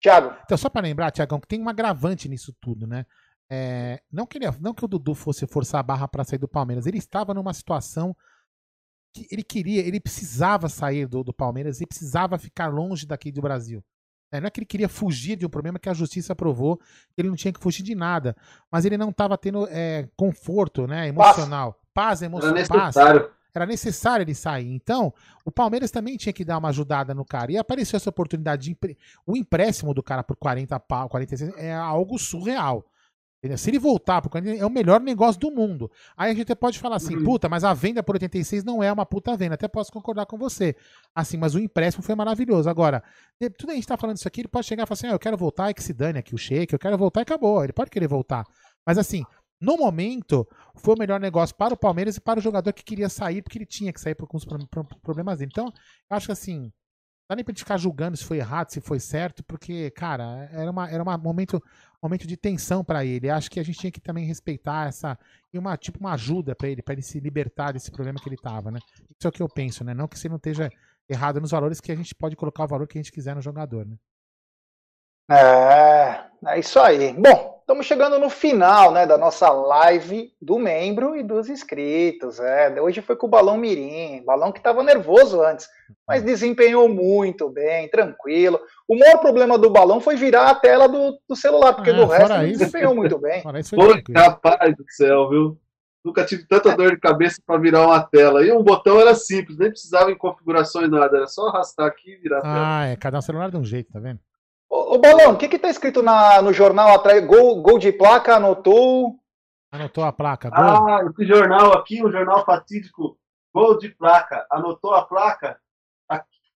Thiago. Então, só para lembrar, Thiagão, que tem um agravante nisso tudo, né? É, não, que ele, não que o Dudu fosse forçar a barra para sair do Palmeiras, ele estava numa situação ele queria, ele precisava sair do, do Palmeiras, ele precisava ficar longe daqui do Brasil. É, não é que ele queria fugir de um problema que a justiça aprovou, que ele não tinha que fugir de nada, mas ele não estava tendo é, conforto né, emocional, paz, paz emocional, era necessário. Paz. Era necessário ele sair. Então, o Palmeiras também tinha que dar uma ajudada no cara. E apareceu essa oportunidade de. O empréstimo do cara por 40 pau, 46 é algo surreal. Se ele voltar pro Corinthians, é o melhor negócio do mundo. Aí a gente até pode falar assim, uhum. puta, mas a venda por 86 não é uma puta venda. Até posso concordar com você. Assim, mas o empréstimo foi maravilhoso. Agora, tudo a gente tá falando isso aqui, ele pode chegar e falar assim, ah, eu quero voltar e que se dane aqui o shake, eu quero voltar e acabou. Ele pode querer voltar. Mas assim, no momento, foi o melhor negócio para o Palmeiras e para o jogador que queria sair, porque ele tinha que sair por alguns problemas dele. Então, eu acho que assim, dá nem pra gente ficar julgando se foi errado, se foi certo, porque, cara, era, uma, era um momento, momento de tensão para ele. Acho que a gente tinha que também respeitar essa. E uma, tipo, uma ajuda para ele, para ele se libertar desse problema que ele tava, né? Isso é o que eu penso, né? Não que você não esteja errado nos valores, que a gente pode colocar o valor que a gente quiser no jogador, né? É, é isso aí. Bom, estamos chegando no final né, da nossa live do membro e dos inscritos. É. Hoje foi com o Balão Mirim, balão que estava nervoso antes, mas desempenhou muito bem, tranquilo. O maior problema do balão foi virar a tela do, do celular, porque ah, do resto ele desempenhou muito bem. Pô, capaz do céu, viu? Nunca tive tanta dor de cabeça para virar uma tela. E um botão era simples, nem precisava em configurações nada, era só arrastar aqui e virar a tela. Ah, é, cada um celular de um jeito, tá vendo? Ô, ô Balão, o que que tá escrito na, no jornal atrás? Gol, gol de placa, anotou? Anotou a placa, gol. Ah, esse jornal aqui, um jornal fatídico, gol de placa. Anotou a placa?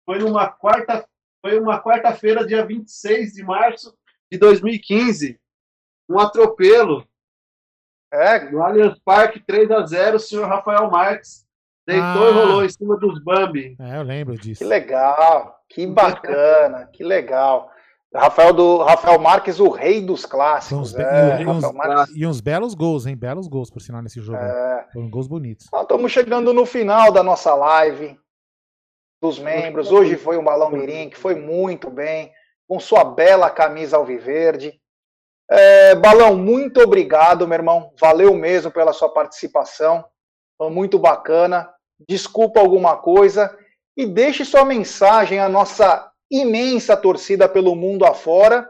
Foi numa quarta, foi uma quarta-feira, dia 26 de março de 2015. Um atropelo é, no Allianz Parque, 3 a 0 o senhor Rafael Marques deitou ah. e rolou em cima dos Bambi. É, eu lembro disso. Que legal, que bacana, que legal. Rafael, do, Rafael Marques, o rei dos clássicos. É, e, uns, e, uns, belos gols, hein? Belos gols, por sinal, nesse jogo. É. Foram gols bonitos. estamos chegando no final da nossa live, dos membros. Hoje foi um Balão Mirim, que foi muito bem, com sua bela camisa alviverde. É, Balão, muito obrigado, meu irmão. Valeu mesmo pela sua participação. Foi muito bacana. Desculpa alguma coisa. E deixe sua mensagem à nossa imensa torcida pelo mundo afora.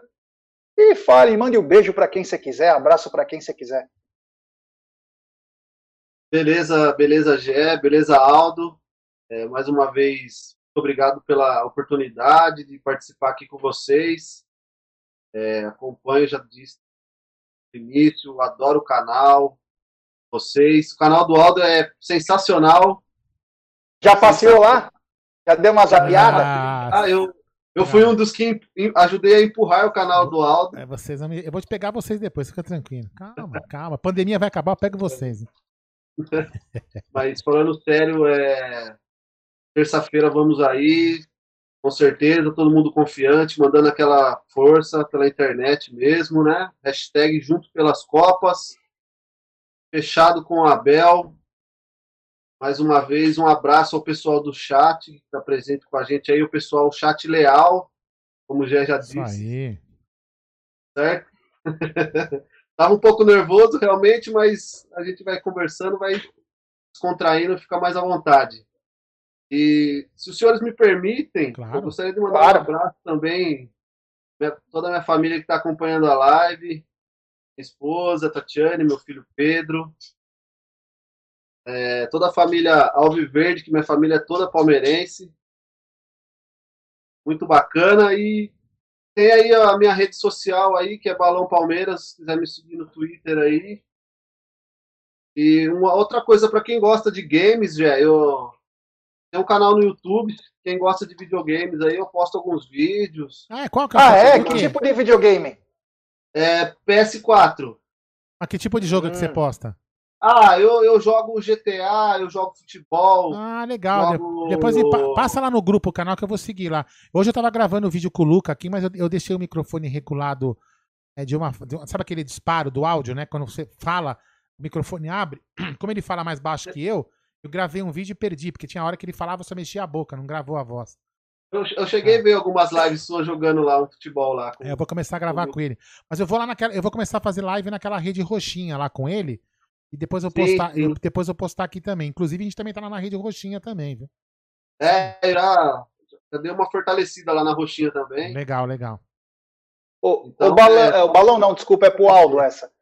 E fale, mande um beijo para quem você quiser, abraço para quem você quiser. Beleza, beleza, Gé, beleza, Aldo. É, mais uma vez, muito obrigado pela oportunidade de participar aqui com vocês. É, acompanho, já disse no início, adoro o canal, vocês. O canal do Aldo é sensacional. Já passeou lá? Já deu uma zapiada? Ah, eu, eu fui um dos que ajudei a empurrar o canal do Aldo. É, vocês, eu vou te pegar vocês depois, fica tranquilo. Calma, calma. A pandemia vai acabar, eu pego vocês. Mas falando sério, é... terça-feira vamos aí com certeza, todo mundo confiante, mandando aquela força pela internet mesmo, né? Hashtag junto pelas Copas, fechado com a Abel. Mais uma vez, um abraço ao pessoal do chat que está presente com a gente aí, o pessoal, o chat leal, como o Gé já disse. Isso aí. Certo? Tava um pouco nervoso realmente, mas a gente vai conversando, vai descontraindo, fica mais à vontade. E se os senhores me permitem, claro. eu gostaria de mandar claro. um abraço também toda a minha família que está acompanhando a live, minha esposa, Tatiane, meu filho Pedro, é, toda a família Alviverde, que minha família é toda palmeirense. Muito bacana. E tem aí a minha rede social aí, que é Balão Palmeiras, se quiser me seguir no Twitter aí. E uma outra coisa para quem gosta de games, já eu tem um canal no YouTube, quem gosta de videogames aí, eu posto alguns vídeos. Ah, qual que é? Ah, é? Que tipo de videogame? É PS4. Ah, que tipo de jogo hum. que você hum. posta? Ah, eu, eu jogo GTA, eu jogo futebol. Ah, legal. Jogo... Depois passa lá no grupo o canal que eu vou seguir lá. Hoje eu tava gravando o vídeo com o Luca aqui, mas eu, eu deixei o microfone regulado é, de, uma, de uma. Sabe aquele disparo do áudio, né? Quando você fala, o microfone abre. Como ele fala mais baixo que eu, eu gravei um vídeo e perdi, porque tinha hora que ele falava, só mexia a boca, não gravou a voz. Eu, eu cheguei é. a ver algumas lives suas jogando lá um futebol lá. Com... É, eu vou começar a gravar com, com ele. Mas eu vou lá naquela. Eu vou começar a fazer live naquela rede roxinha lá com ele. E depois eu postar, sim, sim. Eu, depois eu postar aqui também. Inclusive, a gente também tá lá na rede roxinha também, viu? É, já, já deu uma fortalecida lá na roxinha também. Legal, legal. O, então, o, balão, é... o balão não, desculpa, é pro Aldo essa.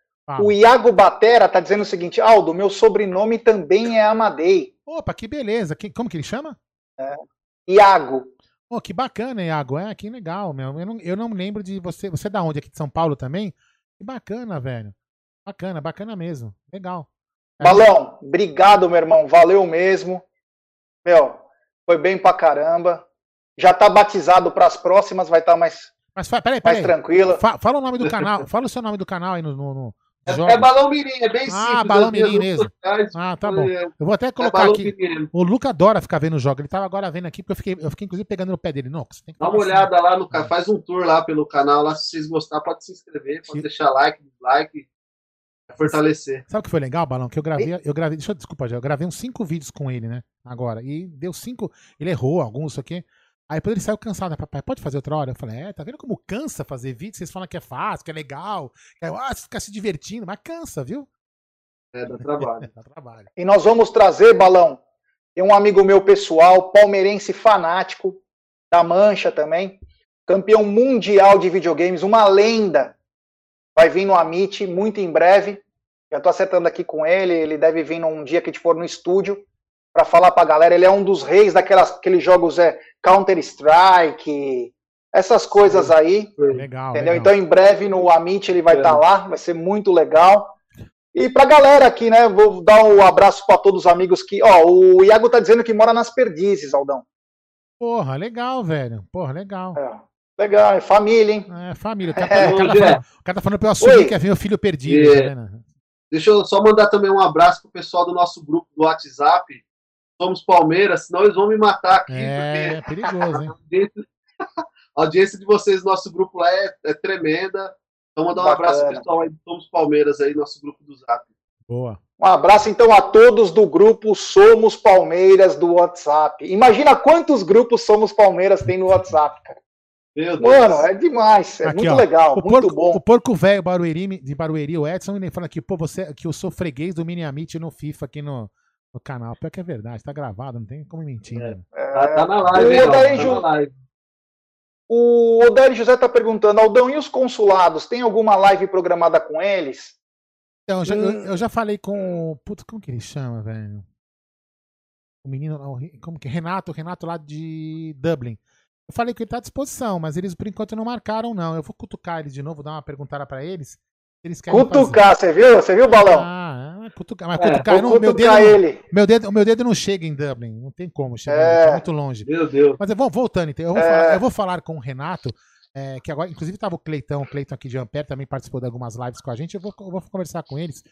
O Iago Batera tá dizendo o seguinte: Aldo, meu sobrenome também é Amadei. Opa, que beleza. Que, como que ele chama? É. Iago. Oh, que bacana, Iago. É, que legal, meu. Eu não, eu não lembro de você. Você é da onde? Aqui de São Paulo também? Que bacana, velho. Bacana, bacana mesmo. Legal. É. Balão, obrigado, meu irmão. Valeu mesmo. Meu, foi bem pra caramba. Já tá batizado para as próximas, vai estar tá mais, Mas, peraí, peraí. mais tranquila. Fala o nome do canal. Fala o seu nome do canal aí no, no, no é, é, balão mirim, é bem ah, simples. Ah, balão mirim mesmo. Sociais, ah, tá bom. Eu vou até é colocar é aqui. Mirim. O Luca adora ficar vendo o jogo. Ele tava agora vendo aqui, porque eu fiquei, eu fiquei inclusive pegando no pé dele. Não, você tem que Dá uma olhada assim. lá no canal, faz um tour lá pelo canal. Lá, se vocês gostarem, pode se inscrever, pode deixar like, dislike. Fortalecer. Sabe o que foi legal, Balão? Que eu gravei, eu gravei, deixa eu, desculpa, eu gravei uns cinco vídeos com ele, né? Agora. E deu cinco. Ele errou alguns, isso aqui. Aí depois ele saiu cansado, né? Papai, pode fazer outra hora? Eu falei, é, tá vendo como cansa fazer vídeo? Vocês falam que é fácil, que é legal, que é, ah, você fica se divertindo, mas cansa, viu? É, dá trabalho. dá trabalho. E nós vamos trazer, Balão, tem um amigo meu pessoal, palmeirense fanático, da Mancha também, campeão mundial de videogames, uma lenda. Vai vir no Amit muito em breve. Já estou acertando aqui com ele, ele deve vir num dia que a gente for no estúdio para falar para a galera. Ele é um dos reis daquelas aqueles jogos é Counter Strike, essas coisas aí. Legal. Entendeu? Legal. Então em breve no Amit ele vai estar é. tá lá, vai ser muito legal. E pra galera aqui, né? Vou dar um abraço para todos os amigos que. Ó, o Iago tá dizendo que mora nas Perdizes, Aldão. Porra, legal, velho. Porra, legal. É. Legal, é família, hein? É, família. O cara, tá, é. o cara, tá, falando, o cara tá falando pra eu assumir que é ver o filho perdido. É. Tá Deixa eu só mandar também um abraço pro pessoal do nosso grupo do WhatsApp. Somos Palmeiras, senão eles vão me matar aqui. É, é perigoso, hein? A audiência de vocês no nosso grupo lá é, é tremenda. Então, mandar um Bacana. abraço pessoal aí do Somos Palmeiras aí, nosso grupo do Zap. Boa. Um abraço então a todos do grupo Somos Palmeiras do WhatsApp. Imagina quantos grupos Somos Palmeiras tem no WhatsApp, cara. Meu Deus. Mano, é demais, é aqui, muito ó, legal, o muito porco, bom. O porco velho de Barueri, o Edson, ele fala aqui, pô, você, que eu sou freguês do Mini Amit no FIFA aqui no, no canal. Pior que é verdade, tá gravado, não tem como mentir. É. Né? É, tá, tá, na live, hein, tá na live. O Odair José está perguntando, Aldão, e os consulados? Tem alguma live programada com eles? Então, já, hum. eu, eu, já falei com. Putz, como que ele chama, velho? O menino, como que? Renato, Renato lá de Dublin. Eu falei que ele tá à disposição, mas eles por enquanto não marcaram, não. Eu vou cutucar eles de novo, dar uma perguntada para eles. Eles cutucar, você viu? Você viu o balão? Ah, é, cutucar. Mas é, cutucar, não, meu dedo, ele. Meu dedo, o meu dedo não chega em Dublin. Não tem como chegar. É. Tá muito longe. Meu Deus. Mas eu vou voltando, então. Eu vou, é. falar, eu vou falar com o Renato. É, que agora, inclusive, estava o Cleitão, o Cleiton aqui de Ampere também participou de algumas lives com a gente. Eu vou, eu vou conversar com eles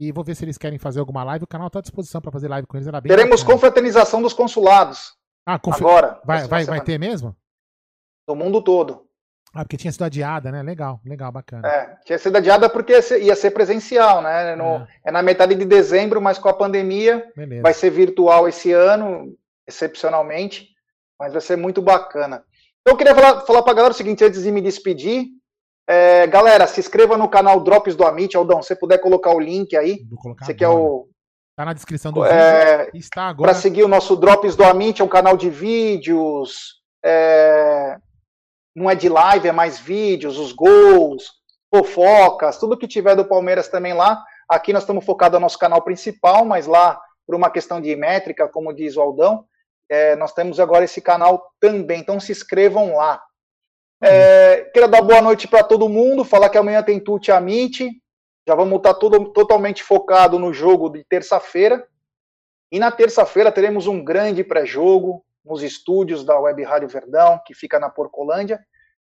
e vou ver se eles querem fazer alguma live. O canal está à disposição para fazer live com eles. Teremos bacana. confraternização dos consulados. Ah, conf... agora. Vai, vai, vai ter mesmo? Do mundo todo. Ah, porque tinha sido adiada, né? Legal, legal, bacana. É, tinha sido adiada porque ia ser presencial, né? No, é. é. na metade de dezembro, mas com a pandemia Beleza. vai ser virtual esse ano, excepcionalmente, mas vai ser muito bacana. Então eu queria falar, falar para a galera o seguinte, antes de me despedir, é, galera, se inscreva no canal Drops do Amit, Aldão, se você puder colocar o link aí, você quer o... Tá na descrição do é, vídeo, está agora. Para seguir o nosso Drops do Amit, é um canal de vídeos, é, não é de live, é mais vídeos, os gols, fofocas, tudo que tiver do Palmeiras também lá. Aqui nós estamos focados no nosso canal principal, mas lá, por uma questão de métrica, como diz o Aldão, é, nós temos agora esse canal também. Então se inscrevam lá. É, queria dar boa noite para todo mundo, falar que amanhã tem Tuti Amite. Já vamos estar todo, totalmente focado no jogo de terça-feira. E na terça-feira teremos um grande pré-jogo, nos estúdios da Web Rádio Verdão, que fica na Porcolândia.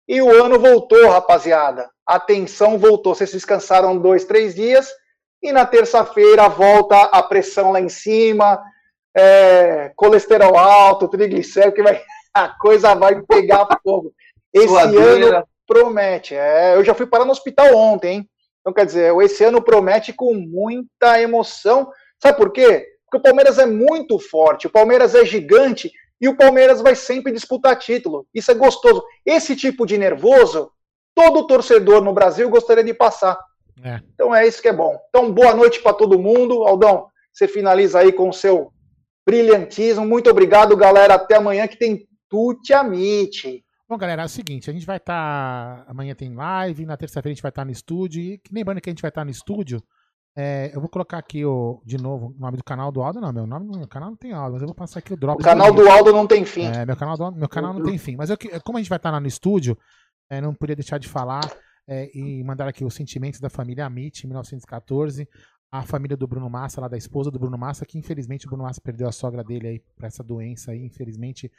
E o ano voltou, rapaziada. A tensão voltou. Vocês descansaram dois, três dias. E na terça-feira volta a pressão lá em cima, é, colesterol alto, triglicérido, que vai, a coisa vai pegar fogo. Esse ano promete. É, eu já fui parar no hospital ontem, hein? Então, quer dizer, esse ano promete com muita emoção. Sabe por quê? Porque o Palmeiras é muito forte, o Palmeiras é gigante e o Palmeiras vai sempre disputar título. Isso é gostoso. Esse tipo de nervoso, todo torcedor no Brasil gostaria de passar. É. Então é isso que é bom. Então, boa noite para todo mundo. Aldão, você finaliza aí com o seu brilhantismo. Muito obrigado, galera. Até amanhã que tem Tuti Amite. Bom, galera, é o seguinte, a gente vai estar. Tá... Amanhã tem live, na terça-feira a gente vai estar tá no estúdio. E lembrando que a gente vai estar tá no estúdio é, eu vou colocar aqui o, de novo o nome do canal do Aldo. Não, meu nome meu canal não tem Aldo, mas eu vou passar aqui o drop. O canal do Aldo não tem fim. É, meu canal, do, meu canal não tem fim. Mas eu, como a gente vai estar lá no estúdio, é, não podia deixar de falar é, e mandar aqui os sentimentos da família Amit, em 1914. A família do Bruno Massa, lá da esposa do Bruno Massa, que infelizmente o Bruno Massa perdeu a sogra dele aí para essa doença aí. Infelizmente,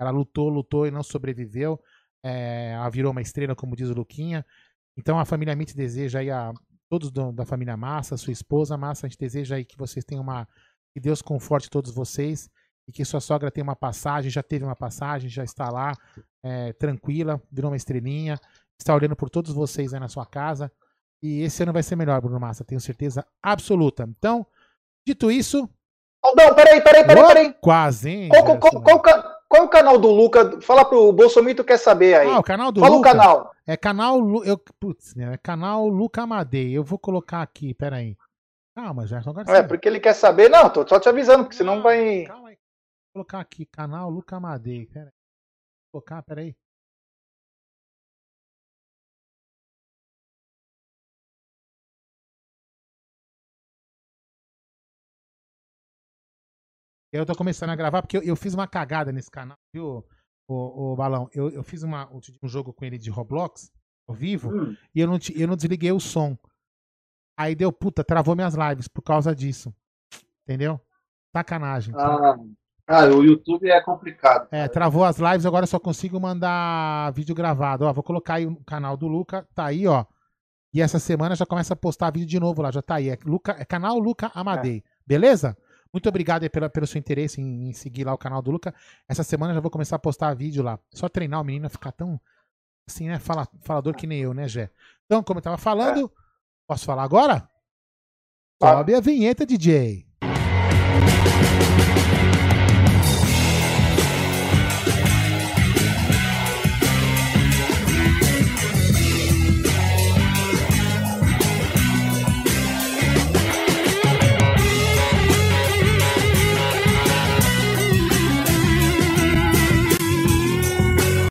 ela lutou, lutou e não sobreviveu. É, ela virou uma estrela, como diz o Luquinha. Então a família Amit deseja aí a todos do, da família Massa, sua esposa Massa, a gente deseja aí que vocês tenham uma. Que Deus conforte todos vocês e que sua sogra tenha uma passagem, já teve uma passagem, já está lá, é, tranquila, virou uma estrelinha, está olhando por todos vocês aí na sua casa. E esse ano vai ser melhor, Bruno Massa, tenho certeza absoluta. Então, dito isso. Aldão, peraí, peraí, peraí, peraí. Quase, hein? Qual, qual, qual, qual, é o canal do Luca? Fala pro Bolsomito quer saber aí. Ah, o canal do Fala Luca. Fala o canal. É canal. Eu, putz, né, é canal Luca Amadei. Eu vou colocar aqui, peraí. Calma, Gerson. Agora é, porque ele quer saber. Não, tô só te avisando, porque senão vai. Calma aí. Vou colocar aqui, canal Luca Amadei. Peraí. Vou colocar, peraí. Eu tô começando a gravar porque eu, eu fiz uma cagada nesse canal, viu, o, o Balão? Eu, eu fiz uma, um jogo com ele de Roblox, ao vivo, hum. e eu não, eu não desliguei o som. Aí deu, puta, travou minhas lives por causa disso. Entendeu? Sacanagem. Ah, ah o YouTube é complicado. É, travou as lives, agora só consigo mandar vídeo gravado. Ó, vou colocar aí o canal do Luca, tá aí, ó. E essa semana já começa a postar vídeo de novo lá, já tá aí. É, Luca, é canal Luca Amadei. É. Beleza? Muito obrigado pela, pelo seu interesse em, em, seguir lá o canal do Luca. Essa semana já vou começar a postar vídeo lá. Só treinar o menino a ficar tão assim, né? Fala, falador que nem eu, né, Gé? Então, como eu tava falando, posso falar agora? Sobe a vinheta, DJ.